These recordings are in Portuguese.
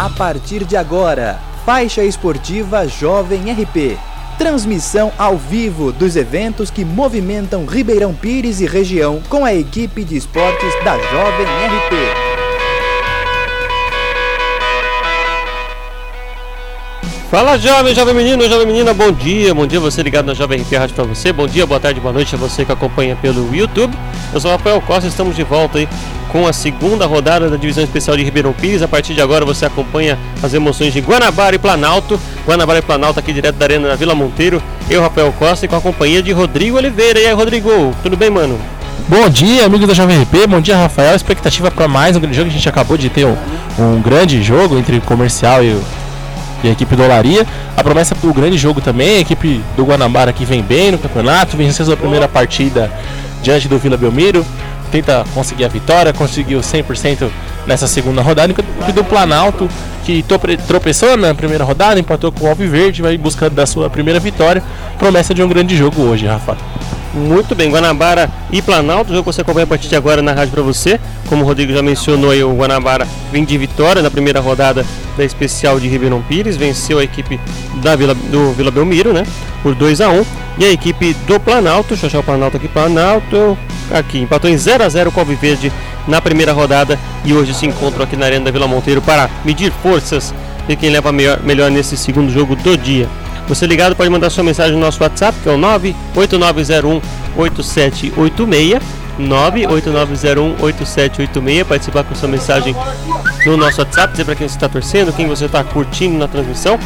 A partir de agora, faixa esportiva Jovem RP. Transmissão ao vivo dos eventos que movimentam Ribeirão Pires e região com a equipe de esportes da Jovem RP. Fala jovem, jovem menino, jovem menina, bom dia, bom dia você ligado na Jovem RP Rádio pra você, bom dia, boa tarde, boa noite a você que acompanha pelo YouTube. Eu sou o Rafael Costa, estamos de volta aí com a segunda rodada da Divisão Especial de Ribeirão Pires. A partir de agora você acompanha as emoções de Guanabara e Planalto. Guanabara e Planalto aqui direto da Arena da Vila Monteiro. Eu, Rafael Costa, e com a companhia de Rodrigo Oliveira. E aí, Rodrigo, tudo bem, mano? Bom dia, amigos da Jovem RP. Bom dia, Rafael. Expectativa para mais um grande jogo. A gente acabou de ter um, um grande jogo entre o comercial e o e a equipe do Olaria. A promessa do grande jogo também, a equipe do Guanabara que vem bem no campeonato, venceu sua primeira partida diante do Vila Belmiro, tenta conseguir a vitória, conseguiu 100% nessa segunda rodada, enquanto do Planalto, que tropeçou na primeira rodada, empatou com o Alviverde, vai em busca da sua primeira vitória. Promessa de um grande jogo hoje, Rafa. Muito bem, Guanabara e Planalto, jogo que você acompanha a partir de agora na rádio para você. Como o Rodrigo já mencionou aí, o Guanabara vem de vitória na primeira rodada da especial de Ribeirão Pires, venceu a equipe da Vila, do Vila Belmiro, né? Por 2 a 1 E a equipe do Planalto, o Planalto aqui, Planalto, aqui, empatou em 0 a 0 com o Alviverde na primeira rodada e hoje se encontram aqui na Arena da Vila Monteiro para medir forças e quem leva melhor, melhor nesse segundo jogo do dia. Você ligado pode mandar sua mensagem no nosso WhatsApp, que é o 98901 8786. 98901 8786. Participar com sua mensagem no nosso WhatsApp, dizer para quem você está torcendo, quem você está curtindo na transmissão.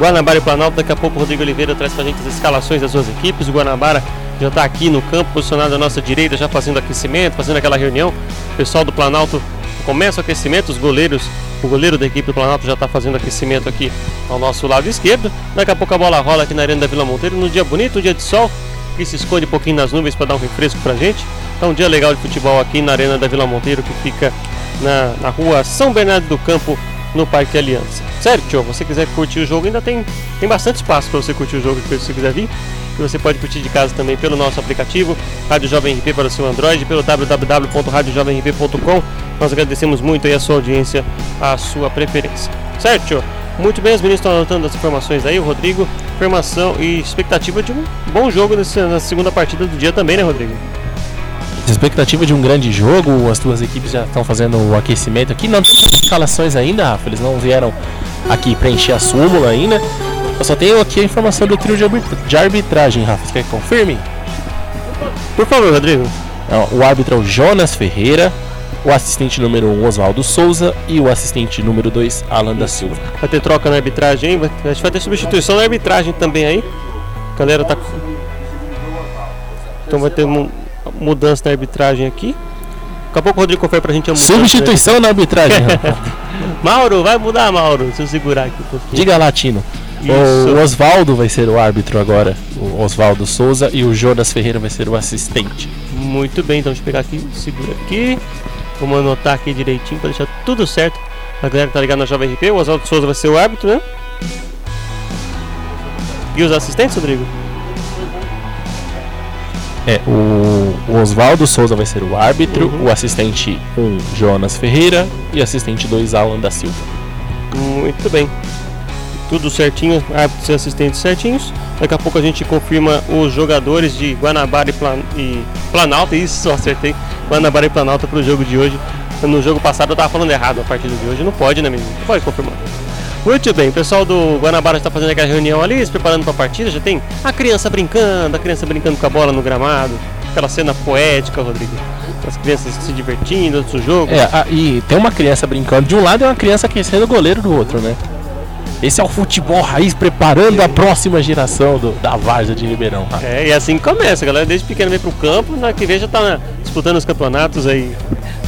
Guanabara e Planalto, daqui a pouco o Rodrigo Oliveira traz para a gente as escalações das suas equipes. O Guanabara já está aqui no campo, posicionado à nossa direita, já fazendo aquecimento, fazendo aquela reunião. O pessoal do Planalto começa o aquecimento, os goleiros o goleiro da equipe do Planalto já está fazendo aquecimento aqui ao nosso lado esquerdo. Daqui a pouco a bola rola aqui na Arena da Vila Monteiro. No dia bonito, um dia de sol, que se esconde um pouquinho nas nuvens para dar um refresco para a gente. Então, um dia legal de futebol aqui na Arena da Vila Monteiro, que fica na, na rua São Bernardo do Campo, no Parque Aliança. Certo, você quiser curtir o jogo, ainda tem, tem bastante espaço para você curtir o jogo se você quiser vir. E você pode curtir de casa também pelo nosso aplicativo, Rádio Jovem RP para o seu Android, pelo www.radiojovemrp.com nós agradecemos muito aí a sua audiência, a sua preferência. Certo? Muito bem, os meninos estão anotando as informações aí, o Rodrigo. Informação e expectativa de um bom jogo na segunda partida do dia também, né, Rodrigo? Expectativa de um grande jogo, as duas equipes já estão fazendo o aquecimento aqui. Não tem escalações ainda, Rafa, eles não vieram aqui preencher a súmula ainda. Eu só tenho aqui a informação do trio de arbitragem, Rafa. Você quer que confirme? Por favor, Rodrigo. O árbitro é o Jonas Ferreira, o assistente número 1, um, Oswaldo Souza, e o assistente número 2, Alan da Silva. Vai ter troca na arbitragem, hein? A gente vai ter substituição na arbitragem também aí. A galera tá. Então vai ter mudança na arbitragem aqui. Daqui a pouco o Rodrigo confere pra gente a mudança. Substituição né? na arbitragem. Mauro, vai mudar, Mauro. Deixa eu segurar aqui um pouquinho. Diga latino. O Oswaldo vai ser o árbitro agora, o Oswaldo Souza, e o Jonas Ferreira vai ser o assistente. Muito bem, então deixa eu pegar aqui, segura aqui. Vamos anotar aqui direitinho para deixar tudo certo. A galera que tá ligada na Jovem RP, o Oswaldo Souza vai ser o árbitro, né? E os assistentes, Rodrigo? É, o, o Oswaldo Souza vai ser o árbitro, uhum. o assistente 1, um, Jonas Ferreira, e assistente 2, Alan da Silva. Muito bem. Tudo certinho, árbitros e assistentes certinhos. Daqui a pouco a gente confirma os jogadores de Guanabara e, Plan e Planalto. Isso, acertei. Guanabara e Planalto para o jogo de hoje. No jogo passado eu estava falando errado a partida de hoje. Não pode, né, menino? Pode confirmar. Muito bem, o pessoal do Guanabara está fazendo aquela reunião ali, se preparando para a partida. Já tem a criança brincando, a criança brincando com a bola no gramado. Aquela cena poética, Rodrigo. As crianças se divertindo antes do jogo. É, a, e tem uma criança brincando de um lado e uma criança aquecendo o goleiro do outro, né? Esse é o futebol raiz preparando a próxima geração do, da Várzea de Ribeirão. É, e assim começa, a galera desde pequeno vem pro campo, na que vem já tá né, disputando os campeonatos aí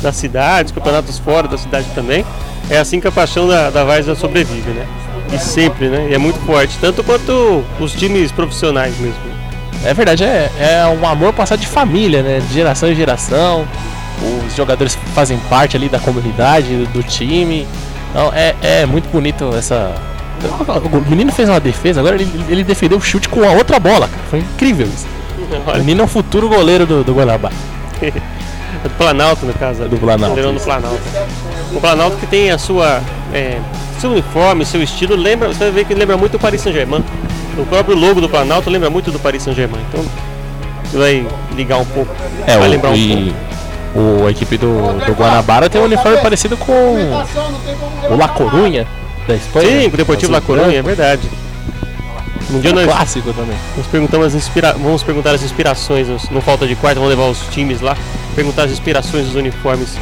da cidade, os campeonatos fora da cidade também. É assim que a paixão da, da Várzea sobrevive, né? E sempre, né? E é muito forte, tanto quanto os times profissionais mesmo. É verdade, é, é um amor passado de família, né? De geração em geração. Os jogadores fazem parte ali da comunidade, do, do time. Então é, é muito bonito essa, o menino fez uma defesa, agora ele, ele defendeu o chute com a outra bola, cara. Foi incrível isso. O menino é o futuro goleiro do, do Guanabara. do Planalto, no caso. Do Planalto. do Planalto. O Planalto que tem a sua é, seu uniforme, seu estilo, lembra, você vai ver que lembra muito o Paris Saint-Germain. O próprio logo do Planalto lembra muito do Paris Saint-Germain. Então, vai ligar um pouco. É, vai lembrar um e o, a equipe do, do Guanabara tem um uniforme parecido com o La Corunha da Espanha. Sim, o Deportivo La Coruña, é branco. verdade. Um dia É nós clássico também. Nós perguntamos as inspira... vamos perguntar as inspirações, no falta de quarta, vamos levar os times lá, perguntar as inspirações dos uniformes.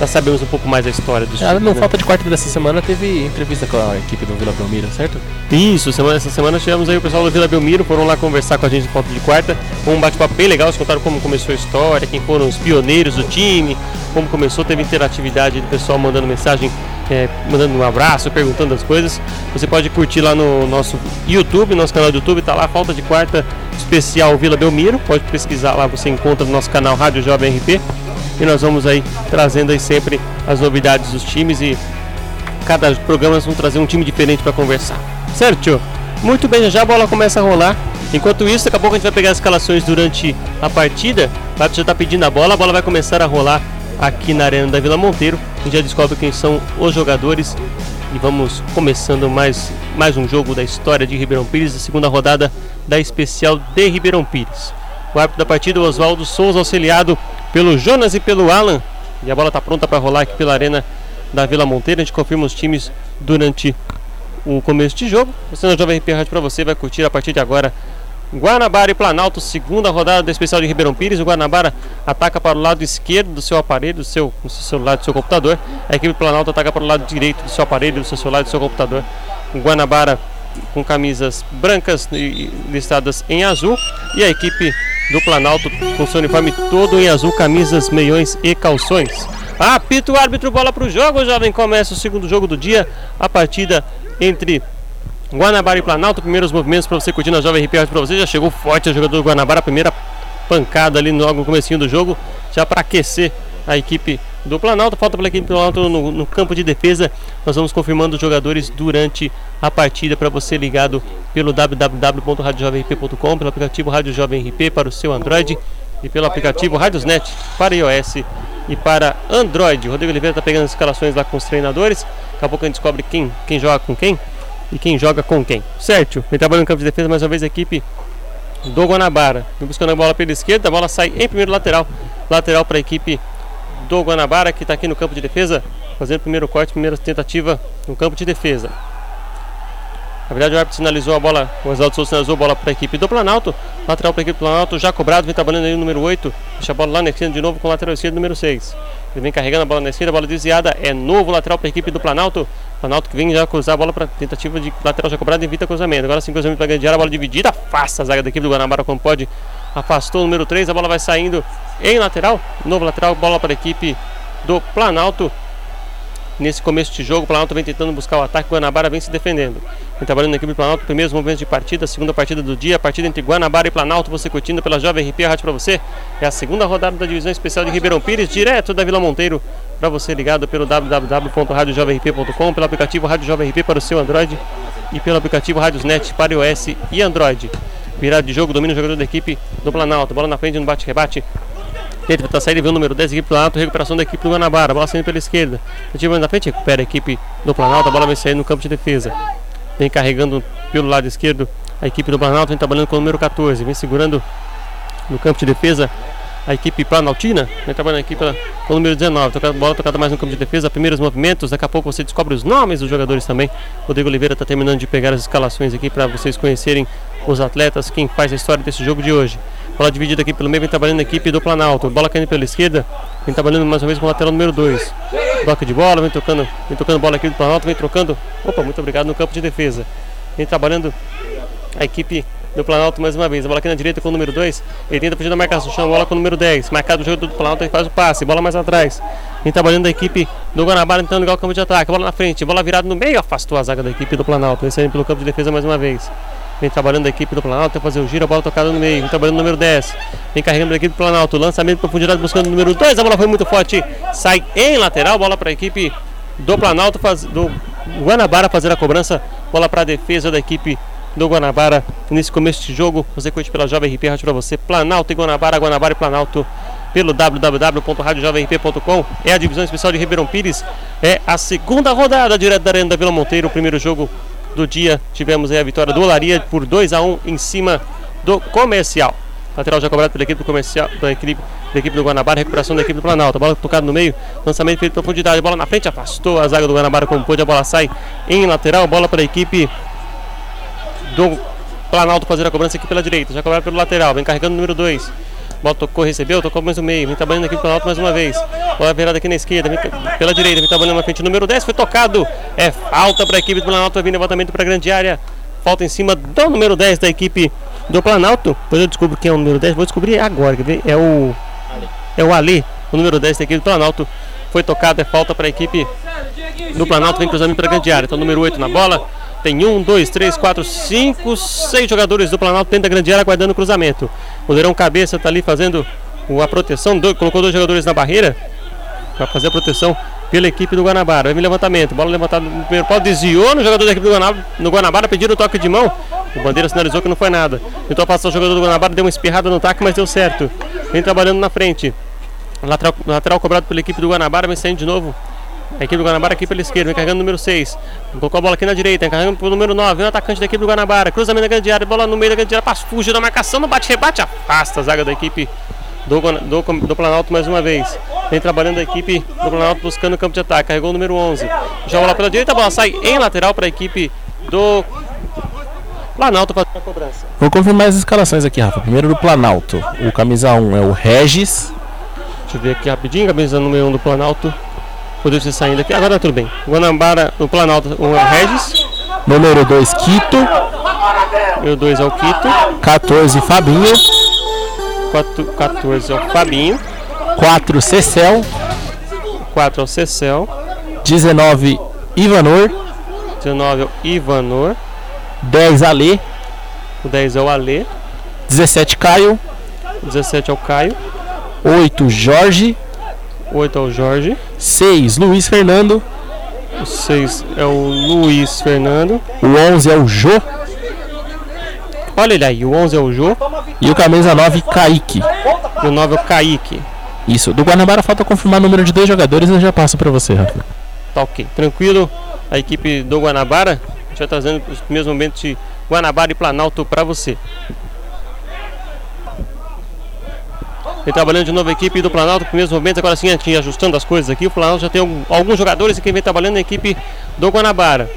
Nós sabemos um pouco mais da história dos Ah, times. no né? falta de quarta dessa semana teve entrevista com a equipe do Vila Belmiro, certo? Isso, semana, essa semana tivemos aí o pessoal do Vila Belmiro, foram lá conversar com a gente no falta de quarta. Foi um bate-papo bem legal, eles contaram como começou a história, quem foram os pioneiros do time, como começou, teve interatividade do pessoal mandando mensagem, é, mandando um abraço, perguntando as coisas. Você pode curtir lá no nosso YouTube, nosso canal do YouTube, tá lá, falta de quarta especial Vila Belmiro. Pode pesquisar lá, você encontra no nosso canal Rádio Jovem RP. E nós vamos aí trazendo aí sempre as novidades dos times e cada programa nós vamos trazer um time diferente para conversar. Certo? Muito bem, já a bola começa a rolar. Enquanto isso, daqui a pouco a gente vai pegar as escalações durante a partida. Vai já tá pedindo a bola, a bola vai começar a rolar aqui na Arena da Vila Monteiro. Gente já descobre quem são os jogadores. E vamos começando mais, mais um jogo da história de Ribeirão Pires, a segunda rodada da especial de Ribeirão Pires. O árbitro da partida, Oswaldo Souza, auxiliado pelo Jonas e pelo Alan. E a bola está pronta para rolar aqui pela Arena da Vila Monteiro. A gente confirma os times durante o começo de jogo. Você na Jovem RP Rádio para você vai curtir a partir de agora Guanabara e Planalto, segunda rodada da especial de Ribeirão Pires. O Guanabara ataca para o lado esquerdo do seu aparelho, do seu, do seu celular, do seu computador. A equipe do Planalto ataca para o lado direito do seu aparelho, do seu celular, do seu computador. O Guanabara com camisas brancas listadas em azul. E a equipe do Planalto com seu uniforme todo em azul, camisas, meiões e calções. Apita o árbitro, bola para o jogo, jovem. Começa o segundo jogo do dia. A partida entre Guanabara e Planalto, primeiros movimentos para você curtir na Jovem RP para você. Já chegou forte o jogador do Guanabara, primeira pancada ali logo no comecinho do jogo, já para aquecer a equipe do Planalto. Falta pela equipe do Planalto no, no campo de defesa. Nós vamos confirmando os jogadores durante a partida para você ligado pelo www.radiojovemrp.com, pelo aplicativo Rádio Jovem RP para o seu Android e pelo aplicativo Radiosnet para iOS e para Android. O Rodrigo Oliveira está pegando as escalações lá com os treinadores. Daqui a pouco a gente descobre quem, quem joga com quem e quem joga com quem. Certo? Vem trabalhando no campo de defesa mais uma vez a equipe do Guanabara. Vem buscando a bola pela esquerda, a bola sai em primeiro lateral. Lateral para a equipe do Guanabara que está aqui no campo de defesa, fazendo o primeiro corte, primeira tentativa no campo de defesa. Na verdade, o árbitro sinalizou a bola, o Oswaldo Souza sinalizou a bola para a equipe do Planalto. Lateral para a equipe do Planalto, já cobrado, vem trabalhando aí o número 8. Deixa a bola lá na esquerda de novo com o lateral esquerdo, número 6. Ele vem carregando a bola na esquerda, a bola desviada. É novo lateral para a equipe do Planalto. Planalto que vem já cruzar a bola para tentativa de lateral já cobrada evita cruzamento. Agora sim, cruzamento para grande área, a bola dividida. Afasta a zaga da equipe do Guanabara como pode. Afastou o número 3, a bola vai saindo em lateral. Novo lateral, bola para a equipe do Planalto. Nesse começo de jogo, o Planalto vem tentando buscar o ataque, o Guanabara vem se defendendo. Vem trabalhando na equipe do Planalto, primeiros movimentos de partida, segunda partida do dia, a partida entre Guanabara e Planalto, você curtindo pela Jovem RP Rádio para você. É a segunda rodada da divisão especial de Ribeirão Pires, direto da Vila Monteiro, para você ligado pelo www.radiojovemrp.com, pelo aplicativo Rádio Jovem RP para o seu Android e pelo aplicativo Radiosnet para iOS e Android. Virada de jogo, domina o jogador da equipe do Planalto, bola na frente no bate-rebate, Tenta tentar sair, vê o número 10, equipe do Planalto, recuperação da equipe do Guanabara, bola saindo pela esquerda. Tentativa na frente, recupera a equipe do Planalto, a bola vai sair no campo de defesa. Vem carregando pelo lado esquerdo a equipe do Planalto, vem trabalhando com o número 14, vem segurando no campo de defesa a equipe Planaltina, vem trabalhando a equipe com o número 19, tocada, bola tocada mais no campo de defesa, primeiros movimentos, daqui a pouco você descobre os nomes dos jogadores também. Rodrigo Oliveira está terminando de pegar as escalações aqui para vocês conhecerem os atletas, quem faz a história desse jogo de hoje. Bola dividida aqui pelo meio, vem trabalhando a equipe do Planalto. Bola caindo pela esquerda, vem trabalhando mais uma vez com o lateral número 2. Toque de bola, vem tocando, vem tocando bola aqui do Planalto, vem trocando. Opa, muito obrigado no campo de defesa. Vem trabalhando a equipe do Planalto mais uma vez. A bola aqui na direita com o número 2. Ele tenta fugir da marcação, chama a bola com o número 10. Marcado o jogo do Planalto, ele faz o passe. Bola mais atrás. Vem trabalhando a equipe do Guanabara tentando ligar o campo de ataque. Bola na frente, bola virada no meio, afastou a zaga da equipe do Planalto. Saindo pelo campo de defesa mais uma vez. Vem trabalhando a equipe do Planalto, fazer o giro, a bola tocada no meio. Vem trabalhando o número 10. Vem carregando a equipe do Planalto. Lançamento profundidade buscando o número 2. A bola foi muito forte. Sai em lateral. Bola para a equipe do Planalto, faz, do Guanabara fazer a cobrança. Bola para a defesa da equipe do Guanabara nesse começo de jogo. Você curte pela Jovem RP Rádio para você. Planalto e Guanabara, Guanabara e Planalto pelo www.radiojovemp.com. É a divisão especial de Ribeirão Pires. É a segunda rodada direto da Arena da Vila Monteiro. O primeiro jogo do dia tivemos a vitória do Olaria por 2 a 1 em cima do Comercial. Lateral já cobrado pela equipe do comercial, da equipe, da equipe do Guanabara, recuperação da equipe do Planalto. A bola tocada no meio, lançamento feito profundidade, bola na frente, afastou a zaga do Guanabara como pôde, a bola sai em lateral, bola para a equipe do Planalto fazer a cobrança aqui pela direita, já cobrado pelo lateral, vem carregando o número 2. Bola tocou, recebeu, tocou mais no meio, vem trabalhando aqui pelo alto mais uma vez. Bola virada aqui na esquerda, vem pela direita, vem trabalhando na frente. Número 10 foi tocado. É falta para a equipe do Planalto, vir levantamento para a grande área. Falta em cima do número 10 da equipe do Planalto. Depois eu descubro quem é o número 10, vou descobrir agora. É o. É o Ali, o número 10 da equipe do Planalto. Foi tocado, é falta para a equipe do Planalto, vem cruzamento para a grande área. Então, número 8 na bola. Tem um, dois, três, quatro, cinco, seis jogadores do Planalto dentro da grande área aguardando o cruzamento. O Leirão Cabeça está ali fazendo a proteção, dois, colocou dois jogadores na barreira para fazer a proteção pela equipe do Guanabara. Vem levantamento, bola levantada no primeiro pau, desviou no jogador da equipe do Guanabara, no Guanabara o toque de mão. O Bandeira sinalizou que não foi nada. Tentou passar o jogador do Guanabara, deu uma espirrada no taque, mas deu certo. Vem trabalhando na frente. Lateral, lateral cobrado pela equipe do Guanabara, vem saindo de novo a equipe do Guanabara aqui pela esquerda, vem carregando o número 6. Colocou a bola aqui na direita, carregando o número 9. Vem o atacante da equipe do Guanabara. Cruzamento da grande área, bola no meio da grande área, passa, fuge da marcação, no bate-rebate, afasta a zaga da equipe do, do, do, Planalto mais uma vez. Vem trabalhando a equipe do Planalto buscando o campo de ataque. Carregou o número 11. Joga lá pela direita, a bola sai em lateral para a equipe do Planalto fazendo a cobrança. Vou confirmar as escalações aqui, Rafa. Primeiro do Planalto. O camisa 1 é o Regis. Deixa eu ver aqui rapidinho, camisa número 1 do Planalto. Ser saindo aqui. Agora tudo bem. Guanabara, no Planalto, o Regis. Número 2, Quito. Número 2 é o Quito. 14, Fabinho. 4, 14 é o Fabinho. 4, Cecel. 4 é o Cecel. 19, Ivanor. 19 é o Ivanor. 10, Ale. O 10 é o Ale. 17, Caio. 17 é o Caio. 8, Jorge. 8 é o Jorge. 6, Luiz Fernando. O 6 é o Luiz Fernando. O 11 é o Jô. Olha ele aí, o 11 é o Jô. E o camisa 9, Kaique. E o 9 é o Kaique. Isso, do Guanabara falta confirmar o número de dois jogadores eu já passo para você, Rafa. Tá ok, tranquilo. A equipe do Guanabara, vai trazendo os primeiros momentos de Guanabara e Planalto para você. Vem trabalhando de novo a equipe do Planalto, primeiros momentos, agora sim, ajustando as coisas aqui. O Planalto já tem alguns jogadores e quem vem trabalhando é a equipe do Guanabara.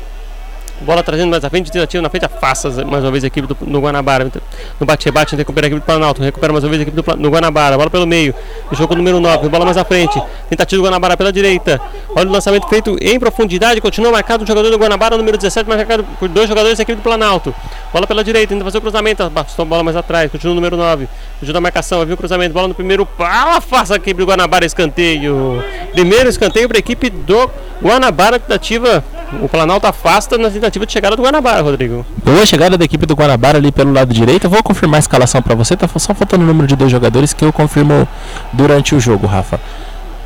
Bola trazendo mais à frente, tentativa na frente, afasta mais uma vez a equipe do, do Guanabara. No bate-rebate, recupera a equipe do Planalto, recupera mais uma vez a equipe do, do Guanabara. Bola pelo meio, jogo número 9, bola mais à frente. Tentativa do Guanabara pela direita. Olha o lançamento feito em profundidade, continua marcado o jogador do Guanabara, número 17, marcado por dois jogadores da equipe do Planalto. Bola pela direita, tenta fazer o cruzamento, afastou a bola mais atrás, continua o número 9. Ajuda a marcação, viu o cruzamento, bola no primeiro pau, afasta a equipe do Guanabara, escanteio. Primeiro escanteio para a equipe do Guanabara, tentativa o Planalto afasta na tentativa de chegada do Guanabara, Rodrigo. Boa chegada da equipe do Guanabara ali pelo lado direito. Eu vou confirmar a escalação para você. Tá só faltando o número de dois jogadores que eu confirmo durante o jogo, Rafa.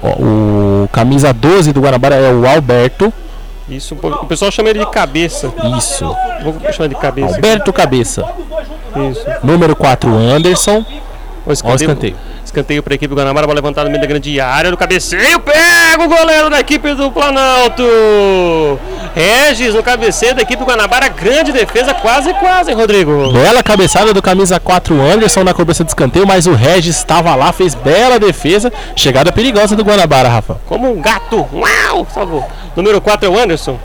Ó, o camisa 12 do Guanabara é o Alberto. Isso, o pessoal chama ele de cabeça. Isso. Vou chamar de cabeça. Alberto. Cabeça. Isso. Número 4, Anderson. O escanteio. Escanteio. Para a equipe do Guanabara, bola levantada no meio da grande área, no cabeceio, pega o goleiro da equipe do Planalto. Regis no cabeceio da equipe do Guanabara, grande defesa, quase, quase, Rodrigo. Bela cabeçada do camisa 4 Anderson na cobrança de escanteio, mas o Regis estava lá, fez bela defesa. Chegada perigosa do Guanabara, Rafa. Como um gato, uau, salvou. Número 4 é o Anderson.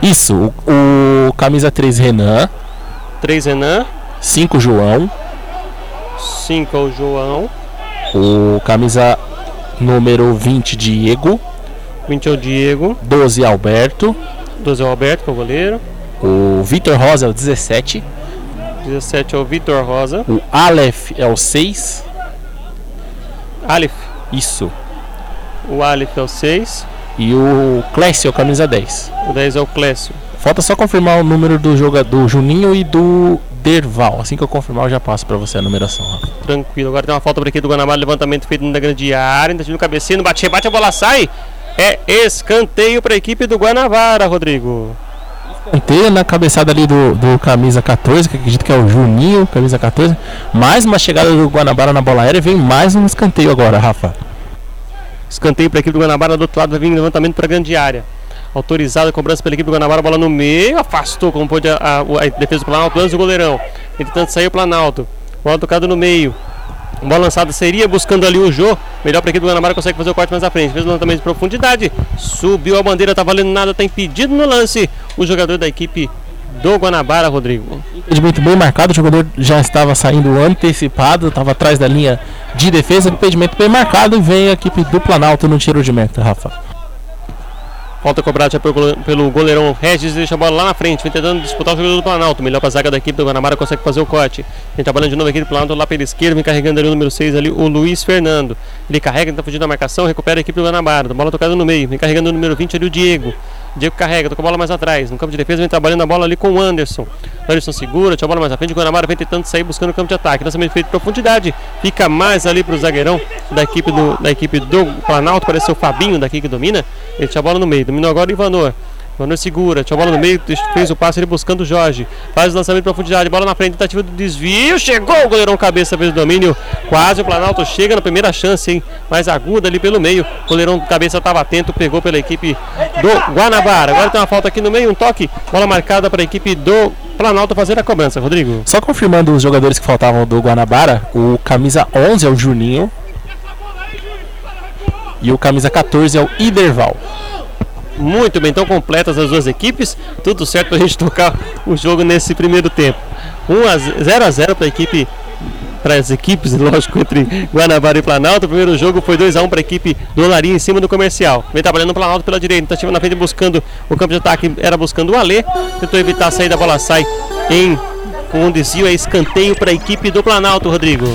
Isso, o, o camisa 3 Renan. 3 Renan. 5 João. 5 é o João. O camisa número 20, Diego. 20 é o Diego. 12, Alberto. 12 é o Alberto, que é o goleiro. O Vitor Rosa é o 17. 17 é o Vitor Rosa. O Aleph é o 6. Aleph. Isso. O Aleph é o 6. E o Clécio é o camisa 10. O 10 é o Clécio. Falta só confirmar o número do jogador Juninho e do Assim que eu confirmar, eu já passo para você a numeração. Rafa. Tranquilo. Agora tem uma falta por aqui do Guanabara. Levantamento feito na grande área. Ainda no cabeceio, no bate-rebate, a bola sai. É escanteio para a equipe do Guanabara, Rodrigo. Escanteio na cabeçada ali do, do camisa 14, que acredito que é o Juninho, camisa 14. Mais uma chegada do Guanabara na bola aérea e vem mais um escanteio agora, Rafa. Escanteio para a equipe do Guanabara do outro lado, vai vir levantamento para a grande área. Autorizada a cobrança pela equipe do Guanabara, bola no meio, afastou como pôde a, a, a defesa do Planalto, lança o goleirão. Tentando sair o Planalto. Bola tocada no meio. Bola lançada seria buscando ali o Jô. Melhor para a equipe do Guanabara, consegue fazer o corte mais à frente. Fez o lançamento de profundidade. Subiu a bandeira, tá valendo nada, tá impedido no lance. O jogador da equipe do Guanabara, Rodrigo. Impedimento bem marcado, o jogador já estava saindo antecipado, estava atrás da linha de defesa. Impedimento bem marcado vem a equipe do Planalto no tiro de meta, Rafa. Falta cobrada já pelo, pelo goleirão Regis, deixa a bola lá na frente, vem tentando disputar o jogador do Planalto. Melhor para a zaga da equipe do Guanabara, consegue fazer o corte. Vem trabalhando de novo aqui do Planalto lá pela esquerda, vem carregando ali o número 6 ali, o Luiz Fernando. Ele carrega, tenta fugir da marcação, recupera a equipe do Guanabara. Bola tocada no meio, vem carregando o número 20 ali o Diego. Diego carrega, toca a bola mais atrás. No campo de defesa vem trabalhando a bola ali com o Anderson. Anderson segura, tira a bola mais à frente. O Guanabara vem tentando sair buscando o campo de ataque. Lançamento feito de profundidade. Fica mais ali para o zagueirão da equipe do, da equipe do Planalto. Parece o Fabinho daqui que domina. Ele tira a bola no meio. Dominou agora o Ivanor. Mano segura, tinha a bola no meio, fez o passe ele buscando o Jorge. Faz o lançamento de profundidade, bola na frente, tentativa do desvio. Chegou o goleirão cabeça, fez o domínio. Quase o Planalto chega na primeira chance, hein? Mais aguda ali pelo meio. O goleirão cabeça estava atento, pegou pela equipe do Guanabara. Agora tem uma falta aqui no meio, um toque. Bola marcada para a equipe do Planalto fazer a cobrança, Rodrigo. Só confirmando os jogadores que faltavam do Guanabara, o camisa 11 é o Juninho. E o camisa 14 é o Iderval. Muito bem, então completas as duas equipes. Tudo certo para a gente tocar o jogo nesse primeiro tempo. 1 a 0 a 0 para a equipe para as equipes, lógico, entre Guanabara e Planalto. O primeiro jogo foi 2 a 1 para a equipe do Olaria em cima do comercial. Vem trabalhando o Planalto pela direita, tentativa na frente buscando o campo de ataque, era buscando o Alê. Tentou evitar a saída, a bola sai em com um desvio, é escanteio para a equipe do Planalto, Rodrigo.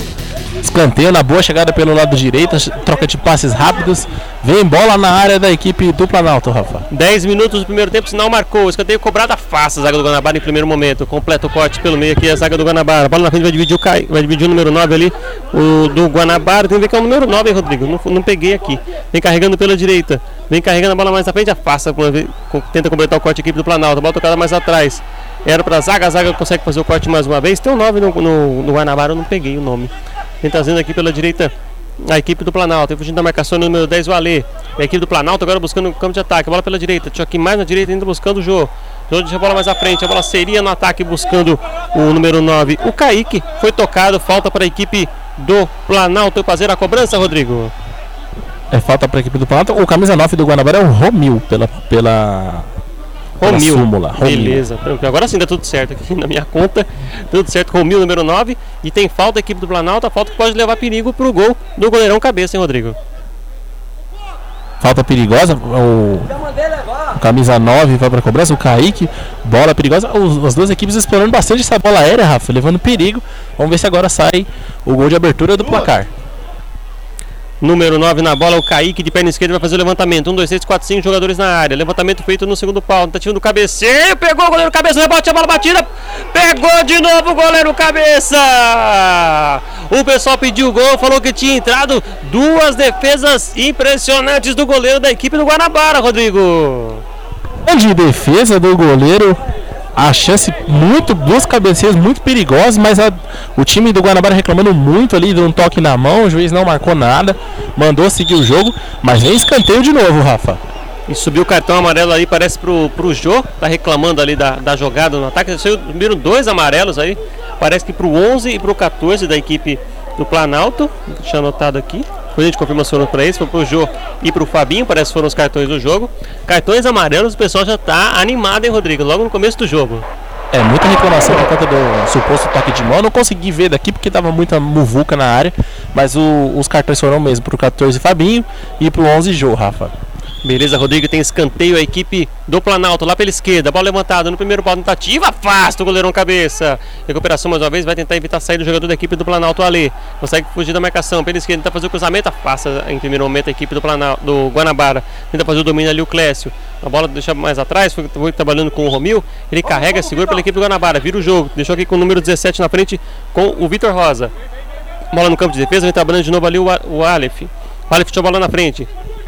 Escanteio na boa chegada pelo lado direito, troca de passes rápidos. Vem bola na área da equipe do Planalto, Rafa. 10 minutos do primeiro tempo, sinal marcou. Escanteio cobrado afasta a zaga do Guanabara em primeiro momento. Completa o corte pelo meio aqui a zaga do Guanabara. Bola na frente vai dividir o, Cai, vai dividir o número 9 ali, o do Guanabara. Tem que ver que é o número 9, hein, Rodrigo? Não, não peguei aqui. Vem carregando pela direita. Vem carregando a bola mais à frente, afasta. Tenta completar o corte a equipe do Planalto. Bola tocada mais atrás. Era para a zaga, a zaga consegue fazer o corte mais uma vez. Tem o um 9 no, no, no Guanabara, eu não peguei o nome. Vem trazendo aqui pela direita a equipe do Planalto. Vem fugindo da marcação número 10, o Alê. A equipe do Planalto agora buscando o campo de ataque. Bola pela direita. Tinha aqui mais na direita, ainda buscando o Jô. Jô deixa a bola mais à frente. A bola seria no ataque buscando o número 9. O Kaique foi tocado. Falta para a equipe do Planalto fazer a cobrança, Rodrigo. É falta para a equipe do Planalto. O camisa 9 do Guanabara é o Romil pela, pela Romil. Súmula, Romil. Beleza, tranquilo. Agora sim dá tudo certo aqui na minha conta. Tudo certo, Romil número 9. E tem falta a equipe do Planalto, a falta que pode levar perigo pro gol do goleirão cabeça, hein, Rodrigo? Falta perigosa, o, o camisa 9 vai para cobrança, o Kaique, bola perigosa. Os, as duas equipes explorando bastante essa bola aérea, Rafa, levando perigo. Vamos ver se agora sai o gol de abertura do placar. Número 9 na bola, o Kaique de perna esquerda vai fazer o levantamento. 1, 2, 3, 4, 5 jogadores na área. Levantamento feito no segundo pau. Tentativa do cabeceio. Pegou o goleiro cabeça, rebote, a bola batida. Pegou de novo o goleiro cabeça. O pessoal pediu gol, falou que tinha entrado. Duas defesas impressionantes do goleiro da equipe do Guanabara, Rodrigo. De defesa do goleiro a chance muito, duas cabeceiras muito perigosas, mas a, o time do Guanabara reclamando muito ali de um toque na mão, o juiz não marcou nada, mandou seguir o jogo, mas vem escanteio de novo, Rafa. E subiu o cartão amarelo aí, parece pro, pro Jô, tá reclamando ali da, da jogada no ataque. Subiram dois amarelos aí, parece que pro 11 e pro 14 da equipe do Planalto. Deixa anotado aqui. Depois a gente confirma foram para eles, foi pro Jô e pro Fabinho, parece que foram os cartões do jogo. Cartões amarelos, o pessoal já tá animado, hein, Rodrigo? Logo no começo do jogo. É, muita reclamação por conta do suposto toque de mão. Eu não consegui ver daqui porque tava muita muvuca na área. Mas o, os cartões foram mesmo pro 14 Fabinho e pro 11 Jô, Rafa. Beleza, Rodrigo tem escanteio a equipe do Planalto lá pela esquerda. Bola levantada no primeiro pau tentativa. Afasta o goleirão cabeça. Recuperação mais uma vez. Vai tentar evitar sair do jogador da equipe do Planalto ali. Consegue fugir da marcação. Pela esquerda tenta fazer o cruzamento. Afasta em primeiro momento a equipe do, Planalto, do Guanabara. Tenta fazer o domínio ali o Clécio. A bola deixa mais atrás. Foi, foi trabalhando com o Romil. Ele carrega, segura pela equipe do Guanabara. Vira o jogo. Deixou aqui com o número 17 na frente com o Vitor Rosa. Bola no campo de defesa. Vem trabalhando de novo ali o, o Aleph. O Aleph deixou a bola na frente.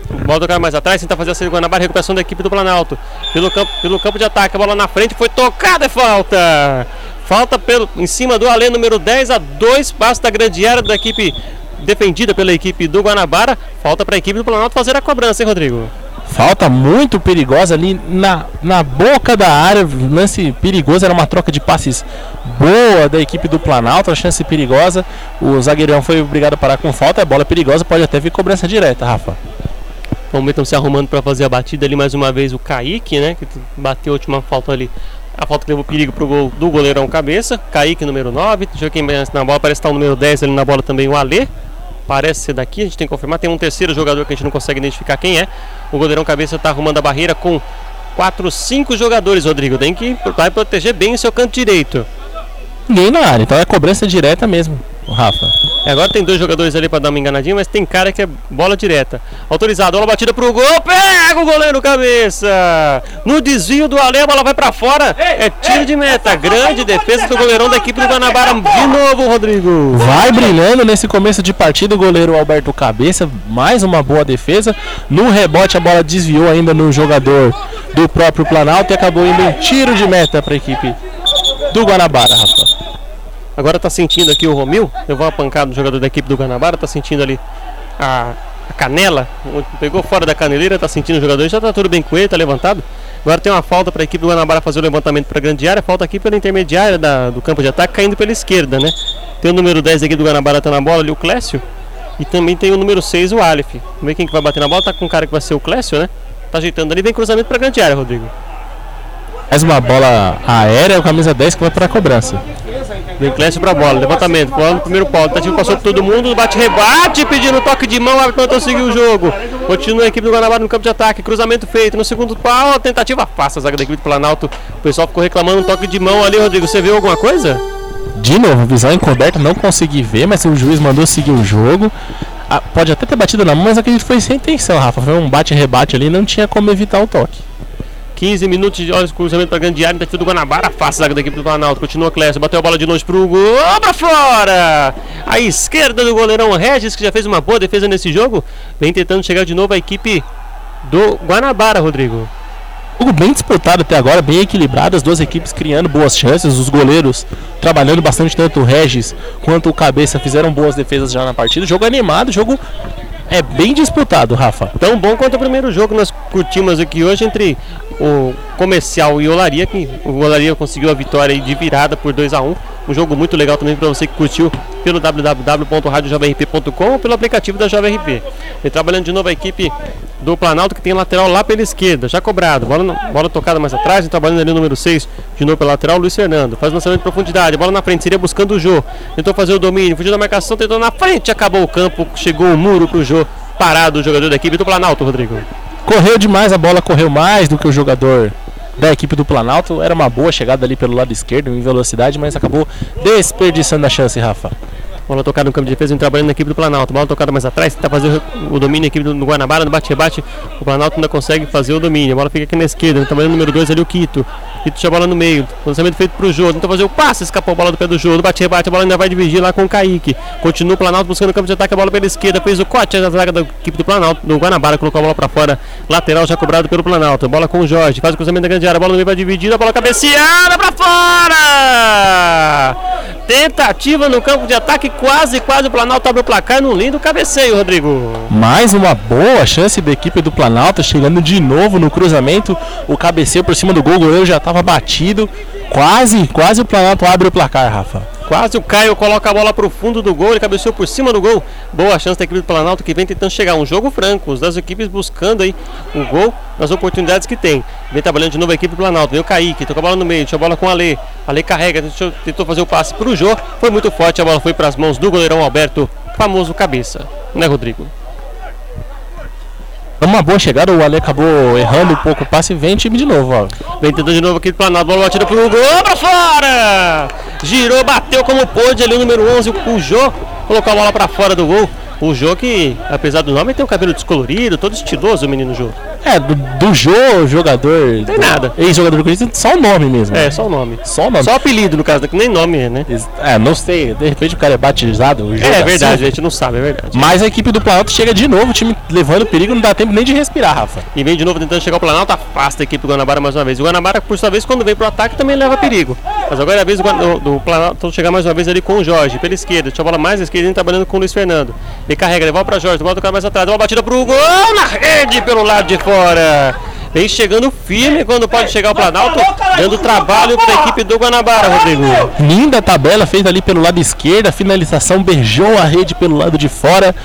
Bola tocada mais atrás, tenta fazer a saída do Guanabara, recuperação da equipe do Planalto. Pelo campo, pelo campo de ataque, a bola na frente foi tocada, é falta. Falta pelo, em cima do Alê, número 10, a dois passos da grande área da equipe defendida pela equipe do Guanabara. Falta para a equipe do Planalto fazer a cobrança, hein, Rodrigo? Falta muito perigosa ali na, na boca da área. Lance perigoso, era uma troca de passes boa da equipe do Planalto. A chance perigosa. O zagueirão foi obrigado a parar com falta. A bola é perigosa, pode até vir cobrança direta, Rafa. Vamos ver, estão se arrumando para fazer a batida ali mais uma vez. O Kaique, né? Que bateu a última falta ali. A falta que levou perigo pro gol do goleirão cabeça. Kaique, número 9. Deixa eu quem na bola. Parece estar o número 10 ali na bola também, o Alê parece ser daqui, a gente tem que confirmar. Tem um terceiro jogador que a gente não consegue identificar quem é. O goleirão cabeça está arrumando a barreira com 4, 5 jogadores, Rodrigo. Tem que vai proteger bem o seu canto direito. Ninguém na área, então é cobrança direta mesmo, Rafa. É, agora tem dois jogadores ali para dar uma enganadinha, mas tem cara que é bola direta. Autorizado, bola batida pro gol, pega o goleiro cabeça. No desvio do Ale, a bola vai para fora. É tiro de meta. Grande defesa do goleirão da equipe do Guanabara. De novo, Rodrigo. Vai brilhando nesse começo de partida o goleiro Alberto Cabeça. Mais uma boa defesa. No rebote, a bola desviou ainda no jogador do próprio Planalto e acabou indo um tiro de meta para a equipe do Guanabara, Rafa. Agora tá sentindo aqui o Romil, levou uma pancada do jogador da equipe do Guanabara, tá sentindo ali a, a canela, pegou fora da caneleira, tá sentindo o jogador, já tá tudo bem com ele, tá levantado. Agora tem uma falta para a equipe do Guanabara fazer o levantamento para a grande área, falta aqui pela intermediária da, do campo de ataque, caindo pela esquerda, né? Tem o número 10 aqui do Guanabara tá na bola ali, o Clécio. E também tem o número 6, o Aleph. Vamos ver quem que vai bater na bola, tá com um cara que vai ser o Clécio, né? Tá ajeitando ali, vem cruzamento para a grande área, Rodrigo. Mais uma bola aérea, o camisa 10 que vai para a cobrança. Vem Clécio pra bola, levantamento, bola no primeiro pau, tentativa passou todo mundo, bate rebate, pedindo toque de mão, o árbitro não o jogo. Continua a equipe do Guanabara no campo de ataque, cruzamento feito, no segundo pau, tentativa passa a zaga da equipe do Planalto. O pessoal ficou reclamando um toque de mão ali, Rodrigo, você viu alguma coisa? De novo, visão encoberta, não consegui ver, mas o juiz mandou seguir o jogo. Ah, pode até ter batido na mão, mas acredito que foi sem intenção, Rafa. Foi um bate-rebate ali, não tinha como evitar o toque. 15 minutos de olhos cruzamento para grande área, defesa do Guanabara, fácil zaga da equipe do Planalto, continua Clécio, bateu a bola de longe pro gol, para fora! A esquerda do goleirão Regis, que já fez uma boa defesa nesse jogo, vem tentando chegar de novo a equipe do Guanabara, Rodrigo. Jogo bem disputado até agora, bem equilibrado, as duas equipes criando boas chances, os goleiros trabalhando bastante, tanto o Regis quanto o Cabeça fizeram boas defesas já na partida. Jogo animado, jogo é bem disputado, Rafa. Tão bom quanto o primeiro jogo que nós curtimos aqui hoje entre o Comercial e Olaria, que o Olaria conseguiu a vitória de virada por 2 a 1 um jogo muito legal também para você que curtiu pelo www.radiojovemrp.com ou pelo aplicativo da Jovem RP. E trabalhando de novo a equipe do Planalto que tem lateral lá pela esquerda, já cobrado. Bola, bola tocada mais atrás, trabalhando ali o número 6 de novo pela lateral, Luiz Fernando. Faz lançamento de profundidade, bola na frente, seria buscando o Jô. Tentou fazer o domínio, fugiu da marcação, tentou na frente, acabou o campo, chegou o muro pro Jô. Parado o jogador da equipe do Planalto, Rodrigo. Correu demais, a bola correu mais do que o jogador da equipe do Planalto. Era uma boa chegada ali pelo lado esquerdo em velocidade, mas acabou desperdiçando a chance, Rafa. Bola tocada no campo de defesa, vem trabalhando na equipe do Planalto. Bola tocada mais atrás, tenta fazer o domínio na equipe do Guanabara, no bate-rebate. O Planalto ainda consegue fazer o domínio. A bola fica aqui na esquerda, trabalhando no número 2 ali o Quito. Quito tinha a bola no meio. Lançamento feito pro Jô. Tenta fazer o passe, escapou a bola do pé do Jô. No bate-rebate, a bola ainda vai dividir lá com o Kaique. Continua o Planalto buscando o campo de ataque, a bola pela esquerda. Fez o corte da zaga da equipe do Planalto, do Guanabara, colocou a bola para fora. Lateral já cobrado pelo Planalto. Bola com o Jorge, faz o cruzamento da grande área. A bola no meio vai dividir, a bola cabeceada para fora! Tentativa no campo de ataque, quase, quase o Planalto abre o placar num lindo cabeceio, Rodrigo. Mais uma boa chance da equipe do Planalto, chegando de novo no cruzamento. O cabeceio por cima do gol, o goleiro já estava batido. Quase, quase o Planalto abre o placar, Rafa. Quase o Caio coloca a bola para o fundo do gol, ele cabeceou por cima do gol. Boa chance da equipe do Planalto que vem tentando chegar. Um jogo franco, as das equipes buscando aí o gol nas oportunidades que tem. Vem trabalhando de novo a equipe do Planalto. Veio o Kaique, tocou a bola no meio, tinha a bola com o Ale. Ale carrega, tentou fazer o passe para o Jô. Foi muito forte, a bola foi para as mãos do goleirão Alberto, famoso cabeça. Né, Rodrigo? Uma boa chegada, o Ale acabou errando um pouco o passe e vem time de novo, ó. Vem tentando de novo aqui do Planalto, bola batida pro gol, pra fora! Girou, bateu como pôde ali o número 11, o Jô, colocou a bola pra fora do gol. O Jô que, apesar do nome, tem o cabelo descolorido, todo estiloso o menino Jô. É, do, do Jô, jogador. Tem nada. Ex-jogador do Corinthians, só o nome mesmo. É, só o nome. Só o nome. Só o apelido, no caso, que nem nome é, né? É, não sei. De repente o cara é batizado. É da verdade, a gente não sabe, é verdade. Mas a equipe do Planalto chega de novo, o time levando perigo, não dá tempo nem de respirar, Rafa. E vem de novo tentando chegar ao Planalto, afasta a equipe do Guanabara mais uma vez. O Guanabara, por sua vez, quando vem pro ataque, também leva perigo. Mas agora é a vez do, do, Planalto chegar mais uma vez ali com o Jorge, pela esquerda. Deixa a bola mais à esquerda, ele trabalhando com o Luiz Fernando. Ele carrega, devolve pra Jorge, volta o cara mais atrás, uma batida pro gol na rede pelo lado de fora. Vem chegando firme quando pode chegar o Planalto, dando trabalho para a equipe do Guanabara, Rodrigo. Linda tabela feita ali pelo lado esquerdo, finalização beijou a rede pelo lado de fora.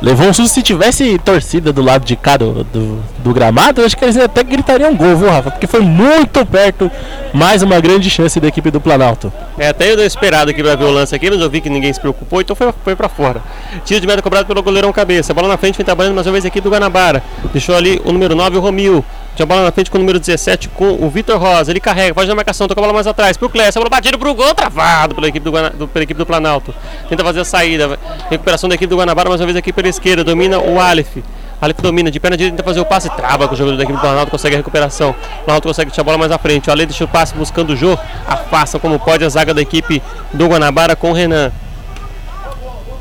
Levou um susto se tivesse torcida do lado de cá do, do, do gramado, acho que eles até gritariam gol, viu, Rafa? Porque foi muito perto, mais uma grande chance da equipe do Planalto. É, até eu esperado aqui pra ver o lance aqui, mas eu vi que ninguém se preocupou, então foi, foi pra fora. Tiro de meta cobrado pelo goleirão cabeça. Bola na frente, vem trabalhando mais uma vez a equipe do Guanabara. Deixou ali o número 9, o Romil. Tinha bola na frente com o número 17, com o Vitor Rosa. Ele carrega, faz a marcação, toca a bola mais atrás. Pro Clécio, a bola batida pro gol, travado pela equipe do, do- pela equipe do Planalto. Tenta fazer a saída. Recuperação da equipe do Guanabara, mais uma vez aqui pela esquerda. Domina o Aleph. Aleph domina, de perna direita tenta fazer o passe, trava com o jogador da equipe do Planalto, consegue a recuperação. O Planalto consegue tirar a bola mais à frente. O Ale deixa o passe buscando o Jô, afasta como pode a zaga da equipe do Guanabara com o Renan.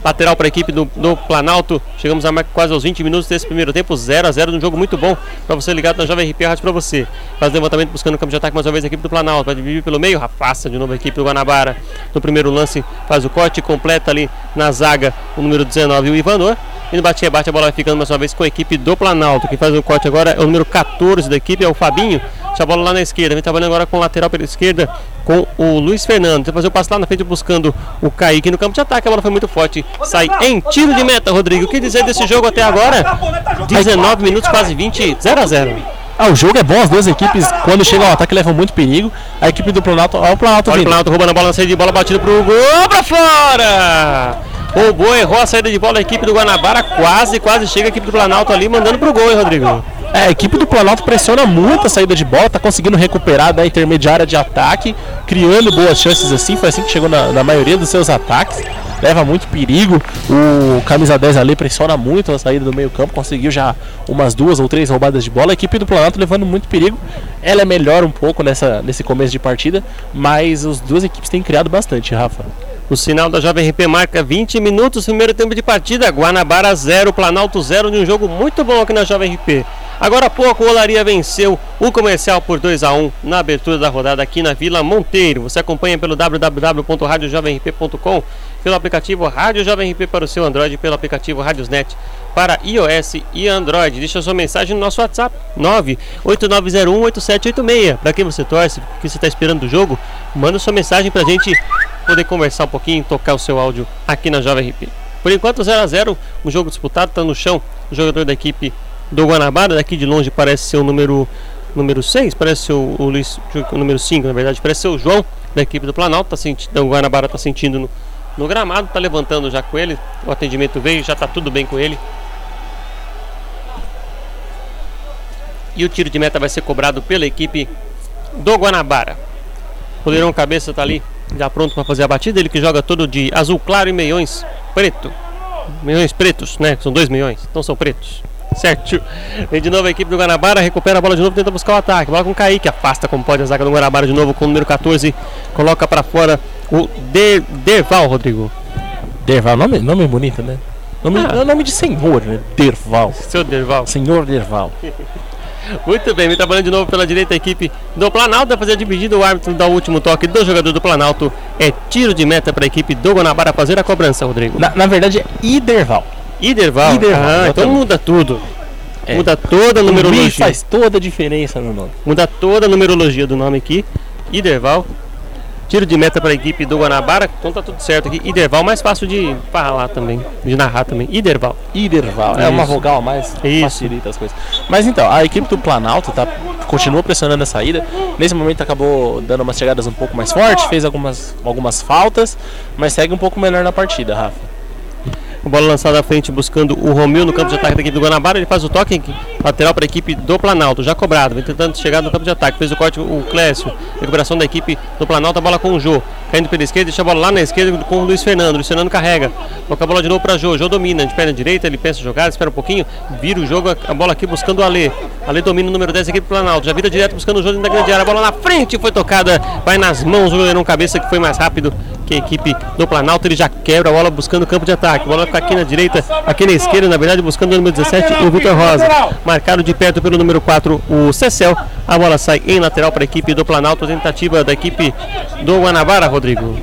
Lateral para a equipe do, do Planalto. Chegamos a quase aos 20 minutos desse primeiro tempo, 0 a 0 num jogo muito bom para você ligado na Jovem RP Rádio para você. Faz levantamento buscando o campo de ataque mais uma vez a equipe do Planalto. Vai dividir pelo meio, afasta de novo a equipe do Guanabara. No primeiro lance faz o corte, completa ali na zaga o número 19, o Ivanor. E no bate-rebate a bola vai ficando mais uma vez com a equipe do Planalto. Quem faz o corte agora é o número 14 da equipe, é o Fabinho. Deixa a bola lá na esquerda. Vem trabalhando agora com o lateral pela esquerda, com o Luiz Fernando. Tenta fazer o passe lá na frente buscando o Kaique no campo de ataque. A bola foi muito forte. Sai em tiro de meta, Rodrigo. O que dizer desse jogo até agora? 19 minutos, quase 20, 0 a 0 Ah, o jogo é bom, as duas equipes, quando chegam ao ataque, levam muito perigo. A equipe do Planalto, ó, o Planalto Olha o. Planalto roubando a bola na saída de bola, batida pro gol pra fora! Roubou, errou a saída de bola da equipe do Guanabara, quase, quase chega a equipe do Planalto ali, mandando pro gol, hein, Rodrigo? É, a equipe do Planalto pressiona muito a saída de bola, tá conseguindo recuperar da intermediária de ataque, criando boas chances assim, foi assim que chegou na, na maioria dos seus ataques. Leva muito perigo, o camisa 10 ali pressiona muito a saída do meio campo, conseguiu já umas duas ou três roubadas de bola. A equipe do Planalto levando muito perigo, ela é melhor um pouco nessa, nesse começo de partida, mas as duas equipes têm criado bastante, Rafa. O sinal da Jovem RP marca 20 minutos, primeiro tempo de partida. Guanabara 0, Planalto 0, de um jogo muito bom aqui na Jovem RP. Agora há pouco o Olaria venceu o comercial por 2 a 1 na abertura da rodada aqui na Vila Monteiro. Você acompanha pelo www.radiojovemrp.com, pelo aplicativo Rádio Jovem RP para o seu Android pelo aplicativo Radiosnet para iOS e Android. Deixa sua mensagem no nosso WhatsApp 989018786. Para quem você torce, o que você está esperando do jogo, manda sua mensagem para a gente poder conversar um pouquinho, tocar o seu áudio aqui na Jovem RP. Por enquanto 0 a 0 um jogo disputado, está no chão o jogador da equipe do Guanabara, daqui de longe parece ser o número número 6, parece ser o, o Luiz, o número 5, na verdade, parece ser o João da equipe do Planalto, tá sentindo, o Guanabara está sentindo no, no gramado, tá levantando já com ele, o atendimento veio, já tá tudo bem com ele. E o tiro de meta vai ser cobrado pela equipe do Guanabara. O goleirão cabeça tá ali, já pronto para fazer a batida, ele que joga todo de azul claro e meiões preto. Meiões pretos, né? São dois meiões, então são pretos. Certo. Vem de novo a equipe do Guanabara, recupera a bola de novo, tenta buscar o ataque. Bola com o Kaique, afasta como pode a zaga do Guanabara de novo com o número 14. Coloca para fora o De Derval, Rodrigo. Derval, nome, nome bonito, né? Nome, Ah. nome de senhor, né? Derval. Seu Derval. Senhor Derval. Muito bem, vem trabalhando de novo pela direita a equipe do Planalto. Vai fazer a dividida. O árbitro dá o último toque do jogador do Planalto. É tiro de meta para a equipe do Guanabara fazer a cobrança, Rodrigo. Na, na verdade é Iderval. Iderval. Iderval, Ah, então muda tudo. É. Muda toda a numerologia. Faz toda a diferença no nome. Muda toda a numerologia do nome aqui. Iderval. Tiro de meta para a equipe do Guanabara. Então tá tudo certo aqui. Iderval, mais fácil de falar também. De narrar também. Iderval. Iderval. É uma Isso. vogal a mais, Isso. facilita as coisas. Mas então, a equipe do Planalto tá, continua pressionando a saída. Nesse momento acabou dando umas chegadas um pouco mais fortes, fez algumas, algumas faltas, mas segue um pouco melhor na partida, Rafa. A bola lançada à frente buscando o Romeu no campo de ataque da equipe do Guanabara. Ele faz o toque lateral para a equipe do Planalto, já cobrado. Vem tentando chegar no campo de ataque. Fez o corte o Clécio. Recuperação da equipe do Planalto. A bola com o Jô. Caindo pela esquerda, deixa a bola lá na esquerda com o Luiz Fernando. Luiz Fernando carrega. Coloca a bola de novo para Jô. Jô domina de perna direita. Ele pensa jogar, espera um pouquinho. Vira o jogo. A bola aqui buscando o Alê. Alê domina o número 10 da equipe do Planalto. Já vira direto buscando o jogo da grande área. A bola na frente foi tocada. Vai nas mãos do goleirão cabeça que foi mais rápido que a equipe do Planalto. Ele já quebra a bola buscando o campo de ataque. A bola fica aqui na direita, aqui na esquerda, na verdade, buscando o número 17, o Vitor Rosa. Marcado de perto pelo número 4, o Cecel. A bola sai em lateral para a equipe do Planalto. Tentativa da equipe do Guanabara, Rodrigo.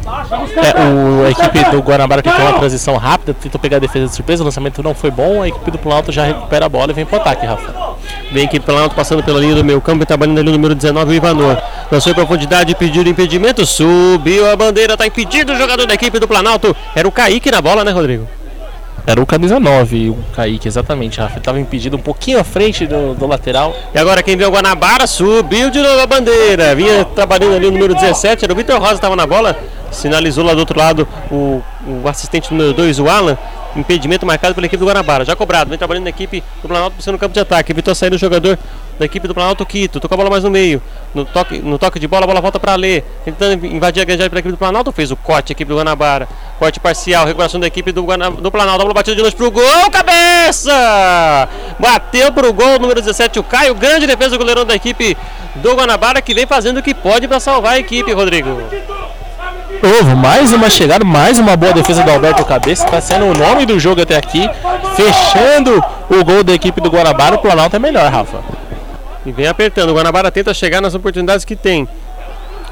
É, o, a equipe do Guanabara tentou uma transição rápida, tentou pegar a defesa de surpresa. O lançamento não foi bom. A equipe do Planalto já recupera a bola e vem para o ataque, Rafa. Vem a equipe do Planalto passando pela linha do meio campo e trabalhando ali o número 19, o Ivanor. Lançou em profundidade, pediu impedimento, subiu a bandeira, está impedido o jogador da equipe do Planalto. Era o Kaique na bola, né, Rodrigo? Era o camisa 9, o Kaique, exatamente, Rafa. Estava impedido um pouquinho à frente do, do, lateral. E agora quem viu o Guanabara subiu de novo a bandeira. Vinha trabalhando ali o número 17, era o Vitor Rosa estava na bola. Sinalizou lá do outro lado o, o assistente número 2, o Alan. Impedimento marcado pela equipe do Guanabara. Já cobrado, vem trabalhando na equipe do Planalto, buscando no campo de ataque. Evitou sair o jogador da equipe do Planalto Quito. Tocou a bola mais no meio. No toque, no toque de bola, a bola volta para Lê. Tentando invadir a grande área pela equipe do Planalto. Fez o corte, a equipe do Guanabara. Corte parcial, recuperação da equipe do, do Planalto. A bola batida de longe pro gol. Cabeça! Bateu pro gol, número 17, o Caio. Grande defesa do goleirão da equipe do Guanabara que vem fazendo o que pode para salvar a equipe, Rodrigo novo, mais uma chegada, mais uma boa defesa do Alberto Cabeça. Está sendo o nome do jogo até aqui. Fechando o gol da equipe do Guanabara. O Planalto é melhor, Rafa. E vem apertando. O Guanabara tenta chegar nas oportunidades que tem.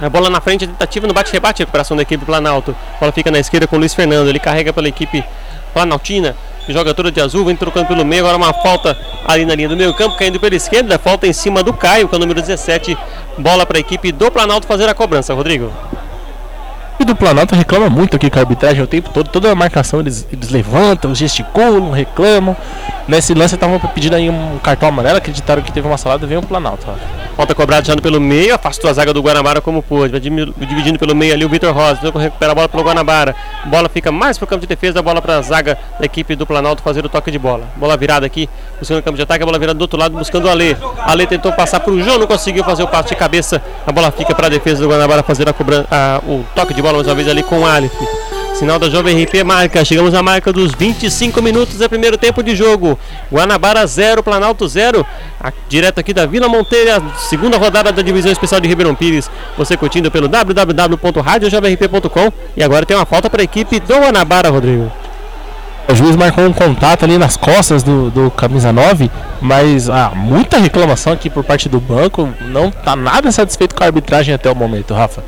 A bola na frente, a tentativa no bate-rebate, recuperação da equipe Planalto. A bola fica na esquerda com o Luiz Fernando. Ele carrega pela equipe Planaltina. Joga toda de azul, vem trocando pelo meio. Agora uma falta ali na linha do meio campo, caindo pela esquerda. Falta em cima do Caio, que é o número 17. Bola para a equipe do Planalto fazer a cobrança. Rodrigo equipe do Planalto reclama muito aqui com a arbitragem o tempo todo. Toda a marcação eles, eles levantam, gesticulam, reclamam. Nesse lance estavam pedindo aí um cartão amarelo, acreditaram que teve uma salada, veio o Planalto. Ó. Falta cobrada já pelo meio, afastou a zaga do Guanabara como pôde. Vai dividindo pelo meio ali o Vitor Rosa. Recupera a bola pelo Guanabara. Bola fica mais pro campo de defesa, a bola para a zaga da equipe do Planalto fazer o toque de bola. Bola virada aqui, buscando o campo de ataque, a bola virada do outro lado, buscando o Ale. Ale tentou passar pro João, não conseguiu fazer o passe de cabeça. A bola fica para a defesa do Guanabara fazer a cobrança, o toque de bola mais uma vez ali com o Alif. Sinal da Jovem RP marca. Chegamos à marca dos 25 minutos do primeiro tempo de jogo. Guanabara 0, Planalto 0. Direto aqui da Vila Monteira, segunda rodada da divisão especial de Ribeirão Pires. Você curtindo pelo www.radiojovemrp.com. E agora tem uma falta para a equipe do Guanabara, Rodrigo. O juiz marcou um contato ali nas costas do, do camisa 9, mas ah, muita reclamação aqui por parte do banco. Não está nada satisfeito com a arbitragem até o momento, Rafa.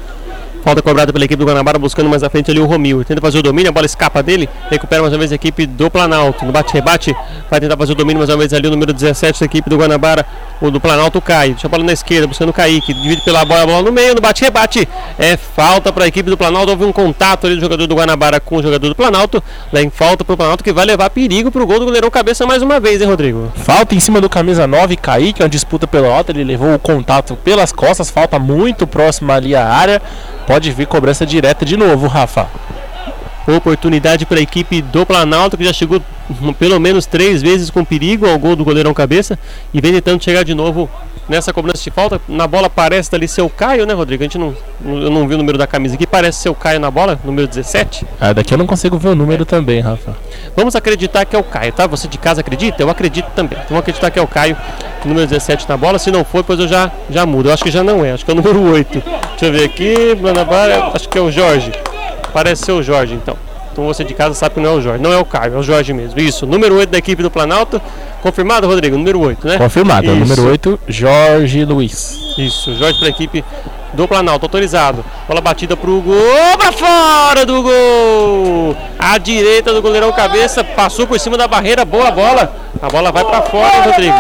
Falta cobrada pela equipe do Guanabara, buscando mais à frente ali o Romil. Tenta fazer o domínio, a bola escapa dele. Recupera mais uma vez a equipe do Planalto. No bate-rebate, vai tentar fazer o domínio mais uma vez ali o número 17 da equipe do Guanabara. O do Planalto cai. Deixa a bola na esquerda, buscando o Kaique. Divide pela bola, a bola no meio, no bate-rebate. É falta para a equipe do Planalto. Houve um contato ali do jogador do Guanabara com o jogador do Planalto. Lá em falta para o Planalto que vai levar perigo para o gol do goleirão cabeça mais uma vez, hein, Rodrigo? Falta em cima do camisa 9, Kaique. Uma disputa pela alta. Ele levou o contato pelas costas. Falta muito próximo ali à área. Pode vir cobrança direta de novo, Rafa. Oportunidade para a equipe do Planalto, que já chegou pelo menos três vezes com perigo ao gol do goleirão cabeça e vem tentando chegar de novo nessa cobrança de falta. Na bola parece ali ser o Caio, né, Rodrigo? A gente não, eu não vi o número da camisa aqui, parece ser o Caio na bola, número 17. Ah, daqui eu não consigo ver o número também, Rafa. Vamos acreditar que é o Caio, tá? Você de casa acredita? Eu acredito também. Então, vamos acreditar que é o Caio, número 17 na bola. Se não for, depois eu já, já mudo. Eu acho que já não é, acho que é o número 8. Deixa eu ver aqui, acho que é o Jorge. Parece ser o Jorge, então. Então você de casa sabe que não é o Jorge, não é o Caio, é o Jorge mesmo. Isso, número 8 da equipe do Planalto. Confirmado, Rodrigo? Número 8, né? Confirmado, Isso. número 8, Jorge Luiz. Isso, Jorge para a equipe do Planalto, autorizado. Bola batida pro gol, pra fora do gol! A direita do goleirão cabeça, passou por cima da barreira, boa bola. A bola vai para fora, Rodrigo?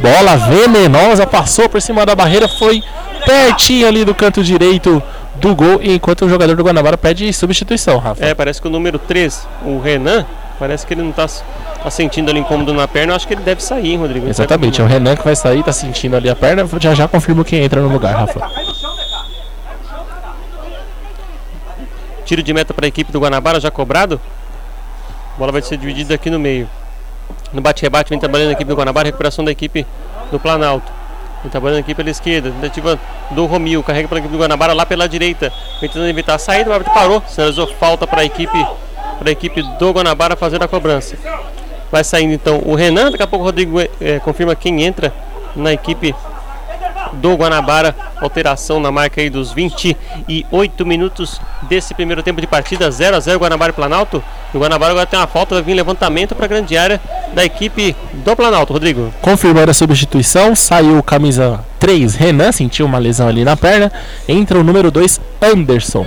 Bola venenosa, passou por cima da barreira, foi pertinho ali do canto direito do gol, enquanto o jogador do Guanabara pede substituição, Rafa. É, parece que o número 3, o Renan, parece que ele não está tá sentindo ali incômodo na perna, eu acho que ele deve sair, hein, Rodrigo. Exatamente, é o Renan que vai sair, tá sentindo ali a perna, já já confirmo quem entra no lugar, Rafa. Tiro de meta para a equipe do Guanabara já cobrado. A bola vai ser dividida aqui no meio. No bate-rebate vem trabalhando a equipe do Guanabara, recuperação da equipe do Planalto. Trabalhando aqui pela esquerda, tentativa do Romil, carrega para a equipe do Guanabara lá pela direita, tentando evitar a saída, o árbitro parou, sinalizou falta para a equipe, para a equipe do Guanabara fazer a cobrança. Vai saindo então o Renan, daqui a pouco o Rodrigo é, confirma quem entra na equipe do Guanabara. Alteração na marca aí dos 28 minutos desse primeiro tempo de partida. 0 a 0 Guanabara e Planalto. O Guanabara agora tem uma falta, vai vir levantamento para a grande área da equipe do Planalto. Rodrigo. Confirmando a substituição, saiu camisa 3 Renan, sentiu uma lesão ali na perna. Entra o número 2 Anderson.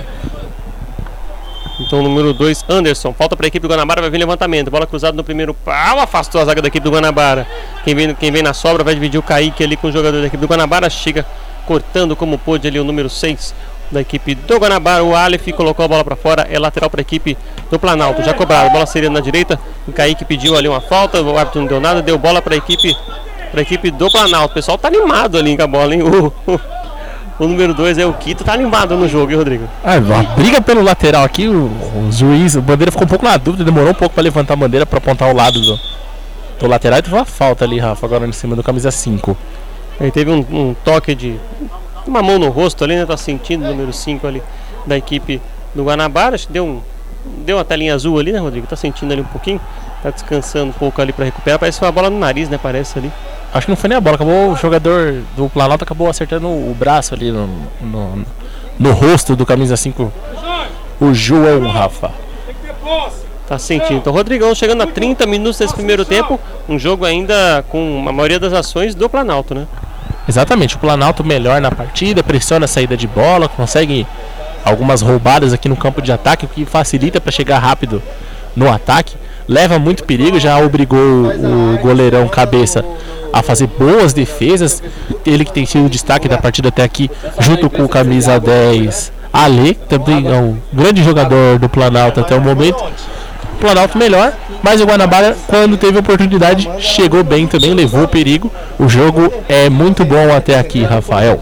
Então, número 2, Anderson. Falta para a equipe do Guanabara, vai vir levantamento. Bola cruzada no primeiro pau, afastou a zaga da equipe do Guanabara. Quem vem, quem vem na sobra vai dividir o Kaique ali com o jogador da equipe do Guanabara. Chega cortando como pôde ali o número 6 da equipe do Guanabara. O Aleph colocou a bola para fora, é lateral para a equipe do Planalto. Já cobrado, bola seria na direita. O Kaique pediu ali uma falta, o árbitro não deu nada, deu bola para a equipe, equipe do Planalto. O pessoal tá animado ali com a bola, hein? O, o número 2 é o Quito, tá animado no jogo, hein, Rodrigo? Ah, briga pelo lateral aqui, o, o juiz, o bandeira ficou um pouco na dúvida, demorou um pouco para levantar a bandeira para apontar o lado do, do lateral e teve uma falta ali, Rafa, agora em cima do camisa 5. Aí teve um, um, toque de uma mão no rosto ali, né? Tá sentindo o número 5 ali da equipe do Guanabara. Acho que deu um. Deu uma telinha azul ali, né, Rodrigo? Tá sentindo ali um pouquinho. Tá descansando um pouco ali para recuperar. Parece que foi uma bola no nariz, né? Parece ali. Acho que não foi nem a bola, acabou o jogador do Planalto acabou acertando o braço ali no, no, no rosto do camisa 5. O João Rafa. Tá sentindo. Então, Rodrigão chegando a 30 minutos desse primeiro tempo. Um jogo ainda com a maioria das ações do Planalto, né? Exatamente, o Planalto melhor na partida, pressiona a saída de bola, consegue algumas roubadas aqui no campo de ataque, o que facilita para chegar rápido no ataque. Leva muito perigo, já obrigou o goleirão cabeça a fazer boas defesas. Ele que tem sido o destaque da partida até aqui, junto com o camisa 10 Ale, também é um grande jogador do Planalto até o momento. Planalto melhor, mas o Guanabara, quando teve oportunidade, chegou bem também, levou o perigo. O jogo é muito bom até aqui, Rafael.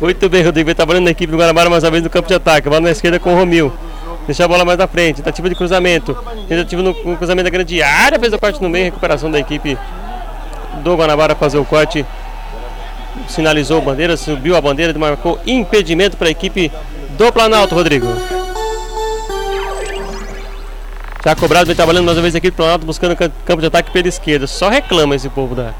Muito bem, Rodrigo. Está trabalhando na equipe do Guanabara mais uma vez no campo de ataque. Bola na esquerda com o Romil. Deixa a bola mais na frente. Tentativa de cruzamento. Tentativa no, no cruzamento da grande área. Fez o corte no meio. Recuperação da equipe do Guanabara fazer o corte. Sinalizou a bandeira, subiu a bandeira, marcou impedimento para a equipe do Planalto, Rodrigo. Já cobrado, vem trabalhando mais uma vez aqui pro Planalto, buscando campo de ataque pela esquerda. Só reclama esse povo da.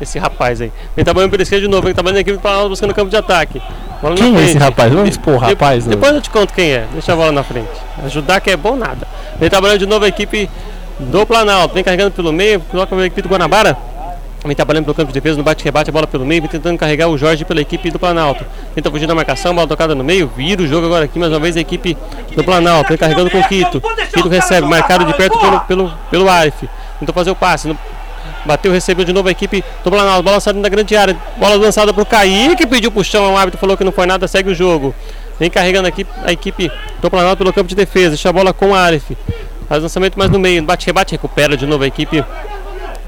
Esse rapaz aí. Vem trabalhando pela esquerda de novo, vem trabalhando aqui pro Planalto buscando campo de ataque. Bola quem é esse rapaz? Vamos expor o rapaz. De, depois eu te conto quem é. Deixa a bola na frente. Ajudar que é bom nada. Vem trabalhando de novo a equipe do Planalto. Vem carregando pelo meio, coloca a equipe do Guanabara. Vem trabalhando pelo campo de defesa, no bate-rebate, a bola pelo meio, vem tentando carregar o Jorge pela equipe do Planalto. Tenta fugir da marcação, bola tocada no meio, vira o jogo agora aqui, mais uma vez a equipe do Planalto, vem carregando com o Quito. Quito recebe, marcado de perto pelo, pelo, pelo Arif. Tentou fazer o passe, no, bateu, recebeu de novo a equipe do Planalto, bola saindo da grande área, bola lançada para o Kaique, pediu pro chão, o árbitro falou que não foi nada, segue o jogo. Vem carregando aqui a equipe do Planalto pelo campo de defesa, deixa a bola com o Arif. Faz lançamento mais no meio, bate-rebate, recupera de novo a equipe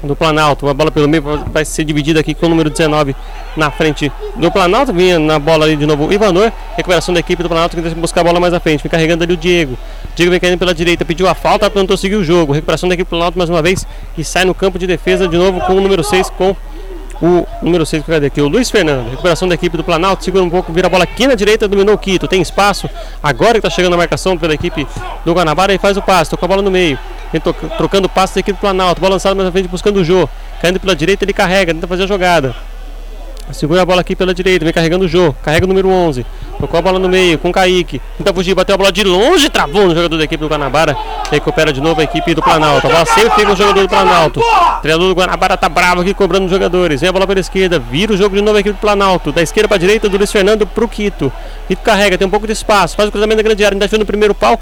do Planalto. Uma bola pelo meio vai ser dividida aqui com o número 19 na frente do Planalto. Vinha na bola ali de novo Ivanor. Recuperação da equipe do Planalto que tenta buscar a bola mais à frente. Vem carregando ali o Diego. Diego vem caindo pela direita, pediu a falta, tentou seguir o jogo. Recuperação da equipe do Planalto mais uma vez e sai no campo de defesa de novo com o número 6 com o número 6 cadê aqui? O Luiz Fernando, recuperação da equipe do Planalto, segura um pouco, vira a bola aqui na direita, dominou o Quito, tem espaço, agora que está chegando a marcação pela equipe do Guanabara e faz o passe, tocou a bola no meio, vem trocando passe da equipe do Planalto, bola lançada mais à frente buscando o Jô, caindo pela direita ele carrega, tenta fazer a jogada, Segura a bola aqui pela direita, vem carregando o Jô. Carrega o número 11. Tocou a bola no meio com o Kaique. Tenta fugir, bateu a bola de longe, travou no jogador da equipe do Guanabara. Recupera de novo a equipe do Planalto. A bola sempre fica o jogador do Planalto. O treinador do Guanabara tá bravo aqui cobrando os jogadores. Vem a bola pela esquerda, vira o jogo de novo a equipe do Planalto. Da esquerda para direita, do Luiz Fernando pro Quito. Quito carrega, tem um pouco de espaço, faz o cruzamento da grande área. Ainda no primeiro pau,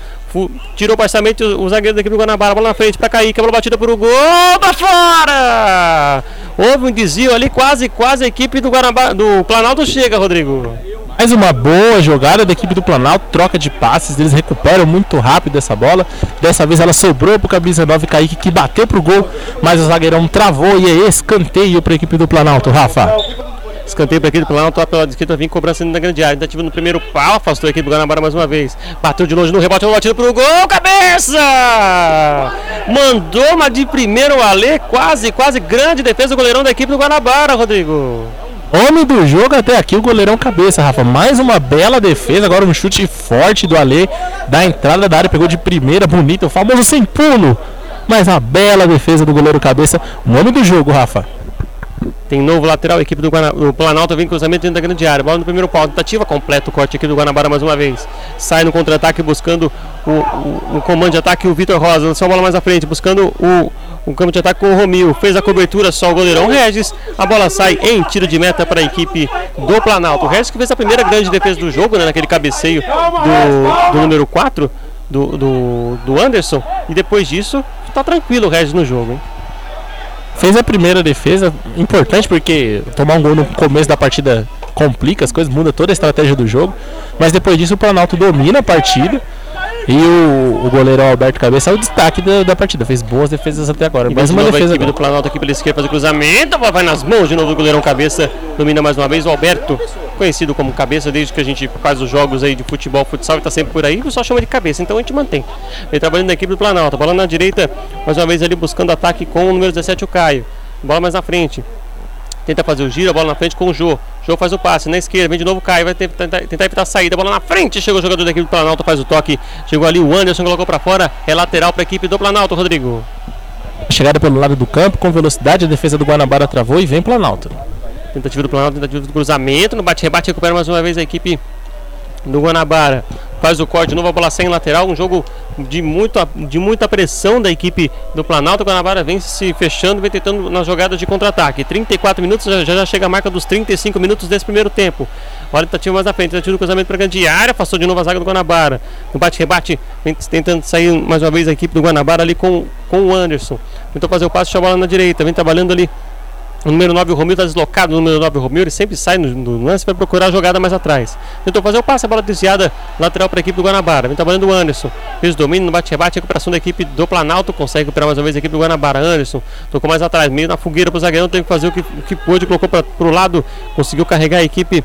tirou parcialmente o, o zagueiro da equipe do Guanabara. Bola na frente para Kaique, a bola batida por o gol, tá fora! Houve um desvio ali, quase, quase a equipe do Guanabara, do Planalto chega, Rodrigo. Mais uma boa jogada da equipe do Planalto, troca de passes, eles recuperam muito rápido essa bola. Dessa vez ela sobrou pro camisa 9 Kaique que bateu pro gol, mas o zagueirão travou e é escanteio para a equipe do Planalto, Rafa. Escanteio para aqui do Planalto, pela esquerda vem cobrança na grande área. Tentativa no primeiro pau, afastou aqui do Guanabara mais uma vez. Bateu de longe no rebote, uma batida pro gol, cabeça! Mandou uma de primeiro o Alê, quase, quase grande defesa do goleirão da equipe do Guanabara, Rodrigo. Homem do jogo até aqui, o goleirão cabeça, Rafa. Mais uma bela defesa, agora um chute forte do Alê da entrada da área, pegou de primeira, bonita, o famoso sem pulo. Mas a bela defesa do goleiro cabeça, homem do jogo, Rafa. Tem novo lateral, equipe do, Guana, Planalto vem cruzamento dentro da grande área. Bola no primeiro pau, tentativa completa o corte aqui do Guanabara mais uma vez. Sai no contra-ataque buscando o, o, o, comando de ataque, o Vitor Rosa. Lançou a bola mais à frente, buscando o, o campo de ataque com o Romil. Fez a cobertura, só o goleirão Regis. A bola sai em tiro de meta para a equipe do Planalto. O Regis que fez a primeira grande defesa do jogo, né, naquele cabeceio do, do número 4 do, do, do Anderson. E depois disso, está tranquilo o Regis no jogo. Hein? Fez a primeira defesa, importante porque tomar um gol no começo da partida complica as coisas, muda toda a estratégia do jogo. Mas depois disso o Planalto domina a partida. E o, o goleiro Alberto Cabeça é o destaque da, da partida. Fez boas defesas até agora. E mais uma defesa. A equipe do Planalto aqui pela esquerda faz o cruzamento. Vai nas mãos de novo do goleirão Cabeça. Domina mais uma vez o Alberto, conhecido como Cabeça desde que a gente faz os jogos aí de futebol, futsal e tá sempre por aí. O pessoal chama de Cabeça, então a gente mantém. Ele trabalhando na equipe do Planalto. Bola na direita, mais uma vez ali buscando ataque com o número 17, o Caio. Bola mais na frente. Tenta fazer o giro, a bola na frente com o Jô. Jô faz o passe na esquerda, vem de novo, cai, vai tentar, tentar evitar a saída. Bola na frente, chegou o jogador da equipe do Planalto, faz o toque. Chegou ali o Anderson, colocou para fora. É lateral para a equipe do Planalto, Rodrigo. Chegada pelo lado do campo, com velocidade, a defesa do Guanabara travou e vem Planalto. Tentativa do Planalto, tentativa do cruzamento, no bate-rebate, recupera mais uma vez a equipe do Guanabara faz o corte de novo, a bola sem lateral, um jogo de, muito, de muita pressão da equipe do Planalto. O Guanabara vem se fechando, vem tentando nas jogadas de contra-ataque. 34 minutos, já, já chega a marca dos 35 minutos desse primeiro tempo. Olha, tentativa mais à frente, tentativa do cruzamento para grande área, passou de novo a zaga do Guanabara. No bate-rebate, tentando sair mais uma vez a equipe do Guanabara ali com, com o Anderson. Tentou fazer o passe, deixou a bola na direita, vem trabalhando ali o número 9, o Romil, está deslocado. O número 9, o Romil, ele sempre sai no, no lance para procurar a jogada mais atrás. Tentou fazer o passe, a bola desviada lateral para a equipe do Guanabara. Vem trabalhando o Anderson. Fez o domínio no bate-rebate, recuperação da equipe do Planalto. Consegue recuperar mais uma vez a equipe do Guanabara. Anderson tocou mais atrás, meio na fogueira para o zagueirão. Teve que fazer o que, o que pôde, colocou para o lado. Conseguiu carregar a equipe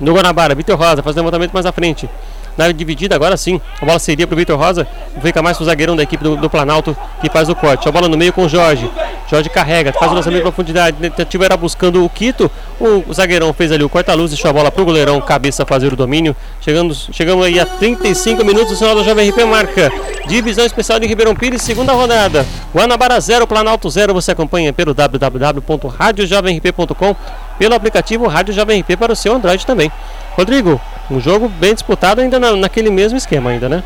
do Guanabara. Vitor Rosa faz levantamento mais à frente na dividida, agora sim. A bola seria para o Vitor Rosa. Fica mais para o zagueirão da equipe do, do, Planalto que faz o corte. A bola no meio com o Jorge. Jorge carrega, faz o lançamento de profundidade. A tentativa era buscando o Quito. O, zagueirão fez ali o corta-luz, deixou a bola para o goleirão, cabeça fazer o domínio. Chegando, chegamos aí a 35 minutos. O sinal da Jovem RP marca. Divisão especial de Ribeirão Pires, segunda rodada. Guanabara 0, Planalto 0. Você acompanha pelo www.radiojovemrp.com pelo aplicativo Rádio Jovem RP para o seu Android também. Rodrigo, um jogo bem disputado ainda na, naquele mesmo esquema ainda, né?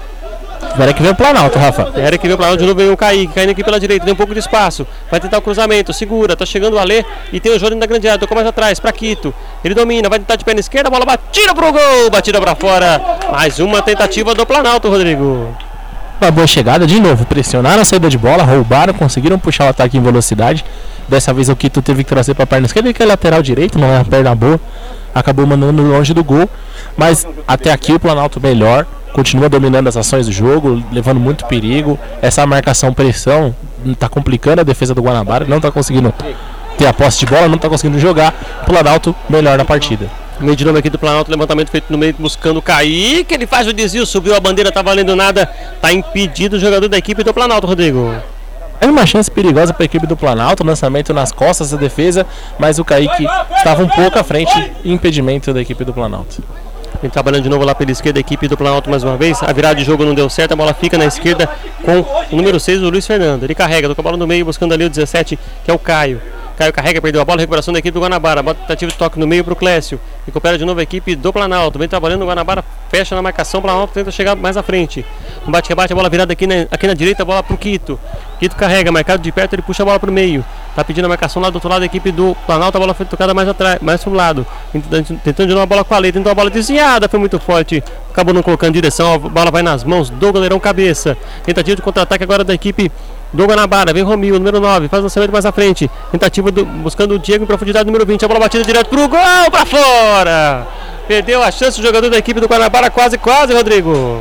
Era que vem o Planalto, Rafa. Era que vem o Planalto, de novo vem o Kaique, caindo aqui pela direita, tem um pouco de espaço. Vai tentar o cruzamento, segura, tá chegando o Alê e tem o Jônio na grande área, tocou mais atrás, pra Quito. Ele domina, vai tentar de perna esquerda, a bola batida pro gol, batida pra fora. Mais uma tentativa do Planalto, Rodrigo. Uma boa chegada, de novo, pressionaram a saída de bola, roubaram, conseguiram puxar o ataque em velocidade. Dessa vez o Quito teve que trazer pra perna esquerda, que é lateral direito, não é a perna boa. Acabou mandando longe do gol, mas até aqui o Planalto melhor continua dominando as ações do jogo, levando muito perigo. Essa marcação pressão está complicando a defesa do Guanabara, não está conseguindo ter a posse de bola, não está conseguindo jogar. Planalto melhor na partida. Meio aqui do Planalto, levantamento feito no meio, buscando cair, que ele faz o desvio, subiu a bandeira, tá valendo nada, tá impedido o jogador da equipe do Planalto, Rodrigo. É uma chance perigosa para a equipe do Planalto, lançamento nas costas da defesa, mas o Kaique estava um pouco à frente, impedimento da equipe do Planalto. Vem trabalhando de novo lá pela esquerda, a equipe do Planalto mais uma vez. A virada de jogo não deu certo, a bola fica na esquerda com o número 6, o Luiz Fernando. Ele carrega, toca a bola no meio, buscando ali o 17, que é o Caio. Caio carrega, perdeu a bola, recuperação da equipe do Guanabara. Bota tentativa de toque no meio para o Clécio. Recupera de novo a equipe do Planalto. Vem trabalhando o Guanabara, fecha na marcação. O Planalto tenta chegar mais à frente. Um bate-rebate, a bola virada aqui na, aqui na direita, a bola para o Quito. Quito carrega, marcado de perto, ele puxa a bola para o meio. Tá pedindo a marcação lá do outro lado da equipe do Planalto. A bola foi tocada mais atrás, mais pro lado. Tentando de novo a bola com a letra. Tentou a bola desviada, foi muito forte. Acabou não colocando direção. A bola vai nas mãos do goleirão cabeça. Tentativa de contra-ataque agora da equipe do Guanabara, vem Romil, número 9, faz o lançamento mais à frente. Tentativa do, buscando o Diego em profundidade, número 20. A bola batida direto pro gol, para fora. Perdeu a chance o jogador da equipe do Guanabara, quase, quase, Rodrigo.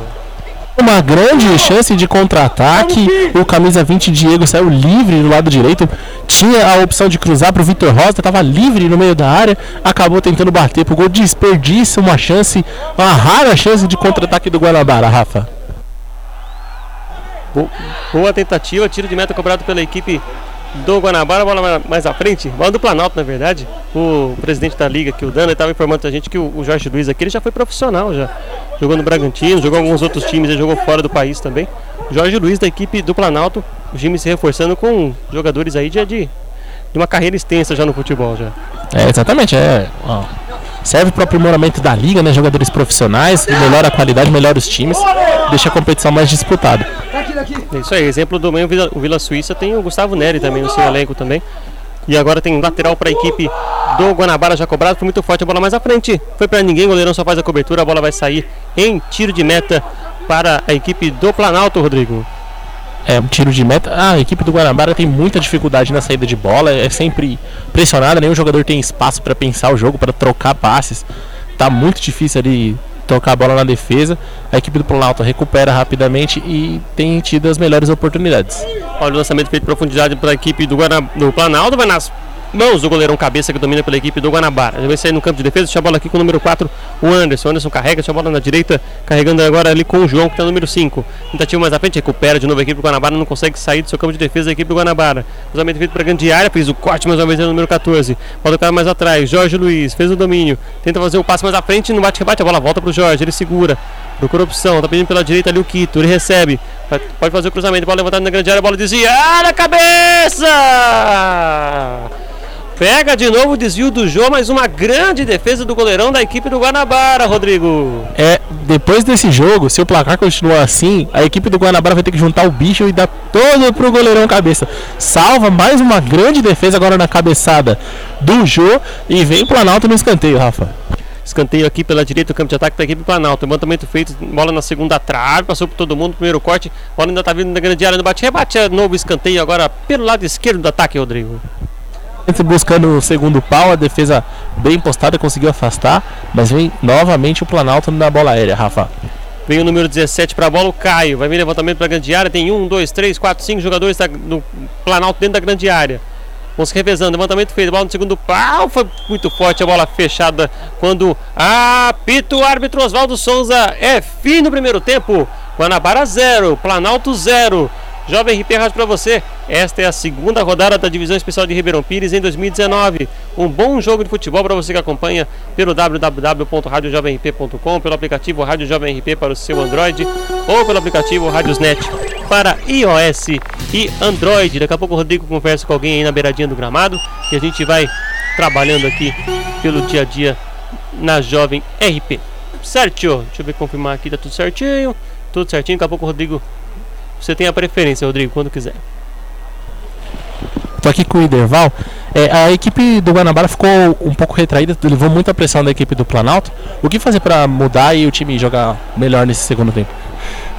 uma grande chance de contra-ataque. O camisa 20 Diego saiu livre do lado direito. Tinha a opção de cruzar para o Vitor Rosa, estava livre no meio da área. Acabou tentando bater pro gol. Desperdiça uma chance, uma rara chance de contra-ataque do Guanabara, Rafa. Boa tentativa, tiro de meta cobrado pela equipe do Guanabara, bola mais à frente, bola do Planalto, na verdade. O presidente da liga, que o Dana, estava informando a gente que o Jorge Luiz aqui ele já foi profissional, já jogou no Bragantino, jogou alguns outros times, ele jogou fora do país também. Jorge Luiz da equipe do Planalto, o time se reforçando com jogadores aí de, de uma carreira extensa já no futebol já. É, exatamente, é. Ó, serve para o aprimoramento da liga, né? Jogadores profissionais, melhora a qualidade, melhora os times, deixa a competição mais disputada. É isso aí, exemplo do meio o Vila Suíça tem o Gustavo Neri também no seu elenco também. E agora tem lateral para a equipe do Guanabara já cobrado, foi muito forte a bola mais à frente. Foi para ninguém, o goleirão só faz a cobertura, a bola vai sair em tiro de meta para a equipe do Planalto, Rodrigo. É, um tiro de meta. Ah, a equipe do Guanabara tem muita dificuldade na saída de bola, é sempre pressionada, nenhum jogador tem espaço para pensar o jogo, para trocar passes. Tá muito difícil ali tocar a bola na defesa. A equipe do Planalto recupera rapidamente e tem tido as melhores oportunidades. Olha o lançamento feito em profundidade para a equipe do, Guana... do Planalto, vai nas mãos do goleirão cabeça que domina pela equipe do Guanabara. Ele vai sair no campo de defesa, deixa a bola aqui com o número 4, o Anderson. Anderson carrega, deixa a bola na direita, carregando agora ali com o João, que está no número 5. Tentativa mais à frente, recupera de novo a equipe do Guanabara, não consegue sair do seu campo de defesa da equipe do Guanabara. Cruzamento feito para grande área, fez o corte mais uma vez no número 14. Pode tocar mais atrás, Jorge Luiz, fez o domínio, tenta fazer o passe mais à frente, não bate-rebate, a bola volta para o Jorge, ele segura. Procura opção, tá pedindo pela direita ali o Quito, ele recebe, pode fazer o cruzamento, bola levantada na grande área, bola desviada, cabeça! Pega de novo o desvio do Jô, mas uma grande defesa do goleirão da equipe do Guanabara, Rodrigo. É, depois desse jogo, se o placar continuar assim, a equipe do Guanabara vai ter que juntar o bicho e dar todo pro goleirão cabeça. Salva mais uma grande defesa agora na cabeçada do Jô e vem o Planalto no escanteio, Rafa. Escanteio aqui pela direita, o campo de ataque da equipe Planalto. Levantamento feito, bola na segunda trave, passou por todo mundo, primeiro corte, bola ainda tá vindo na grande área no bate, rebate, é novo escanteio agora pelo lado esquerdo do ataque, Rodrigo buscando o segundo pau, a defesa bem postada conseguiu afastar, mas vem novamente o Planalto na bola aérea, Rafa. Vem o número 17 para a bola, o Caio. Vai vir levantamento para a grande área. Tem um, dois, três, quatro, cinco jogadores no Planalto dentro da grande área. Vão se revezando. Levantamento feito. Bola no segundo pau. Foi muito forte a bola fechada. Quando apita o árbitro Oswaldo Souza. É fim no primeiro tempo. Guanabara 0. Planalto 0. Jovem RP Rádio para você. Esta é a segunda rodada da Divisão Especial de Ribeirão Pires em 2019. Um bom jogo de futebol para você que acompanha pelo www.radiojovemrp.com, pelo aplicativo Rádio Jovem RP para o seu Android ou pelo aplicativo Radiosnet para iOS e Android. Daqui a pouco o Rodrigo conversa com alguém aí na beiradinha do gramado e a gente vai trabalhando aqui pelo dia a dia na Jovem RP. Certo? Deixa eu ver confirmar aqui, tá tudo certinho. Tudo certinho, daqui a pouco o Rodrigo você tem a preferência, Rodrigo, quando quiser. Tô aqui com o Iderval. É, a equipe do Guanabara ficou um pouco retraída, levou muita pressão da equipe do Planalto. O que fazer para mudar e o time jogar melhor nesse segundo tempo?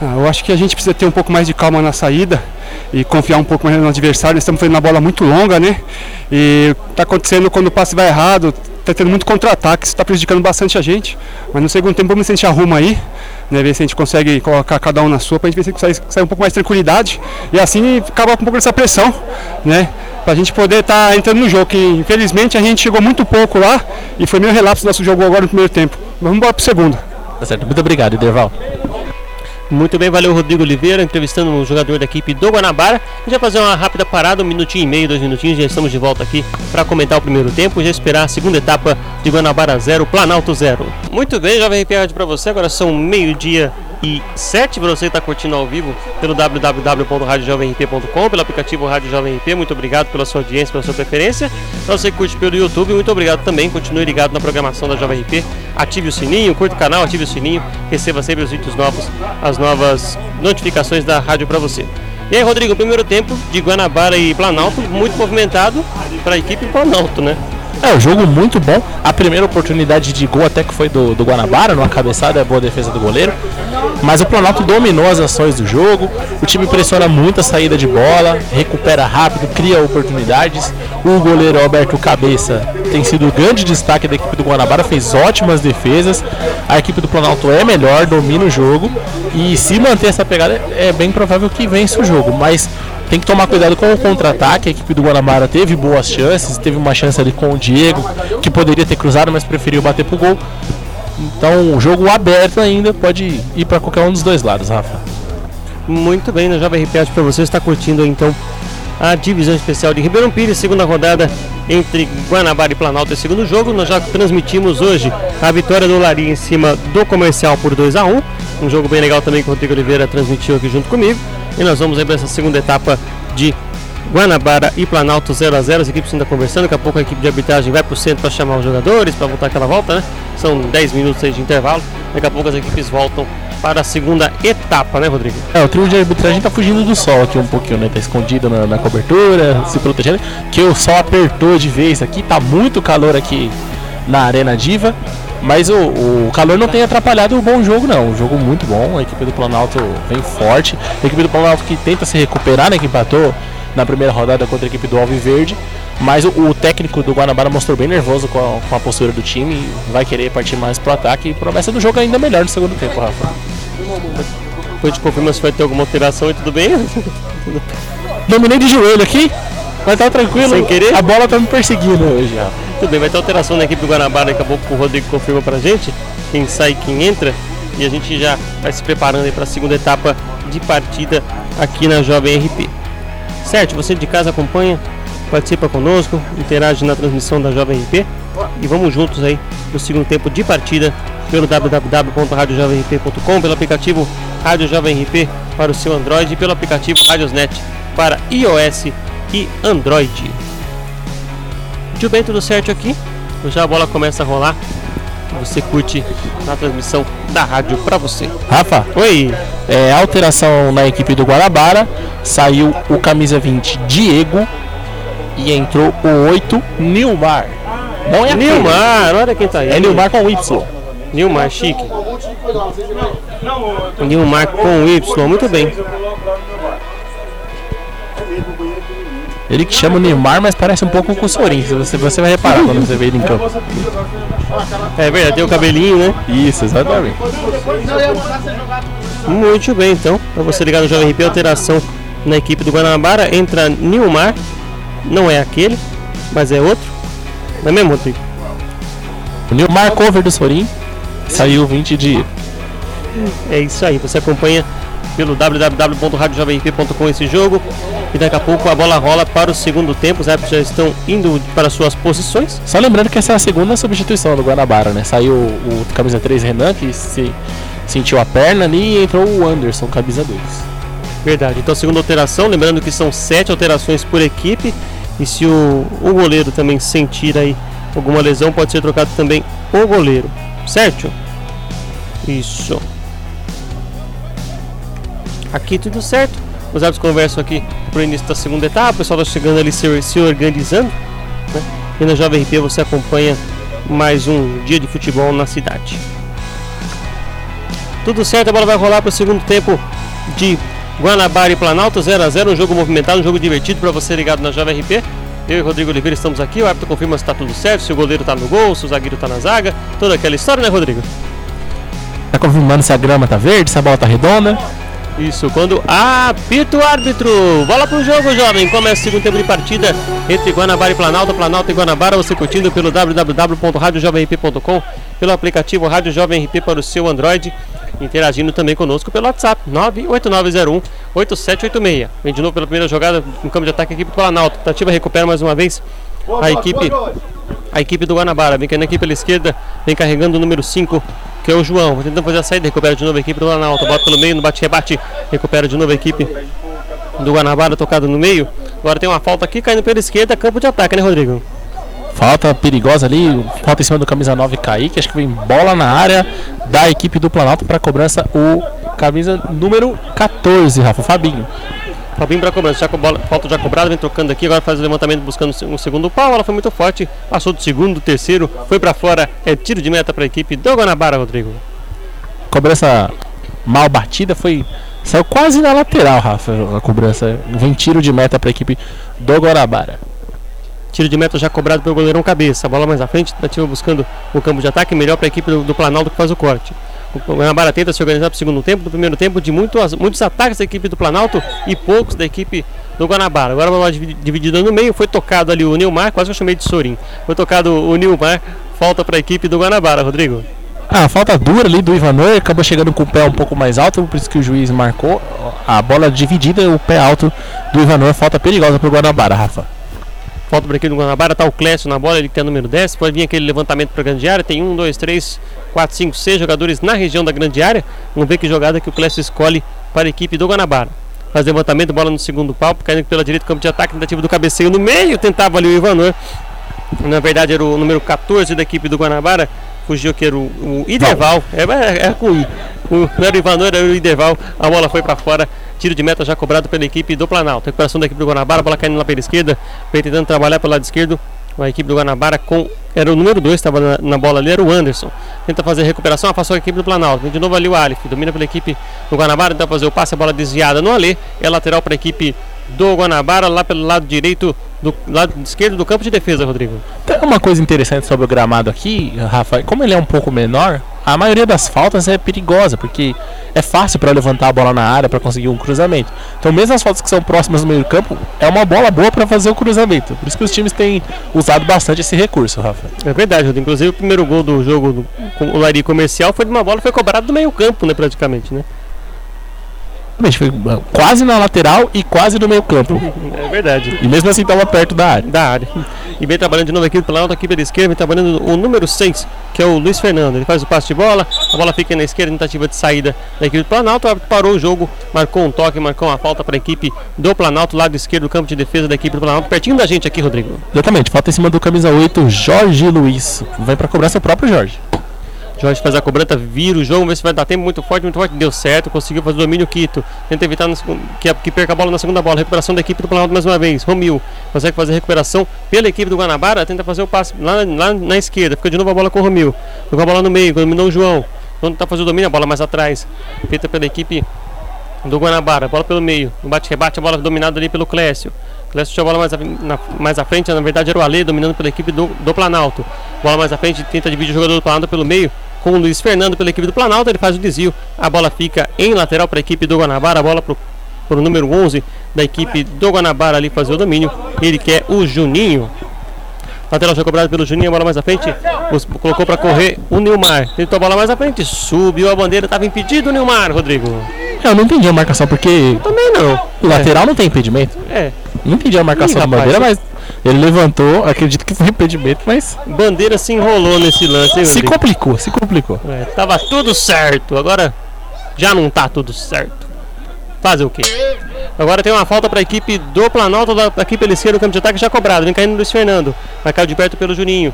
Ah, eu acho que a gente precisa ter um pouco mais de calma na saída e confiar um pouco mais no adversário. Nós estamos fazendo uma bola muito longa, né? E está acontecendo quando o passe vai errado, está tendo muito contra-ataque, isso está prejudicando bastante a gente. Mas no segundo tempo vamos ver se a gente arruma aí, né, ver se a gente consegue colocar cada um na sua, para a gente ver se sai, um pouco mais de tranquilidade e assim acabar com um pouco dessa pressão, né? Para a gente poder estar tá entrando no jogo, que infelizmente a gente chegou muito pouco lá e foi meio relapso nosso jogo agora no primeiro tempo. Vamos embora para o segundo. Tá certo, muito obrigado, Ederval. Muito bem, valeu Rodrigo Oliveira, entrevistando um jogador da equipe do Guanabara. A gente vai fazer uma rápida parada, um minutinho e meio, dois minutinhos, já estamos de volta aqui para comentar o primeiro tempo e já esperar a segunda etapa de Guanabara 0, Planalto 0. Muito bem, Jovem RP para você, agora são meio-dia 7 para você que está curtindo ao vivo pelo www.radiojovemrp.com, pelo aplicativo Rádio Jovem RP. Muito obrigado pela sua audiência, pela sua preferência. Para você que curte pelo YouTube, muito obrigado também. Continue ligado na programação da Jovem RP. Ative o sininho, curta o canal, ative o sininho, receba sempre os vídeos novos, as novas notificações da rádio para você. E aí, Rodrigo, primeiro tempo de Guanabara e Planalto, muito movimentado para a equipe Planalto, né? É, o jogo muito bom. A primeira oportunidade de gol até que foi do, do Guanabara, numa cabeçada, é boa defesa do goleiro. Mas o Planalto dominou as ações do jogo. O time pressiona muito a saída de bola, recupera rápido, cria oportunidades. O goleiro Alberto Cabeça tem sido o grande destaque da equipe do Guanabara, fez ótimas defesas. A equipe do Planalto é melhor, domina o jogo e se manter essa pegada é bem provável que vença o jogo, mas tem que tomar cuidado com o contra-ataque. A equipe do Guanabara teve boas chances, teve uma chance ali com o Diego, que poderia ter cruzado, mas preferiu bater pro gol. Então, o jogo aberto ainda pode ir para qualquer um dos dois lados, Rafa. Muito bem, no Jovem RP, para você está curtindo então a divisão especial de Ribeirão Pires, segunda rodada entre Guanabara e Planalto e segundo jogo. Nós já transmitimos hoje a vitória do Lari em cima do Comercial por 2 a 1 um jogo bem legal também que o Rodrigo Oliveira transmitiu aqui junto comigo. E nós vamos aí para essa segunda etapa de Guanabara e Planalto 0 a 0 As equipes ainda conversando. Daqui a pouco a equipe de arbitragem vai para o centro para chamar os jogadores, para voltar aquela volta, né? São 10 minutos aí de intervalo. Daqui a pouco as equipes voltam para a segunda etapa, né, Rodrigo? É, o trio de arbitragem tá fugindo do sol aqui um pouquinho, né? Tá escondido na, na cobertura, se protegendo. Que o sol apertou de vez aqui, tá muito calor aqui na Arena Diva. Mas o, o calor não tem atrapalhado o bom jogo, não. Um jogo muito bom. A equipe do Planalto vem forte. A equipe do Planalto que tenta se recuperar, né? Que empatou na primeira rodada contra a equipe do Alviverde. Mas o, o, técnico do Guanabara mostrou bem nervoso com a, com a postura do time vai querer partir mais pro ataque. E promessa do jogo ainda melhor no segundo tempo, Rafa. Depois de confirma se vai ter alguma alteração e tudo bem? Dominei de joelho aqui, mas tá tranquilo. Sem querer? A bola tá me perseguindo hoje, Rafa. Tudo bem, vai ter alteração na equipe do Guanabara. Daqui a pouco o Rodrigo confirma pra gente quem sai quem entra. E a gente já vai se preparando aí para a segunda etapa de partida aqui na Jovem RP. Certo, você de casa acompanha, participa conosco, interage na transmissão da Jovem RP e vamos juntos aí no segundo tempo de partida pelo www.radiojovemrp.com, pelo aplicativo Rádio Jovem RP para o seu Android e pelo aplicativo Radiosnet para iOS e Android. Muito bem, tudo certo aqui. Já a bola começa a rolar. Você curte na transmissão da rádio para você. Rafa, Oi. É, alteração na equipe do Guarabara. Saiu o camisa 20 Diego e entrou o 8 Nilmar. Não é Nilmar, olha quem tá aí. É Nilmar com Y. Nilmar, chique. Nilmar com Y, muito bem. Ele que chama o Neymar, mas parece um pouco com o Sorin. Você, você vai reparar quando você vê ele em campo. É verdade, tem o cabelinho, né? Isso, exatamente. Muito bem, então. Para você ligar no Jovem RP, alteração na equipe do Guanabara. Entra Nilmar. Não é aquele, mas é outro. Não é mesmo, Rodrigo? O Nilmar cover do Sorin. Saiu 20 de. É isso aí. Você acompanha pelo www.radiojovemp.com esse jogo. E daqui a pouco a bola rola para o segundo tempo. Os árbitros já estão indo para suas posições. Só lembrando que essa é a segunda substituição do Guanabara, né? Saiu o camisa 3 Renan, que se sentiu a perna ali, e entrou o Anderson, camisa 2. Verdade. Então, segunda alteração, lembrando que são sete alterações por equipe. E se o, o goleiro também sentir aí alguma lesão, pode ser trocado também o goleiro. Certo? Isso. Aqui tudo certo. Os árbitros conversam aqui pro início da segunda etapa. O pessoal está chegando ali se, se organizando. Né? E na Jovem RP você acompanha mais um dia de futebol na cidade. Tudo certo, a bola vai rolar para o segundo tempo de Guanabara e Planalto 0 a 0 um jogo movimentado, um jogo divertido para você ligado na Jovem RP. Eu e Rodrigo Oliveira estamos aqui, o árbitro confirma se está tudo certo, se o goleiro está no gol, se o zagueiro está na zaga, toda aquela história, né, Rodrigo? Tá confirmando se a grama tá verde, se a bola tá redonda. Isso, quando apita o árbitro. Bola pro jogo, jovem. Começa o segundo tempo de partida entre Guanabara e Planalto. Planalto e Guanabara, você curtindo pelo www.radiojovemrp.com, pelo aplicativo Rádio Jovem RP para o seu Android, interagindo também conosco pelo WhatsApp 98901 8786. Vem de novo pela primeira jogada em campo de ataque a equipe do Planalto. Tativa recupera mais uma vez a equipe a equipe do Guanabara. Vem caindo aqui pela esquerda, vem carregando o número 5 que é o João. Tentando fazer a saída, recupera de novo a equipe do Planalto. Bota pelo meio, no bate-rebate, recupera de novo a equipe do Guanabara, tocado no meio. Agora tem uma falta aqui, caindo pela esquerda, campo de ataque, né, Rodrigo? Falta perigosa ali, falta em cima do camisa 9 Kaique, acho que vem bola na área da equipe do Planalto para cobrança o camisa número 14, Rafa Fabinho. Fabinho para cobrança, já com bola, falta já cobrada, vem trocando aqui, agora faz o levantamento buscando um segundo pau, ela foi muito forte, passou do segundo, do terceiro, foi para fora, é tiro de meta para a equipe do Guanabara, Rodrigo. Cobrança mal batida, foi saiu quase na lateral, Rafa, a cobrança. Vem tiro de meta para a equipe do Guanabara. Tiro de meta já cobrado pelo goleirão cabeça. A bola mais à frente, tentativa buscando o campo de ataque, melhor para a equipe do, do Planalto que faz o corte. O Guanabara tenta se organizar para o segundo tempo, do primeiro tempo, de muito, muitos ataques da equipe do Planalto e poucos da equipe do Guanabara. Agora a bola dividida no meio, foi tocado ali o Nilmar, quase que eu chamei de Sorim. Foi tocado o Nilmar, falta para a equipe do Guanabara, Rodrigo. Ah, falta dura ali do Ivanor, acabou chegando com o pé um pouco mais alto, por isso que o juiz marcou. A bola dividida, o pé alto do Ivanor, falta perigosa para o Guanabara, Rafa. Falta para aqui do Guanabara, tá o Clécio na bola, ele que tem o número 10. Pode vir aquele levantamento para a grande área. Tem 1, 2, 3, 4, 5, 6 jogadores na região da grande área. Vamos ver que jogada que o Clécio escolhe para a equipe do Guanabara. Faz levantamento, bola no segundo pau, caindo pela direita, campo de ataque, tentativa do cabeceio no meio, tentava ali o Ivanor. Na verdade era o número 14 da equipe do Guanabara. Fugiu que era o, o Ideval. É, é, é com I. O, não era o Ivanor, era o Ideval. A bola foi para fora. Tiro de meta já cobrado pela equipe do Planalto. Recuperação da equipe do Guanabara, bola caindo lá pela esquerda. Vem tentando trabalhar pelo lado esquerdo. A equipe do Guanabara com. Era o número 2, estava na, na, bola ali, era o Anderson. Tenta fazer a recuperação, afastou a equipe do Planalto. Vem de novo ali o Alif. Domina pela equipe do Guanabara, tenta fazer o passe, a bola desviada no Alê. É lateral para a equipe do Guanabara, lá pelo lado direito, do lado esquerdo do campo de defesa, Rodrigo. Tem uma coisa interessante sobre o gramado aqui, Rafa, como ele é um pouco menor, a maioria das faltas é perigosa, porque é fácil para levantar a bola na área para conseguir um cruzamento. Então, mesmo as faltas que são próximas do meio-campo, é uma bola boa para fazer o cruzamento. Por isso que os times têm usado bastante esse recurso, Rafa. É verdade, Rodrigo. Inclusive, o primeiro gol do jogo do, com o Lari comercial foi de uma bola que foi cobrada do meio-campo, né, praticamente, né? Foi ah, quase na lateral e quase no meio campo. É verdade. E mesmo assim estava perto da área. Da área. E vem trabalhando de novo aqui pela alta, aqui pela esquerda, vem trabalhando o número 6, que é o Luiz Fernando. Ele faz o passe de bola, a bola fica na esquerda, tentativa de saída da equipe do Planalto. Parou o jogo, marcou um toque, marcou uma falta para a equipe do Planalto, lado esquerdo do campo de defesa da equipe do Planalto, pertinho da gente aqui, Rodrigo. Exatamente, falta em cima do camisa 8, Jorge Luiz. Vai para cobrança o próprio Jorge. Jorge faz a cobrança, vira o jogo, vê se vai dar tempo muito forte, muito forte. Deu certo, conseguiu fazer o domínio Quito. Tenta evitar no, que, que perca a bola na segunda bola. Recuperação da equipe do Planalto mais uma vez. Romil consegue fazer a recuperação pela equipe do Guanabara. Tenta fazer o passe lá, lá na esquerda. Fica de novo a bola com o Romil. Jogou a bola no meio, dominou o João. Quando tá fazendo o domínio, a bola mais atrás. Feita pela equipe do Guanabara. Bola pelo meio. No bate-rebate, a bola dominada ali pelo Clécio. Clécio tinha a bola mais, a, na, mais à frente, na verdade era o Ale dominando pela equipe do, do Planalto. Bola mais à frente, tenta dividir o jogador do Planalto pelo meio com o Luiz Fernando pela equipe do Planalto. Ele faz o desvio. A bola fica em lateral para a equipe do Guanabara. A bola para o número 11 da equipe do Guanabara ali fazer o domínio. Ele quer o Juninho. Lateral já cobrado pelo Juninho, a bola mais à frente. Colocou para correr o Nilmar. Tentou a bola mais à frente. Subiu a bandeira, estava impedido o Nilmar, Rodrigo. Eu não entendi a marcação porque. Também não. O lateral é. não tem impedimento. É. Não entendi a marcação Ih, da bandeira, mas ele levantou, acredito que foi impedimento, mas. Bandeira se enrolou nesse lance, hein, Se complicou, se complicou. É, tava tudo certo, agora já não tá tudo certo. Fazer o quê? Agora tem uma falta para a equipe do Planalto, da, aqui pela esquerda, o campo de ataque já cobrado. Vem caindo no Luiz Fernando. Marcado de perto pelo Juninho.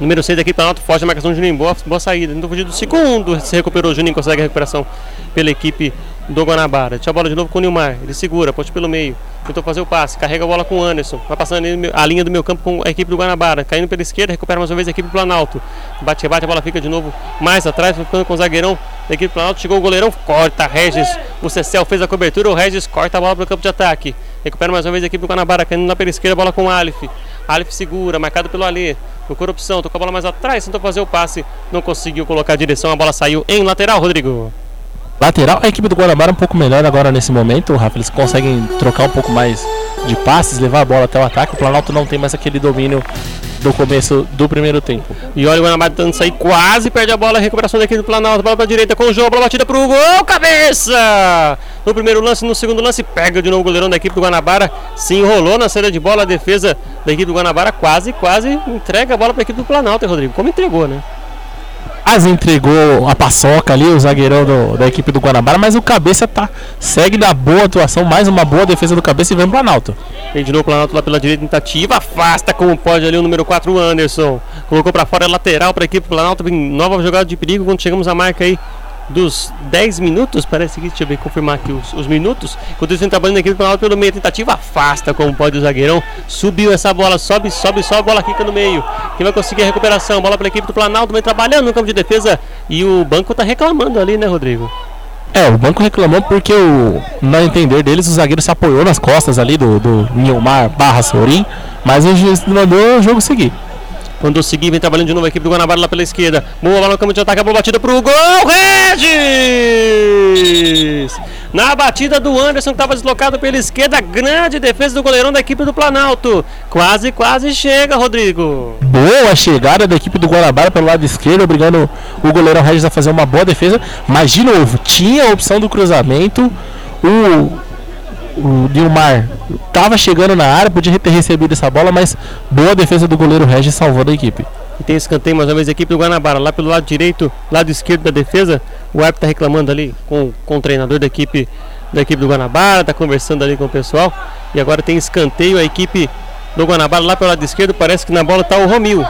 Número 6 aqui, Planalto, foge a marcação do Juninho. Boa, boa saída. Não fugir do segundo. Se recuperou o Juninho, consegue a recuperação pela equipe do Guanabara. Deixa a bola de novo com o Nilmar. Ele segura, ponte pelo meio. Tentou fazer o passe, carrega a bola com o Anderson. Vai passando a linha do meu campo com a equipe do Guanabara. Caindo pela esquerda, recupera mais uma vez a equipe do Planalto. Bate, bate, a bola fica de novo mais atrás, ficando com o zagueirão da equipe do Planalto. Chegou o goleirão, corta. Regis, o Cecel fez a cobertura. O Regis corta a bola para o campo de ataque. Recupera mais uma vez a equipe do Guanabara, caindo lá pela esquerda, bola com o Alif. Alif segura, marcado pelo Alê. Procura opção, tocou a bola mais atrás, tentou fazer o passe, não conseguiu colocar a direção, a bola saiu em lateral, Rodrigo. Lateral, a equipe do Guanabara é um pouco melhor agora nesse momento, Rafa. Eles conseguem trocar um pouco mais de passes, levar a bola até o ataque. O Planalto não tem mais aquele domínio do começo do primeiro tempo. E olha o Guanabara tentando sair, quase perde a bola. Recuperação daqui do Planalto, bola para direita com o jogo, bola batida para o gol, cabeça! No primeiro lance, no segundo lance, pega de novo o goleirão da equipe do Guanabara, se enrolou na saída de bola. A defesa da equipe do Guanabara quase, quase entrega a bola para a equipe do Planalto, hein, Rodrigo? Como entregou, né? Quase entregou a paçoca ali, o zagueirão do, da equipe do Guanabara, mas o Cabeça tá, segue na boa atuação, mais uma boa defesa do Cabeça e vem pro Planalto. Vem de novo o Planalto lá pela direita, tentativa, afasta como pode ali o número 4, o Anderson. Colocou para fora, lateral para a equipe do Planalto, nova jogada de perigo quando chegamos à marca aí dos 10 minutos, parece que, deixa eu ver, confirmar aqui os, os minutos. Enquanto isso, trabalhando aqui pelo meio, tentativa afasta como pode o zagueirão. Subiu essa bola, sobe, sobe, sobe, a bola fica no meio. Quem vai conseguir a recuperação? Bola para a equipe do Planalto, vem trabalhando no campo de defesa. E o banco está reclamando ali, né, Rodrigo? É, o banco reclamou porque, o, no entender deles, o zagueiro se apoiou nas costas ali do, do Nilmar barra Sorin, mas o mandou o jogo seguir. Quando seguir, vem trabalhando de novo a equipe do Guanabara lá pela esquerda. Boa bola no campo de ataque, a bola batida pro gol. Regis! Na batida do Anderson, que estava deslocado pela esquerda. Grande defesa do goleirão da equipe do Planalto. Quase, quase chega, Rodrigo. Boa chegada da equipe do Guanabara pelo lado esquerdo, obrigando o goleirão Regis a fazer uma boa defesa. Mas, de novo, tinha a opção do cruzamento. O o Dilmar estava chegando na área, podia ter recebido essa bola, mas boa defesa do goleiro Regis salvando a equipe. E tem escanteio mais uma vez a equipe do Guanabara, lá pelo lado direito, lado esquerdo da defesa. O árbitro está reclamando ali com, com o treinador da equipe da equipe do Guanabara, está conversando ali com o pessoal. E agora tem escanteio a equipe do Guanabara lá pelo lado esquerdo, parece que na bola está o Romil.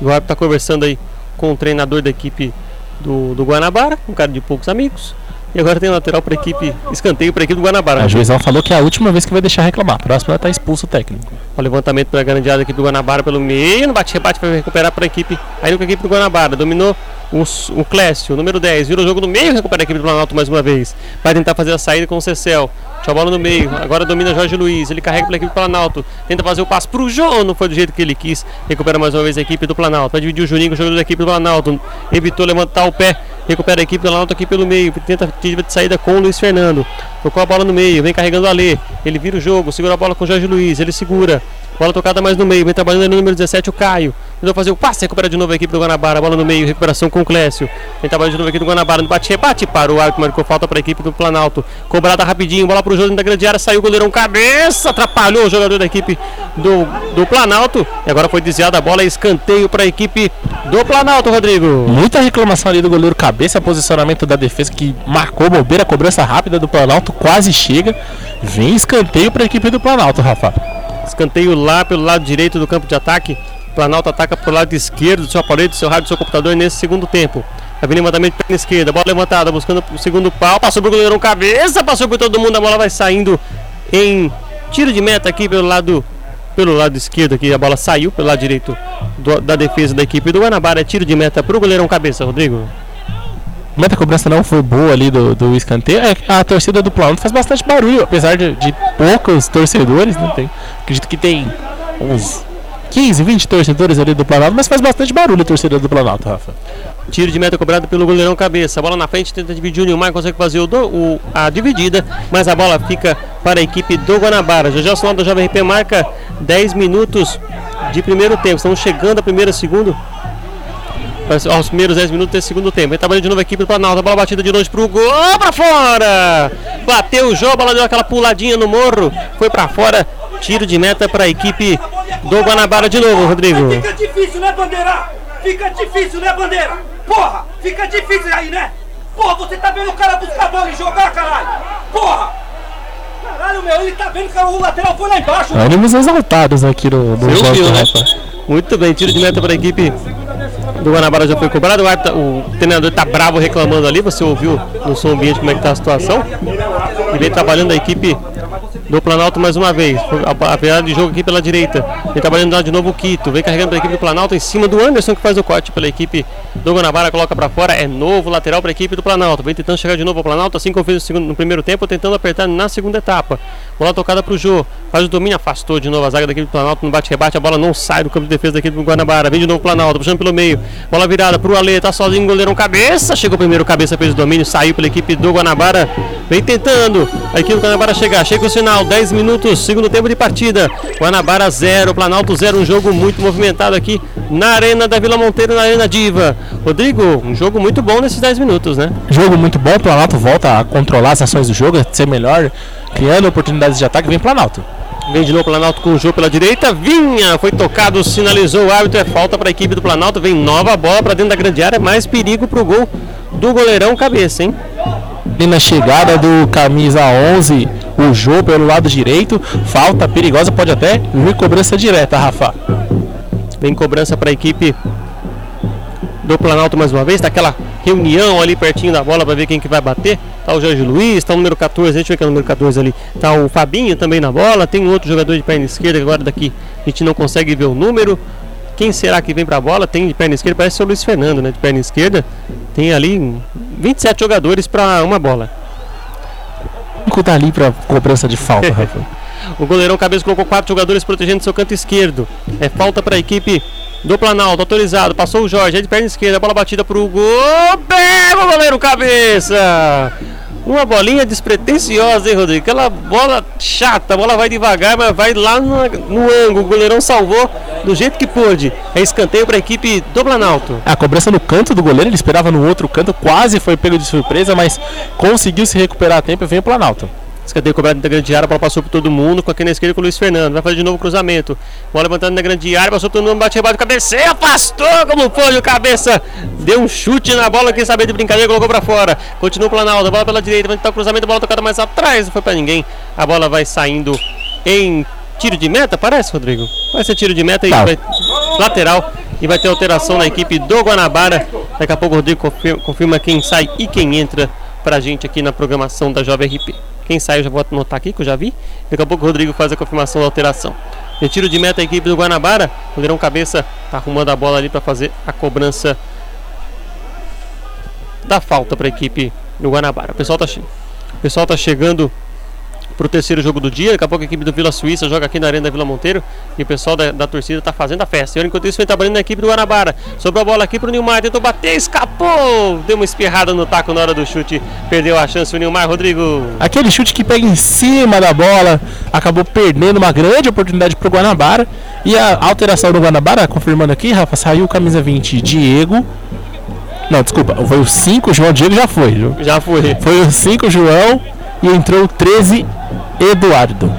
O árbitro está conversando aí com o treinador da equipe do, do Guanabara, um cara de poucos amigos. E agora tem lateral para a equipe, escanteio para a equipe do Guanabara. A juizão falou que é a última vez que vai deixar reclamar. Próxima está expulso o técnico. O levantamento para a grande área da equipe do Guanabara pelo meio. No bate-rebate vai recuperar para a equipe. Aí com a equipe do Guanabara. Dominou o, o Clécio, número 10. Vira o jogo no meio. Recupera a equipe do Planalto mais uma vez. Vai tentar fazer a saída com o Cecel. A bola no meio. Agora domina Jorge Luiz. Ele carrega pela equipe do Planalto. Tenta fazer o passe para o João. Não foi do jeito que ele quis. Recupera mais uma vez a equipe do Planalto. Vai dividir o Juninho com o jogador da equipe do Planalto. Evitou levantar o pé. Recupera a equipe do Planalto aqui pelo meio. Tenta de saída com o Luiz Fernando. Tocou a bola no meio. Vem carregando o Alê. Ele vira o jogo. Segura a bola com o Jorge Luiz. Ele segura. Bola tocada mais no meio. Vem trabalhando no número 17, o Caio. Tentou fazer o passe. Recupera de novo a equipe do Guanabara. Bola no meio. Recuperação com o Clécio. Vem trabalhando de novo aqui do Guanabara. Bate rebate para o árbitro. Marcou falta para a equipe do Planalto. Cobrada rapidinho. Bola para o jogo da grande área. Saiu o goleirão cabeça. Atrapalhou o jogador da equipe do, do Planalto. E agora foi desviada a bola. Escanteio para a equipe do Planalto, Rodrigo. Muita reclamação ali do goleiro cabeça. Posicionamento da defesa que marcou bobeira. Cobrança rápida do Planalto. Quase chega. Vem escanteio para a equipe do Planalto, Rafa. Escanteio lá pelo lado direito do campo de ataque. Planalto ataca pelo lado esquerdo do seu aparelho, do seu rádio, do seu computador nesse segundo tempo. Vai vir levantamento perna esquerda, bola levantada, buscando o segundo pau, passou por goleirão cabeça, passou por todo mundo, a bola vai saindo em tiro de meta aqui pelo lado pelo lado esquerdo aqui, a bola saiu pelo lado direito do, da defesa da equipe do Guanabara, é tiro de meta para o goleirão cabeça, Rodrigo. Meta cobrança não foi boa ali do, do escanteio. É, a torcida do Planalto faz bastante barulho, apesar de, de poucos torcedores. Né? Tem, acredito que tem uns 15, 20 torcedores ali do Planalto, mas faz bastante barulho a torcida do Planalto, Rafa. Tiro de meta cobrado pelo goleirão cabeça. A bola na frente, tenta dividir o Nilmar, consegue fazer o, do, o, a dividida, mas a bola fica para a equipe do Guanabara. Já já o do Jovem RP marca 10 minutos de primeiro tempo. Estamos chegando a primeiro segundo aos primeiros 10 minutos desse segundo tempo. Ele trabalhando de novo a equipe do Planalto. A bola batida de longe pro gol, pra fora! Bateu o jogo, a bola deu aquela puladinha no morro, foi pra fora. Tiro de meta para a equipe do Guanabara de novo, Rodrigo. Fica difícil, né, Bandeira? Fica difícil, né, Bandeira? Porra, fica difícil aí, né? Porra, você tá vendo o cara buscar a bola e jogar, caralho? Porra! Caralho, meu, ele tá vendo que o lateral foi lá embaixo. Ânimos exaltados aqui no, no jogo, viu, né? Muito bem, tiro de meta para a equipe do Guanabara já foi cobrado. O, árbitro, o treinador está bravo reclamando ali. Você ouviu no som ambiente como é que está a situação. E vem trabalhando a equipe do Planalto mais uma vez. A, virada de jogo aqui pela direita. Vem trabalhando lá de novo o Quito. Vem carregando para a equipe do Planalto em cima do Anderson que faz o corte pela equipe do Guanabara. Coloca para fora. É novo lateral para a equipe do Planalto. Vem tentando chegar de novo ao Planalto, assim como fez no, segundo, no primeiro tempo, tentando apertar na segunda etapa. Bola tocada para o Jô. Faz o domínio, afastou de novo a zaga da equipe do Planalto. No bate-rebate, a bola não sai do campo de defesa da equipe do Guanabara. Vem de novo o Planalto, puxando pelo meio. Bola virada para o Ale. Tá sozinho, goleirão cabeça. Chegou primeiro, cabeça fez o domínio. Saiu pela equipe do Guanabara. Vem tentando. A equipe do Guanabara chegar. Chega o sinal. 10 minutos segundo tempo de partida. Guanabara 0, Planalto 0, um jogo muito movimentado aqui na Arena da Vila Monteiro, na Arena Diva. Rodrigo, um jogo muito bom nesses 10 minutos, né? Jogo muito bom, Planalto volta a controlar as ações do jogo, a ser melhor, criando oportunidades de ataque, vem Planalto. Vem de novo o Planalto com o jogo pela direita. Vinha, foi tocado, sinalizou o árbitro. É falta para a equipe do Planalto. Vem nova bola para dentro da grande área. Mais perigo para o gol do goleirão cabeça, hein? E na chegada do camisa 11, o Jô pelo lado direito. Falta perigosa, pode até vir cobrança direta, Rafa. Vem cobrança para a equipe do Planalto mais uma vez. Tá aquela reunião ali pertinho da bola para ver quem que vai bater. Tá o Jorge Luiz, tá o número 14, deixa eu ver que é o número 14 ali. Tá o Fabinho também na bola. Tem um outro jogador de perna esquerda que agora daqui a gente não consegue ver o número. Quem será que vem para a bola? Tem de perna esquerda, parece ser o Luiz Fernando, né? De perna esquerda. Tem ali 27 jogadores para uma bola. Cinco dali pra cobrança de falta, Rafa. O goleirão Cabeça colocou quatro jogadores protegendo seu canto esquerdo. É falta para a equipe do Planalto, autorizado. Passou o Jorge, aí de perna esquerda, bola batida pro gol. Pega o goleiro Cabeça! Uma bolinha despretensiosa, hein, Rodrigo? Aquela bola chata, a bola vai devagar, mas vai lá no, no ângulo. O goleirão salvou do jeito que pôde. É escanteio para a equipe do Planalto. A cobrança no canto do goleiro, ele esperava no outro canto, quase foi pego de surpresa, mas conseguiu se recuperar a tempo e veio o Planalto. Escanteio cobrado na grande área, a bola passou por todo mundo, com aqui na esquerda com o Luiz Fernando. Vai fazer de novo o cruzamento. Bola levantando na grande área, passou todo mundo, bate rebate, cabeceia, afastou como foi o cabeça. Deu um chute na bola, quem saber de brincadeira, colocou pra fora. Continua o Planalto, bola pela direita, vai tentar o cruzamento, bola tocada mais atrás, não foi pra ninguém. A bola vai saindo em tiro de meta, parece, Rodrigo? Vai ser tiro de meta e Tá. vai, lateral. E vai ter alteração na equipe do Guanabara. Daqui a pouco o Rodrigo confirma, confirma quem sai e quem entra pra gente aqui na programação da Jovem RP. Quem sai eu já vou anotar aqui, que eu já vi. Daqui a pouco o Rodrigo faz a confirmação da alteração. Retiro de meta a equipe do Guanabara. O goleirão cabeça tá arrumando a bola ali para fazer a cobrança da falta para a equipe do Guanabara. O pessoal tá, o pessoal tá chegando pro terceiro jogo do dia. Daqui a pouco a equipe do Vila Suíça joga aqui na Arena da Vila Monteiro. E o pessoal da, da torcida tá fazendo a festa. E enquanto isso, vem trabalhando na equipe do Guanabara. Sobrou a bola aqui pro Nilmar. Tentou bater, escapou. Deu uma espirrada no taco na hora do chute. Perdeu a chance o Nilmar, Rodrigo. Aquele chute que pega em cima da bola acabou perdendo uma grande oportunidade pro Guanabara. E a alteração do Guanabara, confirmando aqui, Rafa, saiu o camisa 20 Diego. Não, desculpa, foi o 5, João Diego já foi. viu? Já foi. Foi o 5 João e entrou o 13 Eduardo.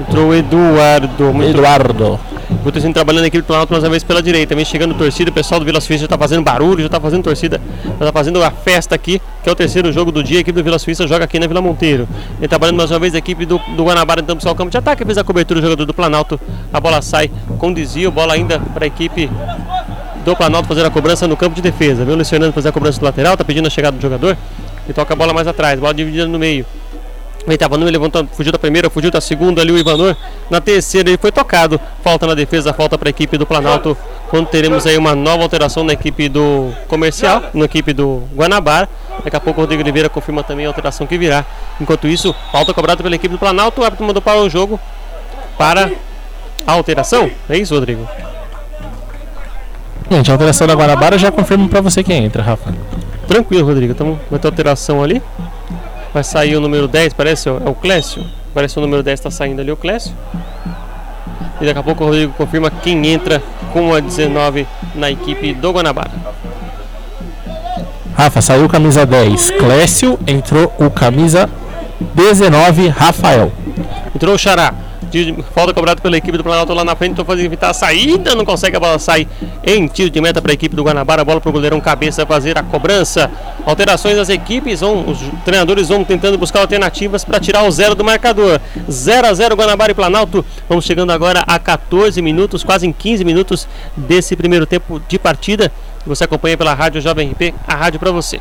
Entrou o Eduardo. Muito Eduardo. O Torcida trabalhando na equipe do Planalto mais uma vez pela direita. Vem chegando torcida, o pessoal do Vila Suíça já tá fazendo barulho, já tá fazendo torcida, já tá fazendo a festa aqui, que é o terceiro jogo do dia. A equipe do Vila Suíça joga aqui na Vila Monteiro. Vem trabalhando mais uma vez a equipe do, do Guanabara tentando buscar o campo de ataque, fez a cobertura do jogador do Planalto. A bola sai com desvio, bola ainda para a equipe do Planalto fazer a cobrança no campo de defesa. Vem o Luiz Fernando fazer a cobrança do lateral, tá pedindo a chegada do jogador e toca a bola mais atrás, bola dividida no meio. Vem Ivanor, levantou, fugiu da primeira, fugiu da segunda ali o Ivanor. Na terceira ele foi tocado. Falta na defesa, falta para a equipe do Planalto. Quando teremos aí uma nova alteração na equipe do comercial, na equipe do Guanabara. Daqui a pouco o Rodrigo Oliveira confirma também a alteração que virá. Enquanto isso, falta cobrada pela equipe do Planalto. O árbitro mandou para o jogo para a alteração. É isso, Rodrigo? Gente, a alteração da Guanabara já confirmo pra você quem entra, Rafa. Tranquilo, Rodrigo. Então vai ter alteração ali. Vai sair o número 10, parece, é o Clécio. Parece o número 10 está saindo ali, o Clécio. E daqui a pouco o Rodrigo confirma quem entra com a 19 na equipe do Guanabara. Rafa, saiu camisa 10 Clécio, entrou o camisa 19 Rafael. Entrou o Xará. Falta cobrado pela equipe do Planalto lá na frente. Estou fazendo evitar a saída. Não consegue a bola sair em tiro de meta para a equipe do Guanabara. A bola para o goleirão cabeça fazer a cobrança. Alterações das equipes. Vão, os treinadores vão tentando buscar alternativas para tirar o zero do marcador. 0 a 0 Guanabara e Planalto. Vamos chegando agora a 14 minutos, quase em 15 minutos desse primeiro tempo de partida. Você acompanha pela Rádio Jovem RP, a rádio para você.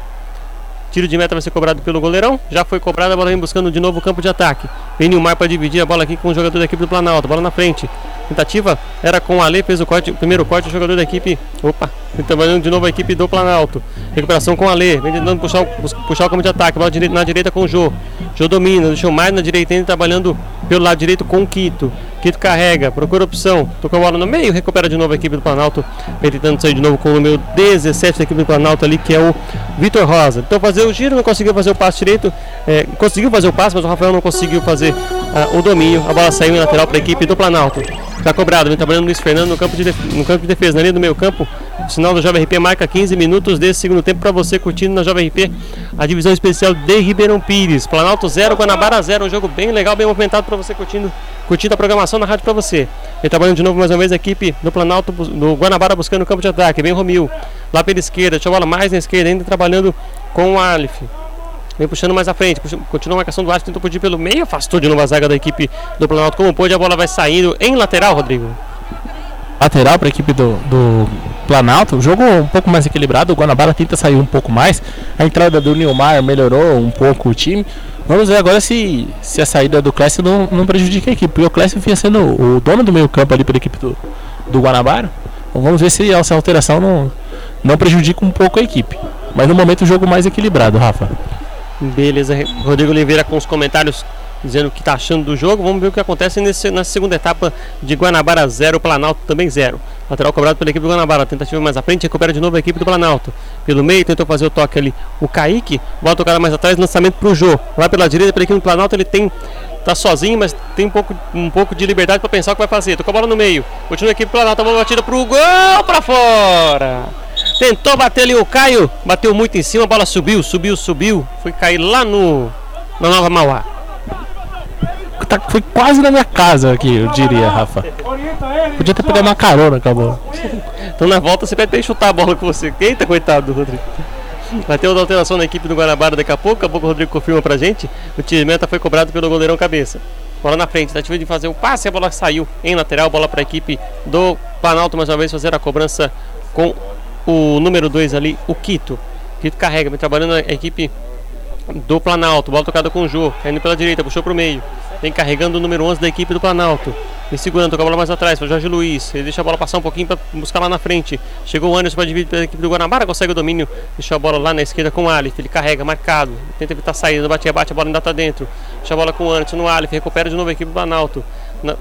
Tiro de meta vai ser cobrado pelo goleirão. Já foi cobrado, a bola vem buscando de novo o campo de ataque. Vem Nilmar para dividir a bola aqui com o jogador da equipe do Planalto. Bola na frente. Tentativa era com o Ale, fez o corte, o primeiro corte, o jogador da equipe. Opa, trabalhando de novo a equipe do Planalto. Recuperação com o Ale, vem tentando puxar puxar o campo de ataque. Bola na direita com o Jô. Jô domina, deixou mais na direita ainda trabalhando pelo lado direito com o Quito. Quito carrega, procura opção. Tocou a bola no meio, recupera de novo a equipe do Planalto. Tentando sair de novo com o número 17 da equipe do Planalto ali, que é o Vitor Rosa. Então fazer o giro, não conseguiu fazer o passe direito. é, conseguiu fazer o passe, mas o Rafael não conseguiu fazer ah, o domínio. A bola saiu em lateral para a equipe do Planalto. Está cobrado, vem trabalhando Luiz Fernando no campo de, no campo de defesa, na linha do meio campo. O sinal do Jovem RP marca 15 minutos desse segundo tempo para você curtindo na Jovem RP a divisão especial de Ribeirão Pires. Planalto 0, Guanabara 0. Um jogo bem legal, bem movimentado para você curtindo, curtindo a programação na rádio para você. Vem trabalhando de novo mais uma vez a equipe do Planalto, do Guanabara buscando o campo de ataque. Vem Romil lá pela esquerda, deixa a bola mais na esquerda, ainda trabalhando com o Alif. Vem puxando mais à frente, puxa- continua a marcação do Alif, tentou fugir pelo meio, afastou de novo a zaga da equipe do Planalto. Como pôde, a bola vai saindo em lateral, Rodrigo. Lateral para a equipe do, do Planalto. O jogo um pouco mais equilibrado. O Guanabara tenta sair um pouco mais. A entrada do Nilmar melhorou um pouco o time. Vamos ver agora se, se a saída do Clécio não, não prejudica a equipe. Porque o Clécio vinha sendo o dono do meio campo ali pela equipe do, do Guanabara. Então vamos ver se essa alteração não, não prejudica um pouco a equipe. Mas no momento o jogo mais equilibrado, Rafa. Beleza, Rodrigo Oliveira com os comentários dizendo o que está achando do jogo. Vamos ver o que acontece nesse, na segunda etapa de Guanabara 0, Planalto também 0. Lateral cobrado pela equipe do Guanabara, tentativa mais à frente, recupera de novo a equipe do Planalto. Pelo meio, tentou fazer o toque ali o Kaique, bola tocada mais atrás, lançamento para o Jô. Lá pela direita, pela equipe do Planalto, ele tem tá sozinho, mas tem um pouco, um pouco de liberdade para pensar o que vai fazer. Tocou a bola no meio, continua a equipe do Planalto, a bola batida para o gol para fora. Tentou bater ali o Caio, bateu muito em cima, a bola subiu, subiu, subiu. Foi cair lá no na Nova Mauá. Tá, foi quase na minha casa aqui, eu diria, Rafa. Podia ter pegado uma carona com a bola. Então na volta você vai ter que chutar a bola com você. Eita, coitado do Rodrigo. Vai ter outra alteração na equipe do Guanabara daqui a pouco. Daqui a pouco o Rodrigo confirma pra gente. O time meta foi cobrado pelo goleirão cabeça. Bola na frente, tentativa de fazer o passe, a bola saiu em lateral, bola para a equipe do Planalto mais uma vez fazer a cobrança com o número 2 ali, o Quito. Quito carrega, vem trabalhando a equipe do Planalto. Bola tocada com o Jô, caindo pela direita, puxou para o meio. Vem carregando o número 11 da equipe do Planalto. Vem segurando, toca a bola mais atrás para Jorge Luiz. Ele deixa a bola passar um pouquinho para buscar lá na frente. Chegou o Anderson para dividir pela equipe do Guanabara, consegue o domínio. Deixa a bola lá na esquerda com o Alif. Ele carrega, marcado. Tenta evitar a saída, bate, bate, a bola ainda está dentro. Deixa a bola com o Anderson no Alif. Recupera de novo a equipe do Planalto.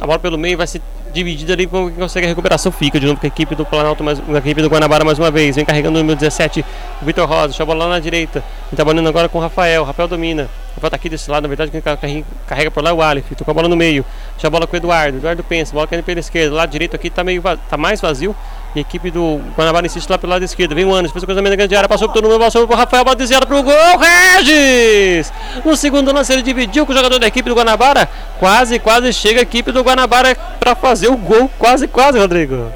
A bola pelo meio vai se dividida ali, quem consegue a recuperação fica de novo com a equipe do Planalto, mais, a equipe do Guanabara mais uma vez, vem carregando o número 17, o Vitor Rosa, deixa a bola lá na direita, vem trabalhando agora com o Rafael, Rafael domina, o Rafael tá aqui desse lado, na verdade quem carrega por lá é o Aleph, tocou a bola no meio, deixa a bola com o Eduardo, Eduardo pensa, bola caindo pela esquerda, lado direito aqui tá meio tá mais vazio, equipe do Guanabara insiste lá pelo lado esquerdo. Vem o Anderson, fez o cruzamento da grande área, passou por todo mundo, passou pro Rafael, bola desviada pro gol. Regis! No segundo lance ele dividiu com o jogador da equipe do Guanabara. Quase, quase chega a equipe do Guanabara para fazer o gol. Quase, quase, Rodrigo.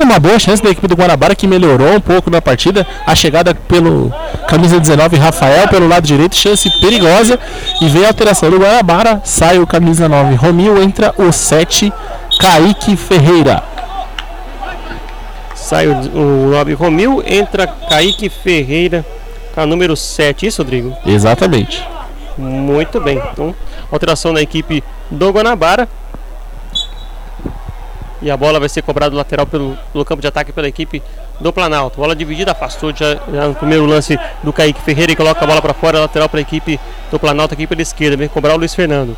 Uma boa chance da equipe do Guanabara que melhorou um pouco na partida. A chegada pelo camisa 19 Rafael pelo lado direito, chance perigosa. E vem a alteração do Guanabara. Sai o camisa 9 Romil, entra o 7 Kaique Ferreira. Sai o, o 9 Romil, entra Kaique Ferreira, a número 7. Isso, Rodrigo? Exatamente. Muito bem. Então, alteração na equipe do Guanabara. E a bola vai ser cobrada do lateral pelo, pelo campo de ataque pela equipe do Planalto. Bola dividida, afastou já, já no primeiro lance do Kaique Ferreira e coloca a bola para fora, lateral para a equipe do Planalto, aqui pela esquerda. Vem cobrar o Luiz Fernando.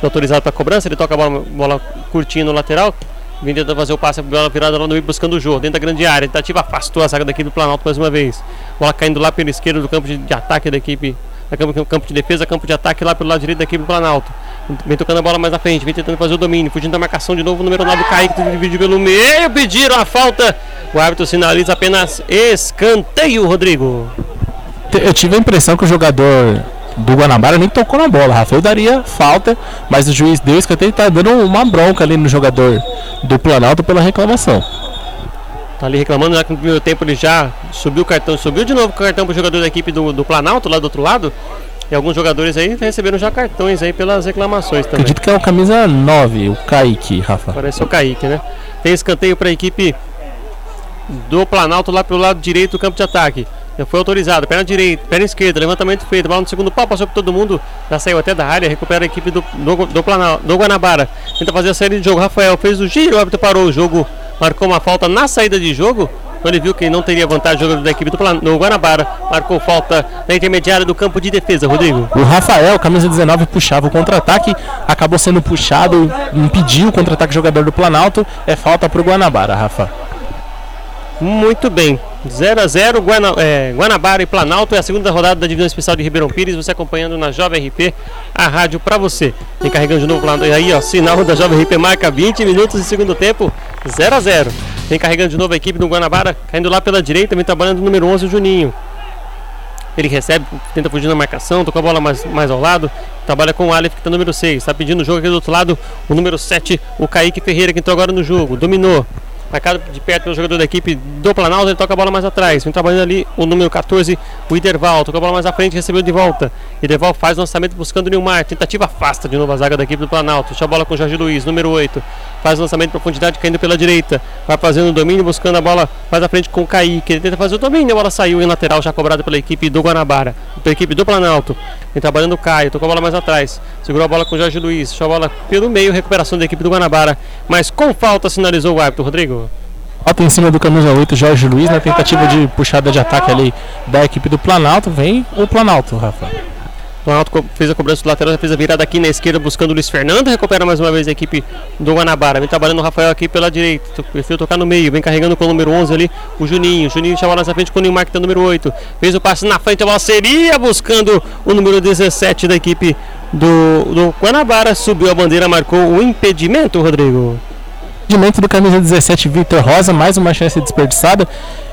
Autorizado para a cobrança, ele toca a bola, bola curtinha no lateral. Vem tentando fazer o passe, bola virada lá no meio buscando o jogo, dentro da grande área. Tentativa afastou a zaga da equipe do Planalto mais uma vez. Bola caindo lá pela esquerda do campo de, de ataque da equipe campo, campo de defesa, campo de ataque lá pelo lado direito da equipe do Planalto. Vem tocando a bola mais à frente, vem tentando fazer o domínio, fugindo da marcação de novo, o número 9 Kaique, que divide pelo meio, pediram a falta. O árbitro sinaliza apenas escanteio, Rodrigo. Eu tive a impressão que o jogador do Guanabara nem tocou na bola, Rafa. Eu daria falta, mas o juiz deu escanteio e tá dando uma bronca ali no jogador do Planalto pela reclamação. Tá ali reclamando, já que no primeiro tempo ele já subiu o cartão, subiu de novo o cartão pro jogador da equipe do, do Planalto, lá do outro lado. E alguns jogadores aí receberam já cartões aí pelas reclamações também. Acredito que é o camisa 9, o Kaique, Rafa. Parece o Kaique, né? Tem escanteio para a equipe do Planalto lá pelo lado direito do campo de ataque. Foi autorizado, perna direita, perna esquerda, levantamento feito, bola no segundo pau, passou por todo mundo, já saiu até da área, recupera a equipe do, do, do, Planalto, do Guanabara. Tenta fazer a saída de jogo. Rafael fez o giro, o árbitro parou o jogo marcou uma falta na saída de jogo. Quando ele viu que não teria vantagem jogador da equipe do, Plan do Guanabara, marcou falta na intermediária do campo de defesa, Rodrigo. O Rafael, camisa 19, puxava o contra-ataque, acabou sendo puxado, impediu o contra-ataque jogador do Planalto. É falta para o Guanabara, Rafa. Muito bem. 0 a 0 Guana, é, Guanabara e Planalto é a segunda rodada da divisão especial de Ribeirão Pires. Você acompanhando na Jovem RP, a rádio para você. Vem carregando de novo. E aí, ó, sinal da Jovem RP marca 20 minutos de segundo tempo, 0 a 0 Vem carregando de novo a equipe do Guanabara, caindo lá pela direita, vem trabalhando o número 11, o Juninho. Ele recebe, tenta fugir na marcação, toca a bola mais, mais ao lado, trabalha com o Aleph, que está número 6. Está pedindo o jogo aqui do outro lado, o número 7, o Kaique Ferreira, que entrou agora no jogo. Dominou, marcado de perto pelo jogador da equipe do Planalto, ele toca a bola mais atrás, vem trabalhando ali o número 14, o Iderval, toca a bola mais à frente, recebeu de volta, Iderval faz o lançamento buscando o Nilmar, tentativa afasta de novo a zaga da equipe do Planalto, deixa a bola com o Jorge Luiz, número 8, faz o lançamento de profundidade caindo pela direita, vai fazendo o domínio, buscando a bola mais à frente com o Kaique, ele tenta fazer o domínio, a bola saiu em lateral, já cobrada pela equipe do Guanabara, pela equipe do Planalto, vem trabalhando o Caio, tocou a bola mais atrás, segurou a bola com o Jorge Luiz, deixou a bola pelo meio, recuperação da equipe do Guanabara, mas com falta sinalizou o árbitro, Rodrigo. Falta em cima do camisa 8, Jorge Luiz, na tentativa de puxada de ataque ali da equipe do Planalto. Vem o Planalto, Rafa. Planalto fez a cobrança do lateral, fez a virada aqui na esquerda buscando o Luiz Fernando, recupera mais uma vez a equipe do Guanabara. Vem trabalhando o Rafael aqui pela direita, prefiro tocar no meio, vem carregando com o número 11 ali, o Juninho. Juninho chamou lá na frente com o Neymar que tá número 8. Fez o passe na frente, a bola seria buscando o número 17 da equipe do, do Guanabara. Subiu a bandeira, marcou o impedimento, Rodrigo. Impedimento do camisa 17, Vitor Rosa, mais uma chance desperdiçada.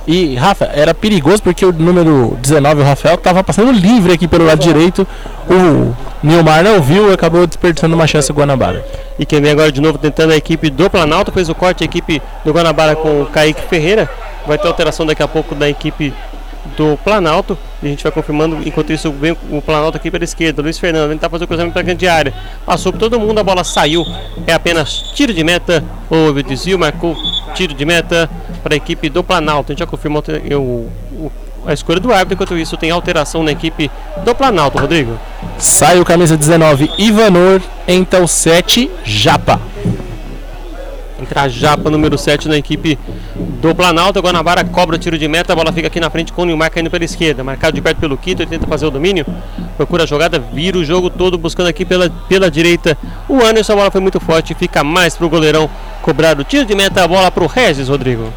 E, Rafa, era perigoso porque o número 19, o Rafael, estava passando livre aqui pelo lado direito. O Nilmar não viu e acabou desperdiçando uma chance o Guanabara. E quem vem agora de novo tentando a equipe do Planalto, fez o corte a equipe do Guanabara com o Kaique Ferreira. Vai ter alteração daqui a pouco da equipe do Planalto. E a gente vai confirmando. Enquanto isso, vem o Planalto aqui pela esquerda. Luiz Fernando, ele tá fazendo o cruzamento para a grande área. Passou por todo mundo, a bola saiu. É apenas tiro de meta. Houve desvio, marcou tiro de meta para a equipe do Planalto. A gente já confirmou o, o, a escolha do árbitro. Enquanto isso, tem alteração na equipe do Planalto, Rodrigo. Sai o camisa 19, Ivanor. Entra o 7, Japa. Entra a Japa número 7 na equipe do Planalto. Guanabara cobra o tiro de meta. A bola fica aqui na frente com o Nilmar caindo pela esquerda. Marcado de perto pelo Quito. Ele tenta fazer o domínio. Procura a jogada. Vira o jogo todo buscando aqui pela, pela direita. O Anderson. A bola foi muito forte. Fica mais pro goleirão cobrar o tiro de meta. A bola pro Regis, Rodrigo.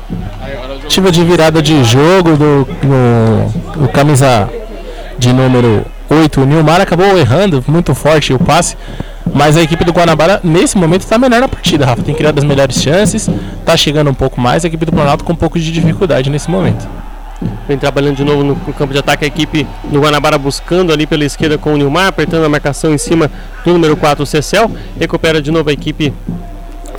Tentativa de virada de jogo do, do, do camisa de número 8. O Nilmar acabou errando muito forte o passe. Mas a equipe do Guanabara, nesse momento, está melhor na partida, Rafa. Tem criado as melhores chances, está chegando um pouco mais. A equipe do Planalto com um pouco de dificuldade nesse momento. Vem trabalhando de novo no, campo de ataque a equipe do Guanabara buscando ali pela esquerda com o Nilmar, apertando a marcação em cima do número 4, o Cecel. Recupera de novo a equipe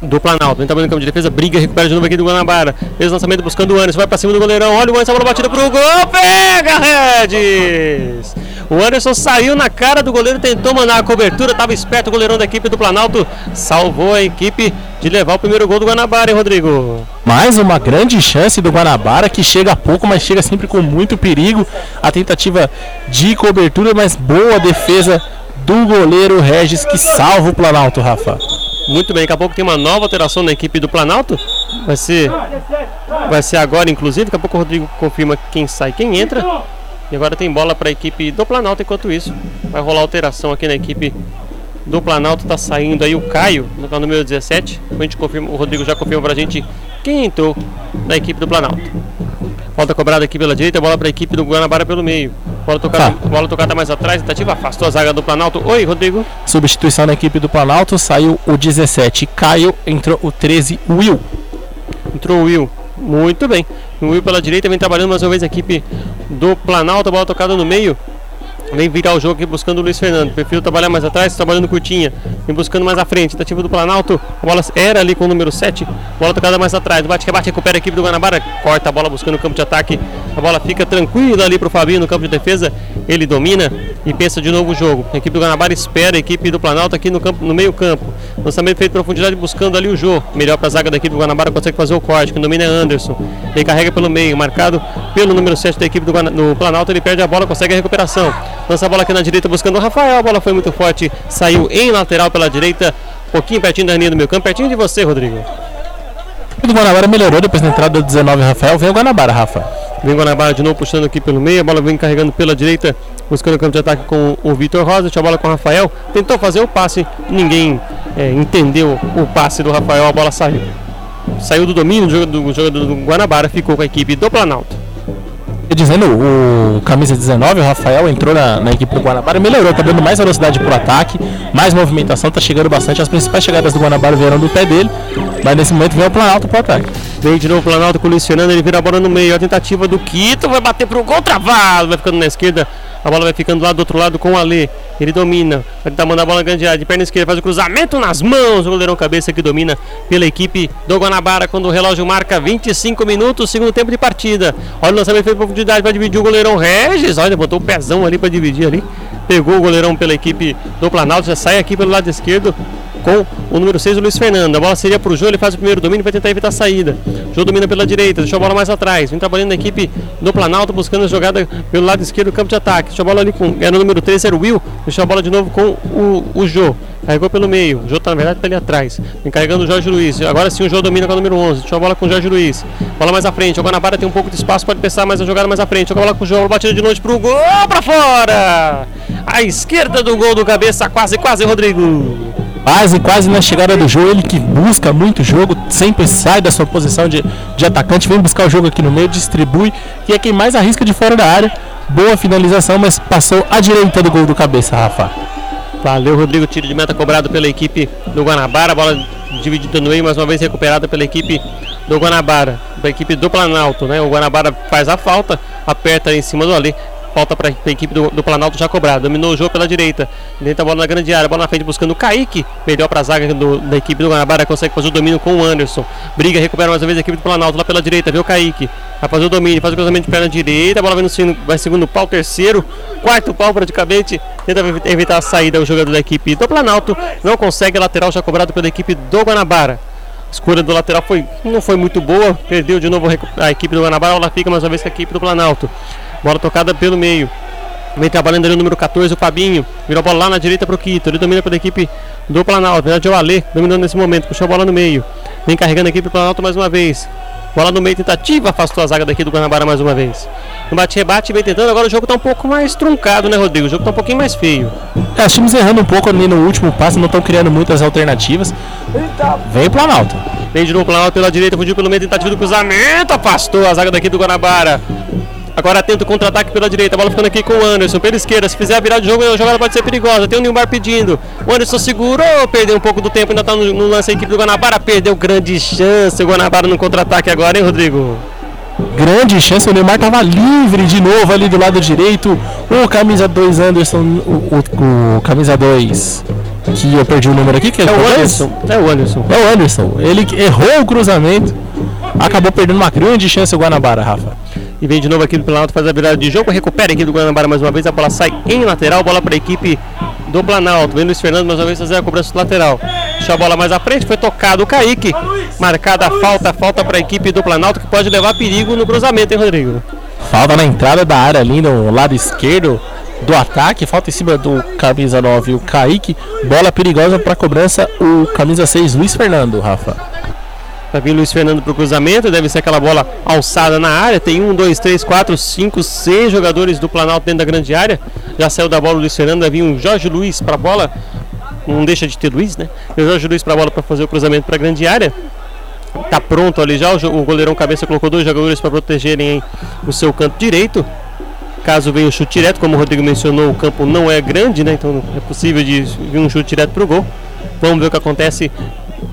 do Planalto. Vem trabalhando no campo de defesa, briga, recupera de novo aqui do Guanabara. Fez o lançamento buscando o Anderson, vai para cima do goleirão. Olha o Anderson, a bola batida pro gol, pega Regis! O Anderson saiu na cara do goleiro, tentou mandar a cobertura, estava esperto o goleirão da equipe do Planalto, salvou a equipe de levar o primeiro gol do Guanabara, hein, Rodrigo? Mais uma grande chance do Guanabara, que chega pouco, mas chega sempre com muito perigo. A tentativa de cobertura, mas boa defesa do goleiro Regis, que salva o Planalto, Rafa. Muito bem, daqui a pouco tem uma nova alteração na equipe do Planalto. Vai ser, vai ser agora, inclusive. Daqui a pouco o Rodrigo confirma quem sai quem entra. E agora tem bola para a equipe do Planalto. Enquanto isso, vai rolar alteração aqui na equipe do Planalto. Está saindo aí o Caio, no número 17. A gente confirma, o Rodrigo já confirma para a gente quem entrou na equipe do Planalto. Falta cobrada aqui pela direita, bola para a equipe do Guanabara pelo meio. Bola tocada, tá. bola tocada mais atrás, tentativa afastou a zaga do Planalto. Oi, Rodrigo. Substituição na equipe do Planalto, saiu o 17, Caio, entrou o 13, Will. Entrou o Will. Muito bem. O Will pela direita vem trabalhando mais uma vez a equipe do Planalto, bola tocada no meio. Vem virar o jogo aqui buscando o Luiz Fernando. Prefiro trabalhar mais atrás, trabalhando curtinha. Vem buscando mais à frente. Tentativa do Planalto. A bola era ali com o número 7. Bola tocada mais atrás. Bate que bate, recupera a equipe do Guanabara. Corta a bola buscando o campo de ataque. A bola fica tranquila ali para o Fabinho no campo de defesa. Ele domina e pensa de novo o jogo. A equipe do Guanabara espera a equipe do Planalto aqui no, campo, no meio campo. Lançamento feito profundidade buscando ali o Jô. Melhor para a zaga da equipe do Guanabara, consegue fazer o corte. Quem domina é Anderson. Ele carrega pelo meio, marcado pelo número 7 da equipe do, do Planalto. Ele perde a bola, consegue a recuperação. Lança a bola aqui na direita buscando o Rafael. A bola foi muito forte, saiu em lateral pela direita. Um pouquinho pertinho da linha do meu campo, pertinho de você, Rodrigo. O do Guanabara melhorou depois da entrada do 19 Rafael. Vem o Guanabara, Rafa. Vem o Guanabara de novo puxando aqui pelo meio. A bola vem carregando pela direita, buscando o campo de ataque com o Vitor Rosa. Deixa a bola com o Rafael. Tentou fazer o passe, ninguém é, entendeu o passe do Rafael. A bola saiu. Saiu do domínio do jogador do, jogo do Guanabara, ficou com a equipe do Planalto dizendo, o camisa 19, o Rafael, entrou na, na equipe do Guanabara e melhorou, tá dando mais velocidade pro ataque, mais movimentação, tá chegando bastante. As principais chegadas do Guanabara vieram do pé dele, mas nesse momento vem o Planalto pro ataque. Vem de novo o Planalto colecionando, ele vira a bola no meio, a tentativa do Quito, vai bater pro gol travado, vai ficando na esquerda, a bola vai ficando lá do outro lado com o Ale. Ele domina. Vai tentar mandar a bola na grande área. De perna esquerda faz o cruzamento nas mãos. O goleirão cabeça que domina pela equipe do Guanabara. Quando o relógio marca 25 minutos, segundo tempo de partida. Olha o lançamento feito profundidade. Vai dividir o goleirão Regis. Olha, botou o pezão ali para dividir ali. Pegou o goleirão pela equipe do Planalto. Já sai aqui pelo lado esquerdo com o número 6, o Luiz Fernando. A bola seria para o Jô, ele faz o primeiro domínio, vai tentar evitar a saída. Jô domina pela direita, deixou a bola mais atrás. Vem trabalhando na equipe do Planalto, buscando a jogada pelo lado esquerdo do campo de ataque. Deixou a bola ali com. Era o número 3, era o Will. Deixou a bola de novo com o, o Jô. Carregou pelo meio. O Jô tá, na verdade, tá ali atrás. Encarregando o Jorge Luiz. Agora sim o Jô domina com o número 11. Deixa a bola com o Jorge Luiz. Bola mais à frente. O Guanabara tem um pouco de espaço, pode pensar mais a jogada mais à frente. Joga a bola com o Jô. Batida de longe pro gol. Pra fora! A esquerda do gol do cabeça. Quase, quase, Rodrigo. Quase, quase na chegada do jogo, ele que busca muito jogo, sempre sai da sua posição de, de atacante, vem buscar o jogo aqui no meio, distribui, e é quem mais arrisca de fora da área. Boa finalização, mas passou à direita do gol do cabeça, Rafa. Valeu, Rodrigo. Tiro de meta cobrado pela equipe do Guanabara. Bola dividida no meio, mais uma vez recuperada pela equipe do Guanabara. Da equipe do Planalto, né? O Guanabara faz a falta, aperta em cima do Ali. Falta para a equipe do, do, Planalto já cobrada. Dominou o jogo pela direita. Tenta a bola na grande área. Bola na frente buscando o Kaique. Melhor para a zaga do, da equipe do Guanabara. Consegue fazer o domínio com o Anderson. Briga, recupera mais uma vez a equipe do Planalto lá pela direita. Vê o Kaique. Vai fazer o domínio. Faz o cruzamento de perna direita. A bola vai, no, vai segundo pau, terceiro. Quarto pau praticamente. Tenta evitar a saída o jogador da equipe do Planalto. Não consegue. Lateral já cobrado pela equipe do Guanabara. Escolha do lateral foi, não foi muito boa. Perdeu de novo a equipe do Guanabara. Ela fica mais uma vez com a equipe do Planalto. Bola tocada pelo meio. Vem trabalhando ali o número 14, o Fabinho. Virou a bola lá na direita para o Quito. Ele domina pela equipe do Planalto. Na verdade é o Alê dominando nesse momento. Puxou a bola no meio. Vem carregando a equipe do Planalto mais uma vez. Bola no meio, tentativa, afastou a zaga daqui do Guanabara mais uma vez. No bate-rebate, vem tentando. Agora o jogo está um pouco mais truncado, né, Rodrigo? O jogo está um pouquinho mais feio. É, os times errando um pouco ali no último passe, não estão criando muitas alternativas. Vem o Planalto. Vem de novo o Planalto pela direita, fugiu pelo meio, tentativa do cruzamento, afastou a zaga daqui do Guanabara. Agora tenta o contra-ataque pela direita, a bola ficando aqui com o Anderson. Pela esquerda, se fizer a virada de jogo, a jogada pode ser perigosa. Tem o Nilmar pedindo. O Anderson segurou, perdeu um pouco do tempo, ainda está no, no, lance a equipe do Guanabara. Perdeu grande chance. O Guanabara no contra-ataque agora, hein, Rodrigo? Grande chance, o Neymar estava livre de novo ali do lado direito. O camisa 2 Anderson, o, o, o camisa 2 que eu perdi o número aqui, que é, é o Anderson. É o Anderson. É o Anderson. Ele errou o cruzamento, acabou perdendo uma grande chance o Guanabara, Rafa. E vem de novo aqui do Planalto, faz a virada de jogo, recupera aqui do Guanabara mais uma vez, a bola sai em lateral, bola para a equipe do Planalto. Vem Luiz Fernando mais uma vez fazer a cobrança lateral. Deixa a bola mais à frente, foi tocado o Kaique. Marcada a falta, falta para a equipe do Planalto que pode levar perigo no cruzamento, hein, Rodrigo? Falta na entrada da área ali no lado esquerdo do ataque, falta em cima do camisa 9 o Kaique. Bola perigosa para cobrança o camisa 6 Luiz Fernando, Rafa. Vai vir Luiz Fernando para o cruzamento, deve ser aquela bola alçada na área. Tem um, dois, três, quatro, cinco, seis jogadores do Planalto dentro da grande área. Já saiu da bola o Luiz Fernando, vai vir um Jorge Luiz para a bola. Não deixa de ter Luiz, né? E o Jorge Luiz para a bola para fazer o cruzamento para a grande área. Tá pronto ali já, o goleirão cabeça colocou dois jogadores para protegerem o seu canto direito. Caso venha o chute direto, como o Rodrigo mencionou, o campo não é grande, né? Então é possível de vir um chute direto para o gol. Vamos ver o que acontece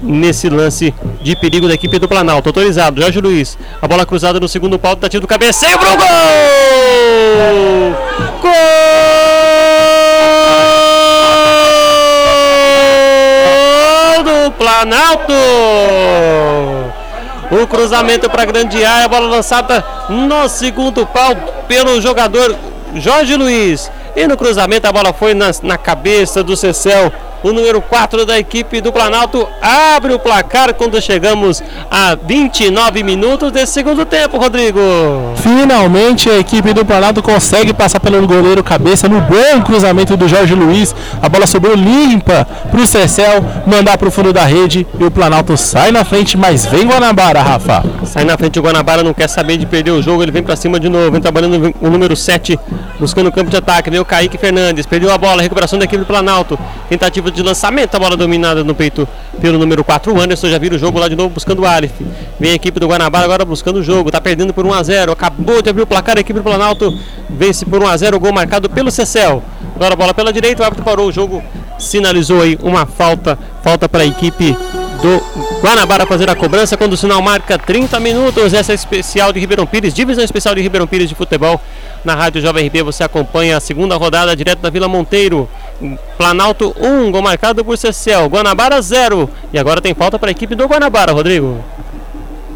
nesse lance de perigo da equipe do Planalto. Autorizado, Jorge Luiz. A bola cruzada no segundo pau, tiro do cabeceio pro gol! Gol do Planalto! O cruzamento para a grande área, a bola lançada no segundo pau pelo jogador Jorge Luiz. E no cruzamento a bola foi na, na cabeça do Cecel o número 4 da equipe do Planalto abre o placar quando chegamos a 29 minutos desse segundo tempo, Rodrigo. Finalmente a equipe do Planalto consegue passar pelo goleiro cabeça no bom cruzamento do Jorge Luiz. A bola sobrou limpa para o Cecel mandar para o fundo da rede e o Planalto sai na frente, mas vem Guanabara, Rafa. Sai na frente o Guanabara, não quer saber de perder o jogo, ele vem para cima de novo, vem trabalhando o número 7, buscando o campo de ataque. Veio o Kaique Fernandes, perdeu a bola, recuperação da equipe do Planalto. Tentativa de lançamento, a bola dominada no peito pelo número 4. O Anderson já vira o jogo lá de novo buscando o Alif. Vem a equipe do Guanabara agora buscando o jogo, tá perdendo por 1 a 0 Acabou de abrir o placar, a equipe do Planalto vence por 1 a 0 o gol marcado pelo Cecel. Agora a bola pela direita, o árbitro parou o jogo, sinalizou aí uma falta, falta para a equipe do Guanabara fazer a cobrança quando o sinal marca 30 minutos. Essa é especial de Ribeirão Pires, divisão especial de Ribeirão Pires de futebol. Na Rádio Jovem RB você acompanha a segunda rodada direto da Vila Monteiro. Planalto 1, gol marcado por Cecel. Guanabara 0. E agora tem falta para a equipe do Guanabara, Rodrigo.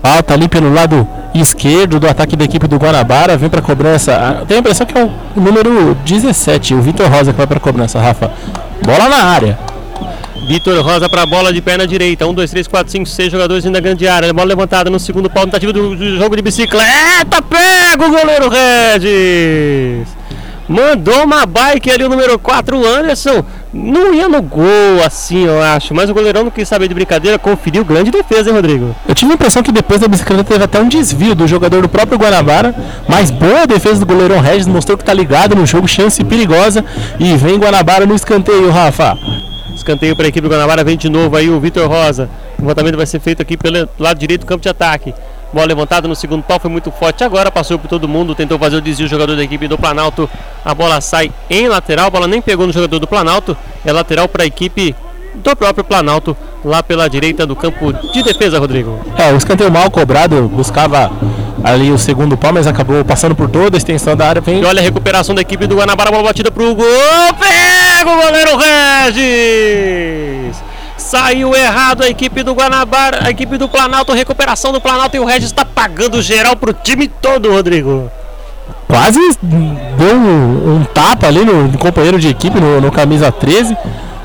Falta ali pelo lado esquerdo do ataque da equipe do Guanabara. Vem para a cobrança. Ah, tenho a impressão que é o número 17, o Vitor Rosa que vai para a cobrança, Rafa. Bola na área. Vitor Rosa para a bola de perna direita. 1, 2, 3, 4, 5, 6 jogadores na grande área. Bola levantada no segundo pau, tentativa do, do jogo de bicicleta. Pega o goleiro Regis. Mandou uma bike ali o número 4, Anderson. não ia no gol, assim, eu acho. Mas o goleirão não quis saber de brincadeira, conferiu grande defesa, hein, Rodrigo? Eu tive a impressão que depois da bicicleta teve até um desvio do jogador do próprio Guanabara, mas boa defesa do goleirão Regis, mostrou que tá ligado no jogo, chance perigosa. E vem Guanabara no escanteio, Rafa. Escanteio para a equipe do Guanabara, vem de novo aí o Vitor Rosa. O levantamento vai ser feito aqui pelo lado direito do campo de ataque. Bola levantada no segundo pau, foi muito forte. Agora passou por todo mundo, tentou fazer o desvio. O jogador da equipe do Planalto. A bola sai em lateral. A bola nem pegou no jogador do Planalto. É lateral para a equipe do próprio Planalto, lá pela direita do campo de defesa, Rodrigo. É, o escanteio mal cobrado, buscava ali o segundo pau, mas acabou passando por toda a extensão da área. Vem... E olha a recuperação da equipe do Guanabara, bola batida pro gol. Pega o goleiro Regis! Saiu errado a equipe do Guanabara, a equipe do Planalto, recuperação do Planalto e o Regis está pagando geral pro time todo, Rodrigo. Quase deu um, um tapa ali no, no, companheiro de equipe, no, no camisa 13.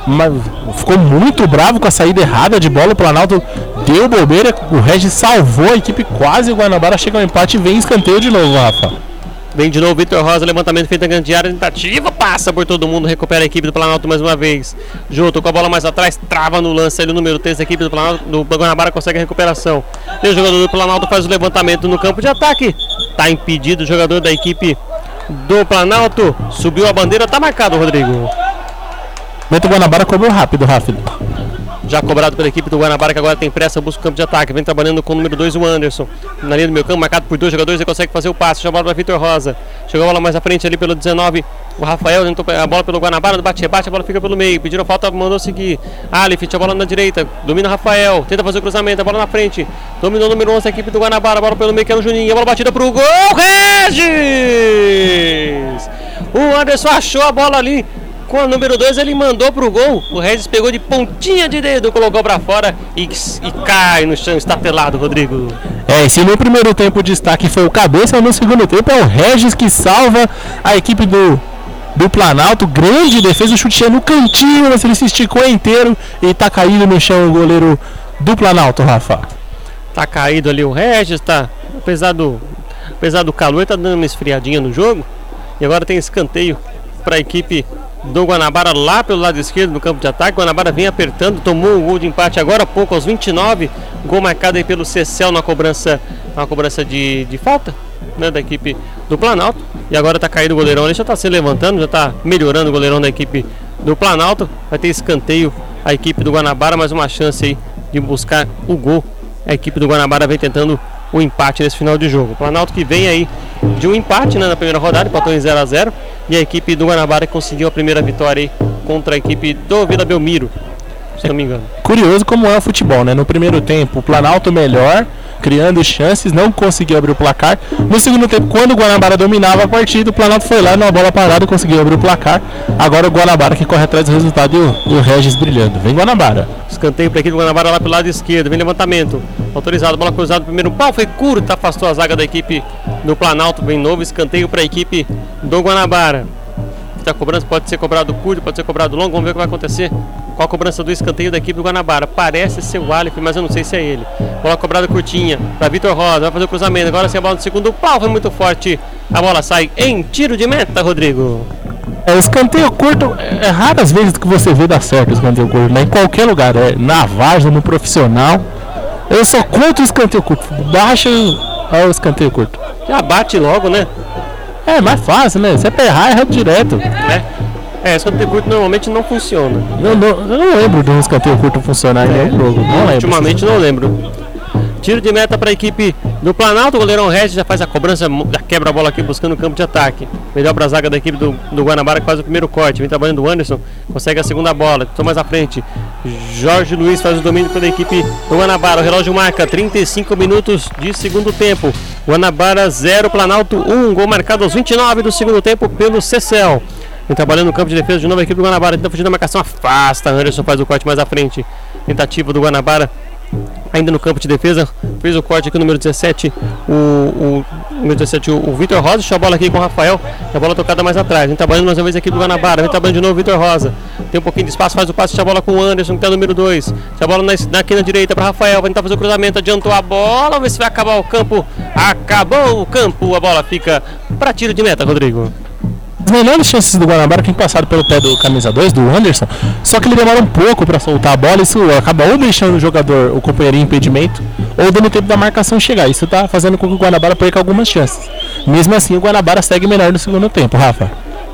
Mas ficou muito bravo com a saída errada de bola. O Planalto deu bobeira, o Regis salvou a equipe quase. O Guanabara chega ao empate e vem escanteio de novo, Rafa. Vem de novo Vitor Rosa, levantamento feito na grande área, tentativa, passa por todo mundo, recupera a equipe do Planalto mais uma vez. Junto com a bola mais atrás, trava no lance ali o número 3 da equipe do Planalto, do Guanabara consegue a recuperação. E o jogador do Planalto faz o levantamento no campo de ataque. Tá impedido o jogador da equipe do Planalto. Subiu a bandeira, tá marcado, Rodrigo. Beto Guanabara cobrou rápido, rápido já cobrado pela equipe do Guanabara, que agora tem pressa, busca o campo de ataque. Vem trabalhando com o número 2, o Anderson. Na linha do meu campo, marcado por dois jogadores, ele consegue fazer o passe. Bola para Vitor Rosa. Chegou a bola mais à frente ali pelo 19. O Rafael tentou a bola pelo Guanabara, no bate-rebate, a bola fica pelo meio. Pediram falta, mandou seguir. Alif, a bola na direita. Domina o Rafael. Tenta fazer o cruzamento, a bola na frente. Dominou o número 11 a equipe do Guanabara. A bola pelo meio, que é o Juninho. A bola batida para o gol. Regis! O Anderson achou a bola ali com a número 2 ele mandou pro gol. O Regis pegou de pontinha de dedo, colocou para fora e, e, cai no chão, estatelado, Rodrigo. É, e se no primeiro tempo o destaque foi o cabeça, no segundo tempo é o Regis que salva a equipe do, do Planalto. Grande defesa, o chute é no cantinho, mas ele se esticou inteiro e tá caído no chão o goleiro do Planalto, Rafa. Tá caído ali o Regis, tá. Apesar do, apesar do calor, tá dando uma esfriadinha no jogo. E agora tem escanteio para a equipe do Guanabara lá pelo lado esquerdo no campo de ataque. O Guanabara vem apertando, tomou um gol de empate agora há pouco, aos 29. Gol marcado aí pelo Cecel na cobrança, na cobrança de, de falta né, da equipe do Planalto. E agora está caído o goleirão, ele já está se levantando, já está melhorando o goleirão da equipe do Planalto. Vai ter escanteio a equipe do Guanabara, mais uma chance aí de buscar o gol. A equipe do Guanabara vem tentando o empate nesse final de jogo. O Planalto que vem aí de um empate né, na primeira rodada, empatou em 0 a 0 e a equipe do Guanabara conseguiu a primeira vitória aí contra a equipe do Vila Belmiro, se não me engano. Curioso como é o futebol, né? No primeiro tempo, o Planalto melhor, criando chances, não conseguiu abrir o placar. No segundo tempo, quando o Guanabara dominava a partida, o Planalto foi lá numa bola parada e conseguiu abrir o placar. Agora o Guanabara que corre atrás do resultado e o, e o Regis brilhando. Vem Guanabara. Escanteio para a equipe do Guanabara lá pelo lado esquerdo. Vem levantamento. Autorizado, bola cruzada. Primeiro pau foi curto, afastou a zaga da equipe do Planalto. Vem novo escanteio para a equipe do Guanabara. A cobrança pode ser cobrado curto, pode ser cobrado longo. Vamos ver o que vai acontecer com a cobrança do escanteio da equipe do Guanabara. Parece ser o Alif, mas eu não sei se é ele. Bola cobrada curtinha para Vitor Rosa. Vai fazer o cruzamento. Agora sem a bola no segundo pau. Foi muito forte. A bola sai em tiro de meta, Rodrigo. É, o escanteio curto, é, é raras vezes que você vê dar certo o escanteio curto, né? Em qualquer lugar, é na várzea, no profissional. Eu só conto o escanteio curto. Baixa o escanteio curto. Já bate logo, né? É mais fácil, né? Você errar, erra direto. É. É, escanteio curto normalmente não funciona. Eu não, eu não lembro de um escanteio curto funcionar em nenhum jogo. Não lembro. Ultimamente não lembro. Tiro de meta para a equipe do Planalto. O goleirão Regis já faz a cobrança, já quebra a bola aqui buscando o campo de ataque. Melhor para a zaga da equipe do, do Guanabara que faz o primeiro corte. Vem trabalhando o Anderson, consegue a segunda bola. Estou mais à frente. Jorge Luiz faz o domínio pela equipe do Guanabara. O relógio marca 35 minutos de segundo tempo. Guanabara 0, Planalto 1. Um, gol marcado aos 29 do segundo tempo pelo Cecel. Vem trabalhando no campo de defesa de novo a equipe do Guanabara. Tenta fugir da marcação, afasta. Anderson faz o corte mais à frente. Tentativa do Guanabara ainda no campo de defesa, fez o corte aqui o número 17, o, o número 17, o, o Vitor Rosa, deixou a bola aqui com o Rafael, a bola tocada mais atrás, vem trabalhando mais uma vez aqui do Guanabara, vem trabalhando de novo o Vitor Rosa, tem um pouquinho de espaço, faz o passe, deixa a bola com o Anderson, que tá número 2, deixa a bola na, aqui na direita para Rafael, vai tentar fazer o cruzamento, adiantou a bola, vamos ver se vai acabar o campo, acabou o campo, a bola fica para tiro de meta, Rodrigo. As melhores chances do Guanabara tem passado pelo pé do camisa 2, do Anderson, só que ele demora um pouco para soltar a bola, isso acaba ou deixando o jogador, o companheiro em impedimento, ou dando tempo da marcação chegar. Isso está fazendo com que o Guanabara perca algumas chances. Mesmo assim, o Guanabara segue melhor no segundo tempo, Rafa.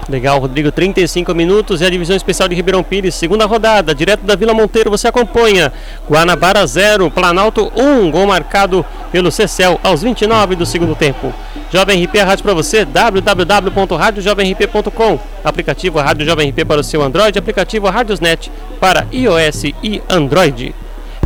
Legal, Rodrigo, 35 minutos e a divisão especial de Ribeirão Pires, segunda rodada, direto da Vila Monteiro, você acompanha. Guanabara 0, Planalto 1, um, gol marcado pelo Cecel aos 29 do segundo tempo. Jovem RP, a rádio para você, www.radiojovemrp.com. Aplicativo Rádio Jovem RP para o seu Android, aplicativo Radiosnet para iOS e Android.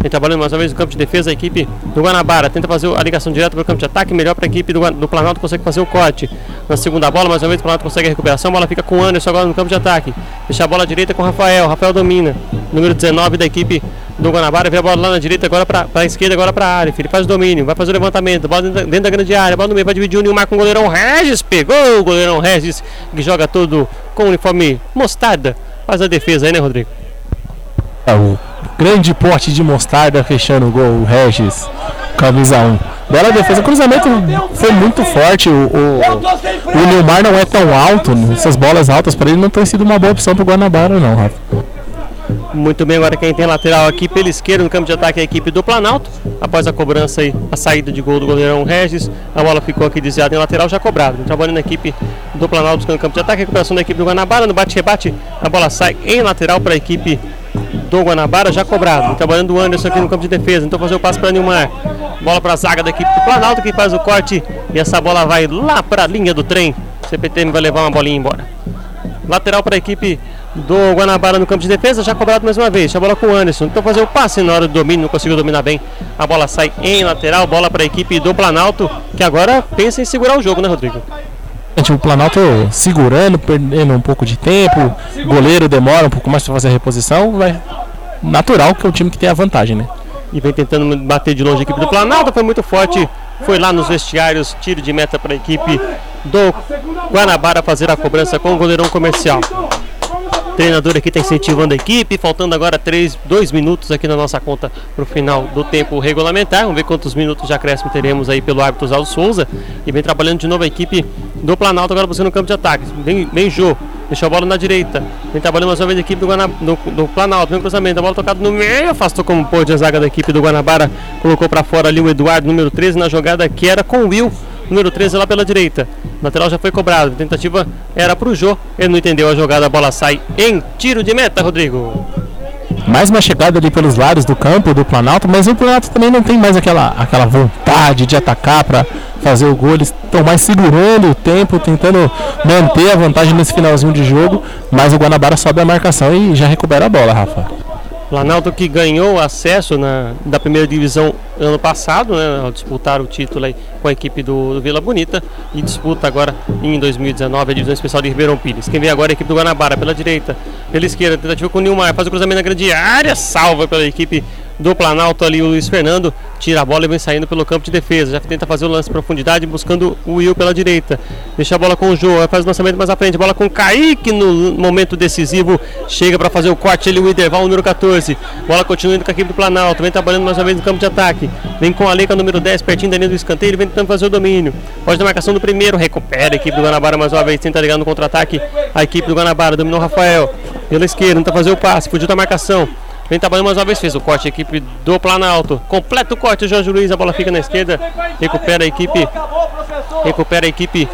Vem trabalhando mais uma vez no campo de defesa, a equipe do Guanabara tenta fazer a ligação direta para o campo de ataque, melhor para a equipe do, do Planalto, consegue fazer o corte. Na segunda bola, mais uma vez o Planalto consegue a recuperação, a bola fica com o Anderson agora no campo de ataque. Deixa a bola direita com o Rafael, Rafael domina. Número 19 da equipe do Guanabara, vê a bola lá na direita, agora para a esquerda, agora para a área. Ele faz o domínio, vai fazer o levantamento, bola dentro, dentro da grande área, bola no meio, vai dividir o Nilmar com o goleirão Regis, pegou o goleirão Regis, que joga todo com o uniforme mostarda. Faz a defesa aí, né, Rodrigo? É, o grande porte de mostarda fechando o gol, o Regis, camisa 1. Bela defesa, o cruzamento foi muito forte. O, o, o Neymar não é tão alto, essas bolas altas para ele não tem sido uma boa opção para o Guanabara, não, Rafa. Muito bem, agora quem tem lateral aqui pela esquerda no campo de ataque é a equipe do Planalto. Após a cobrança aí, a saída de gol do goleirão Regis, a bola ficou aqui desviada em lateral, já cobrado. Trabalhando na equipe do Planalto buscando campo de ataque, recuperação da equipe do Guanabara, no bate-rebate, a bola sai em lateral para a equipe do Guanabara já cobrado. Trabalhando o Anderson aqui no campo de defesa. Então fazer o passe para Nilmar. Bola para a zaga da equipe do Planalto que faz o corte. E essa bola vai lá para a linha do trem. O CPTM vai levar uma bolinha embora. Lateral para a equipe do Guanabara no campo de defesa, já cobrado mais uma vez. A bola com o Anderson. Então fazer o passe na hora do domínio, não conseguiu dominar bem. A bola sai em lateral, bola para a equipe do Planalto, que agora pensa em segurar o jogo, né, Rodrigo? O Planalto segurando, perdendo um pouco de tempo, o goleiro demora um pouco mais para fazer a reposição, vai natural que é o time que tem a vantagem, né? E vem tentando bater de longe a equipe do Planalto, foi muito forte, foi lá nos vestiários, tiro de meta para a equipe do Guanabara fazer a cobrança com o goleirão comercial treinador aqui está incentivando a equipe, faltando agora 3, 2 minutos aqui na nossa conta para o final do tempo regulamentar. Vamos ver quantos minutos de acréscimo teremos aí pelo árbitro Oswaldo Souza. E vem trabalhando de novo a equipe do Planalto agora buscando o campo de ataque. Vem, vem Jô, deixa a bola na direita. Vem trabalhando mais uma vez a equipe do, Guana, do, do Planalto. Vem cruzamento, a bola tocada no meio, afastou como pôde a zaga da equipe do Guanabara. Colocou para fora ali o Eduardo, número 13, na jogada que era com o Will número 13 lá pela direita. O lateral já foi cobrado. A tentativa era para o Jô. Ele não entendeu a jogada, a bola sai em tiro de meta, Rodrigo. Mais uma chegada ali pelos lados do campo do Planalto, mas o Planalto também não tem mais aquela, aquela vontade de atacar para fazer o gol. Eles estão mais segurando o tempo, tentando manter a vantagem nesse finalzinho de jogo. Mas o Guanabara sobe a marcação e já recupera a bola, Rafa. Planalto que ganhou acesso na, da primeira divisão ano passado, né, ao disputar o título aí com a equipe do, do, Vila Bonita e disputa agora em 2019 a divisão especial de Ribeirão Pires. Quem vem agora é a equipe do Guanabara pela direita, pela esquerda, tentativa com o Nilmar, faz o cruzamento na grande área, salva pela equipe do Planalto ali o Luiz Fernando tira a bola e vem saindo pelo campo de defesa. Já tenta fazer o lance de profundidade buscando o Will pela direita. Deixa a bola com o Jô, faz o lançamento mais à frente. Bola com o Kaique no momento decisivo. Chega para fazer o corte ali o intervalo número 14. Bola continuando com a equipe do Planalto. Vem trabalhando mais uma vez no campo de ataque. Vem com a Leica número 10 pertinho da linha do escanteio. Vem tentando fazer o domínio. Pode dar marcação do primeiro. Recupera a equipe do Guanabara mais uma vez. Tenta ligar no contra-ataque. A equipe do Guanabara dominou o Rafael. Pela esquerda, tenta fazer o passe. Fugiu da marcação. Vem trabalhando mais uma vez, fez o corte a equipe do Planalto. Completa o corte, Jorge Luiz, a bola fica na esquerda. Recupera a equipe. Recupera a equipe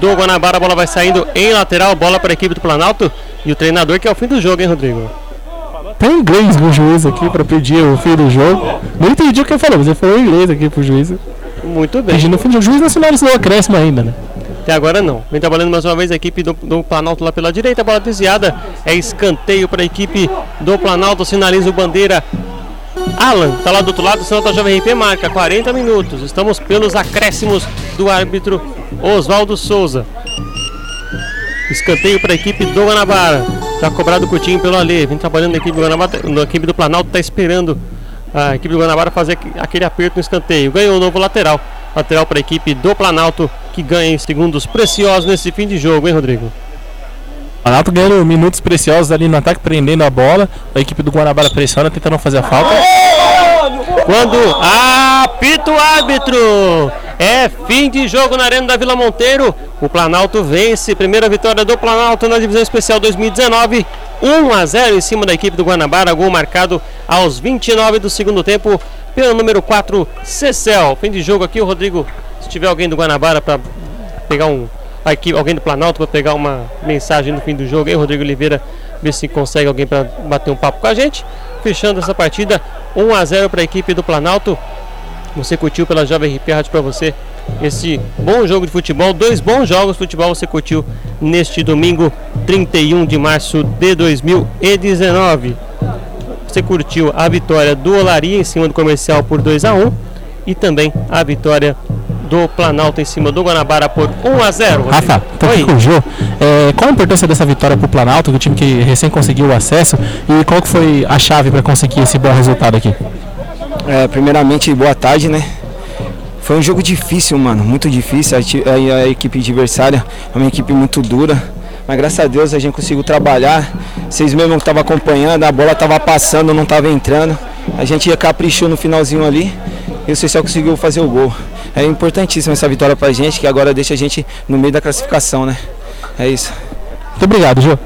do Guanabara, a bola vai saindo em lateral, bola para a equipe do Planalto. E o treinador que é o fim do jogo, hein, Rodrigo? Tá em inglês o juiz aqui para pedir o fim do jogo. Não entendi o que ele falou, mas ele falou em inglês aqui pro juiz. Muito bem. Pedindo o fim do juiz não sinalizou acréscimo ainda, né? Até agora não. Vem trabalhando mais uma vez a equipe do, do Planalto lá pela direita. Bola desviada. É escanteio para a equipe do Planalto. Sinaliza o bandeira. Alan está lá do outro lado. Senão tá Jovem RP marca 40 minutos. Estamos pelos acréscimos do árbitro Oswaldo Souza. Escanteio para a equipe do Guanabara. Está cobrado curtinho pelo Ale. Vem trabalhando a equipe do Guanabara. A equipe do Planalto está esperando a equipe do Guanabara fazer aquele aperto no escanteio. Ganhou o novo lateral. Lateral para a equipe do Planalto, que ganha segundos preciosos nesse fim de jogo, hein, Rodrigo? Planalto ganhando minutos preciosos ali no ataque, prendendo a bola. A equipe do Guanabara pressiona, tentando fazer a falta. Quando apita o árbitro, É fim de jogo na Arena da Vila Monteiro. O Planalto vence. Primeira vitória do Planalto na divisão especial 2019. 1 a 0 em cima da equipe do Guanabara. Gol marcado aos 29 do segundo tempo pelo número 4, Cecel. Fim de jogo aqui, o Rodrigo. Se tiver alguém do Guanabara para pegar um. Aqui, alguém do Planalto para pegar uma mensagem no fim do jogo aí, Rodrigo Oliveira, ver se consegue alguém para bater um papo com a gente. Fechando essa partida, 1 a 0 para a equipe do Planalto. Você curtiu pela Jovem RP Rádio para você esse bom jogo de futebol, dois bons jogos de futebol você curtiu neste domingo 31 de março de 2019. Você curtiu a vitória do Olaria em cima do Comercial por 2 a 1 e também a vitória do Planalto em cima do Guanabara por 1 a 0. Rafa, tô aqui com o Jô. É, qual a importância dessa vitória para o Planalto, o time que recém conseguiu o acesso, e qual que foi a chave para conseguir esse bom resultado aqui? É, primeiramente, boa tarde, né? Foi um jogo difícil, mano, muito difícil. A, a, a, equipe adversária é uma equipe muito dura. Mas graças a Deus a gente conseguiu trabalhar. Vocês mesmo estavam acompanhando, a bola estava passando, não estava entrando. A gente caprichou no finalzinho ali e o Cecil conseguiu fazer o gol. É importantíssima essa vitória pra gente, que agora deixa a gente no meio da classificação, né? É isso. Muito obrigado, Jô.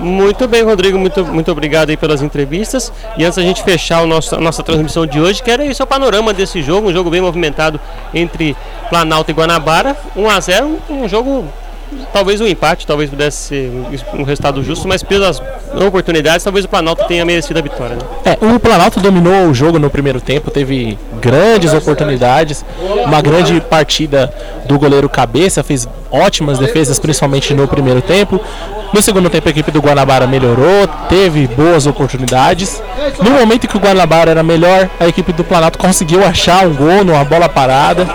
Muito bem, Rodrigo, muito, muito obrigado aí pelas entrevistas. E antes da gente fechar o nosso, a nossa transmissão de hoje, quero aí o panorama desse jogo, um jogo bem movimentado entre Planalto e Guanabara. 1 a 0 um jogo talvez um empate, talvez pudesse ser um resultado justo, mas pelas oportunidades, talvez o Planalto tenha merecido a vitória. Né? É, o Planalto dominou o jogo no primeiro tempo, teve grandes oportunidades, uma grande partida do goleiro Cabeça, fez ótimas defesas, principalmente no primeiro tempo. No segundo tempo, a equipe do Guanabara melhorou, teve boas oportunidades. No momento em que o Guanabara era melhor, a equipe do Planalto conseguiu achar um gol numa bola parada.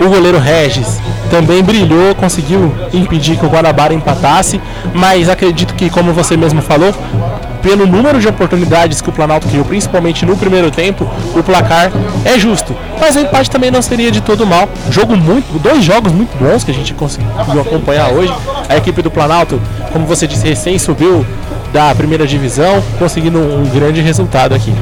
O goleiro Regis também brilhou, conseguiu impedir que o Guanabara empatasse, mas acredito que, como você mesmo falou, pelo número de oportunidades que o Planalto criou, principalmente no primeiro tempo, o placar é justo. Mas o empate também não seria de todo mal. Jogo muito, dois jogos muito bons que a gente conseguiu acompanhar hoje. A equipe do Planalto, como você disse, recém subiu da primeira divisão, conseguindo um grande resultado aqui.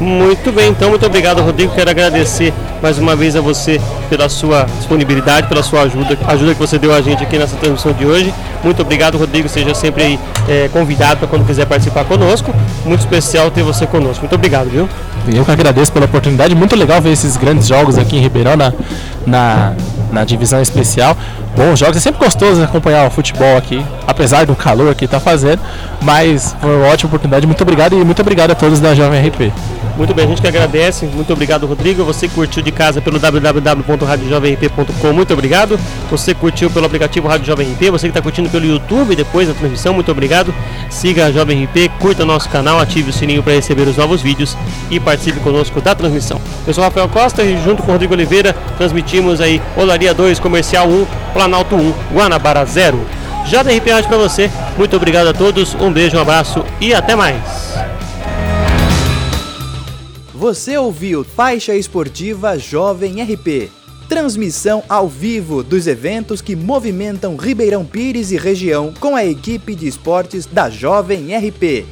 Muito bem, então muito obrigado, Rodrigo. Quero agradecer mais uma vez a você pela sua disponibilidade, pela sua ajuda, ajuda que você deu a gente aqui nessa transmissão de hoje. Muito obrigado, Rodrigo. Seja sempre aí, é, convidado para quando quiser participar conosco. Muito especial ter você conosco. Muito obrigado, viu? Eu que agradeço pela oportunidade. Muito legal ver esses grandes jogos aqui em Ribeirão na, na, na divisão especial. Bons jogos. É sempre gostoso acompanhar o futebol aqui, apesar do calor que está fazendo. Mas foi uma ótima oportunidade. Muito obrigado e muito obrigado a todos da Jovem RP. Muito bem, a gente que agradece. Muito obrigado, Rodrigo. Você curtiu de casa pelo www.radiojovemp.com. Muito obrigado. Você curtiu pelo aplicativo Rádio Jovem RP. Você que está curtindo pelo YouTube depois da transmissão. Muito obrigado. Siga a Jovem RP, curta nosso canal, ative o sininho para receber os novos vídeos e participe conosco da transmissão. Eu sou Rafael Costa e junto com Rodrigo Oliveira transmitimos aí Olaria 2, Comercial 1, Planalto 1, Guanabara 0. Jovem RP Rádio para você. Muito obrigado a todos. Um beijo, um abraço e até mais. Você ouviu Faixa Esportiva Jovem RP. Transmissão ao vivo dos eventos que movimentam Ribeirão Pires e região com a equipe de esportes da Jovem RP.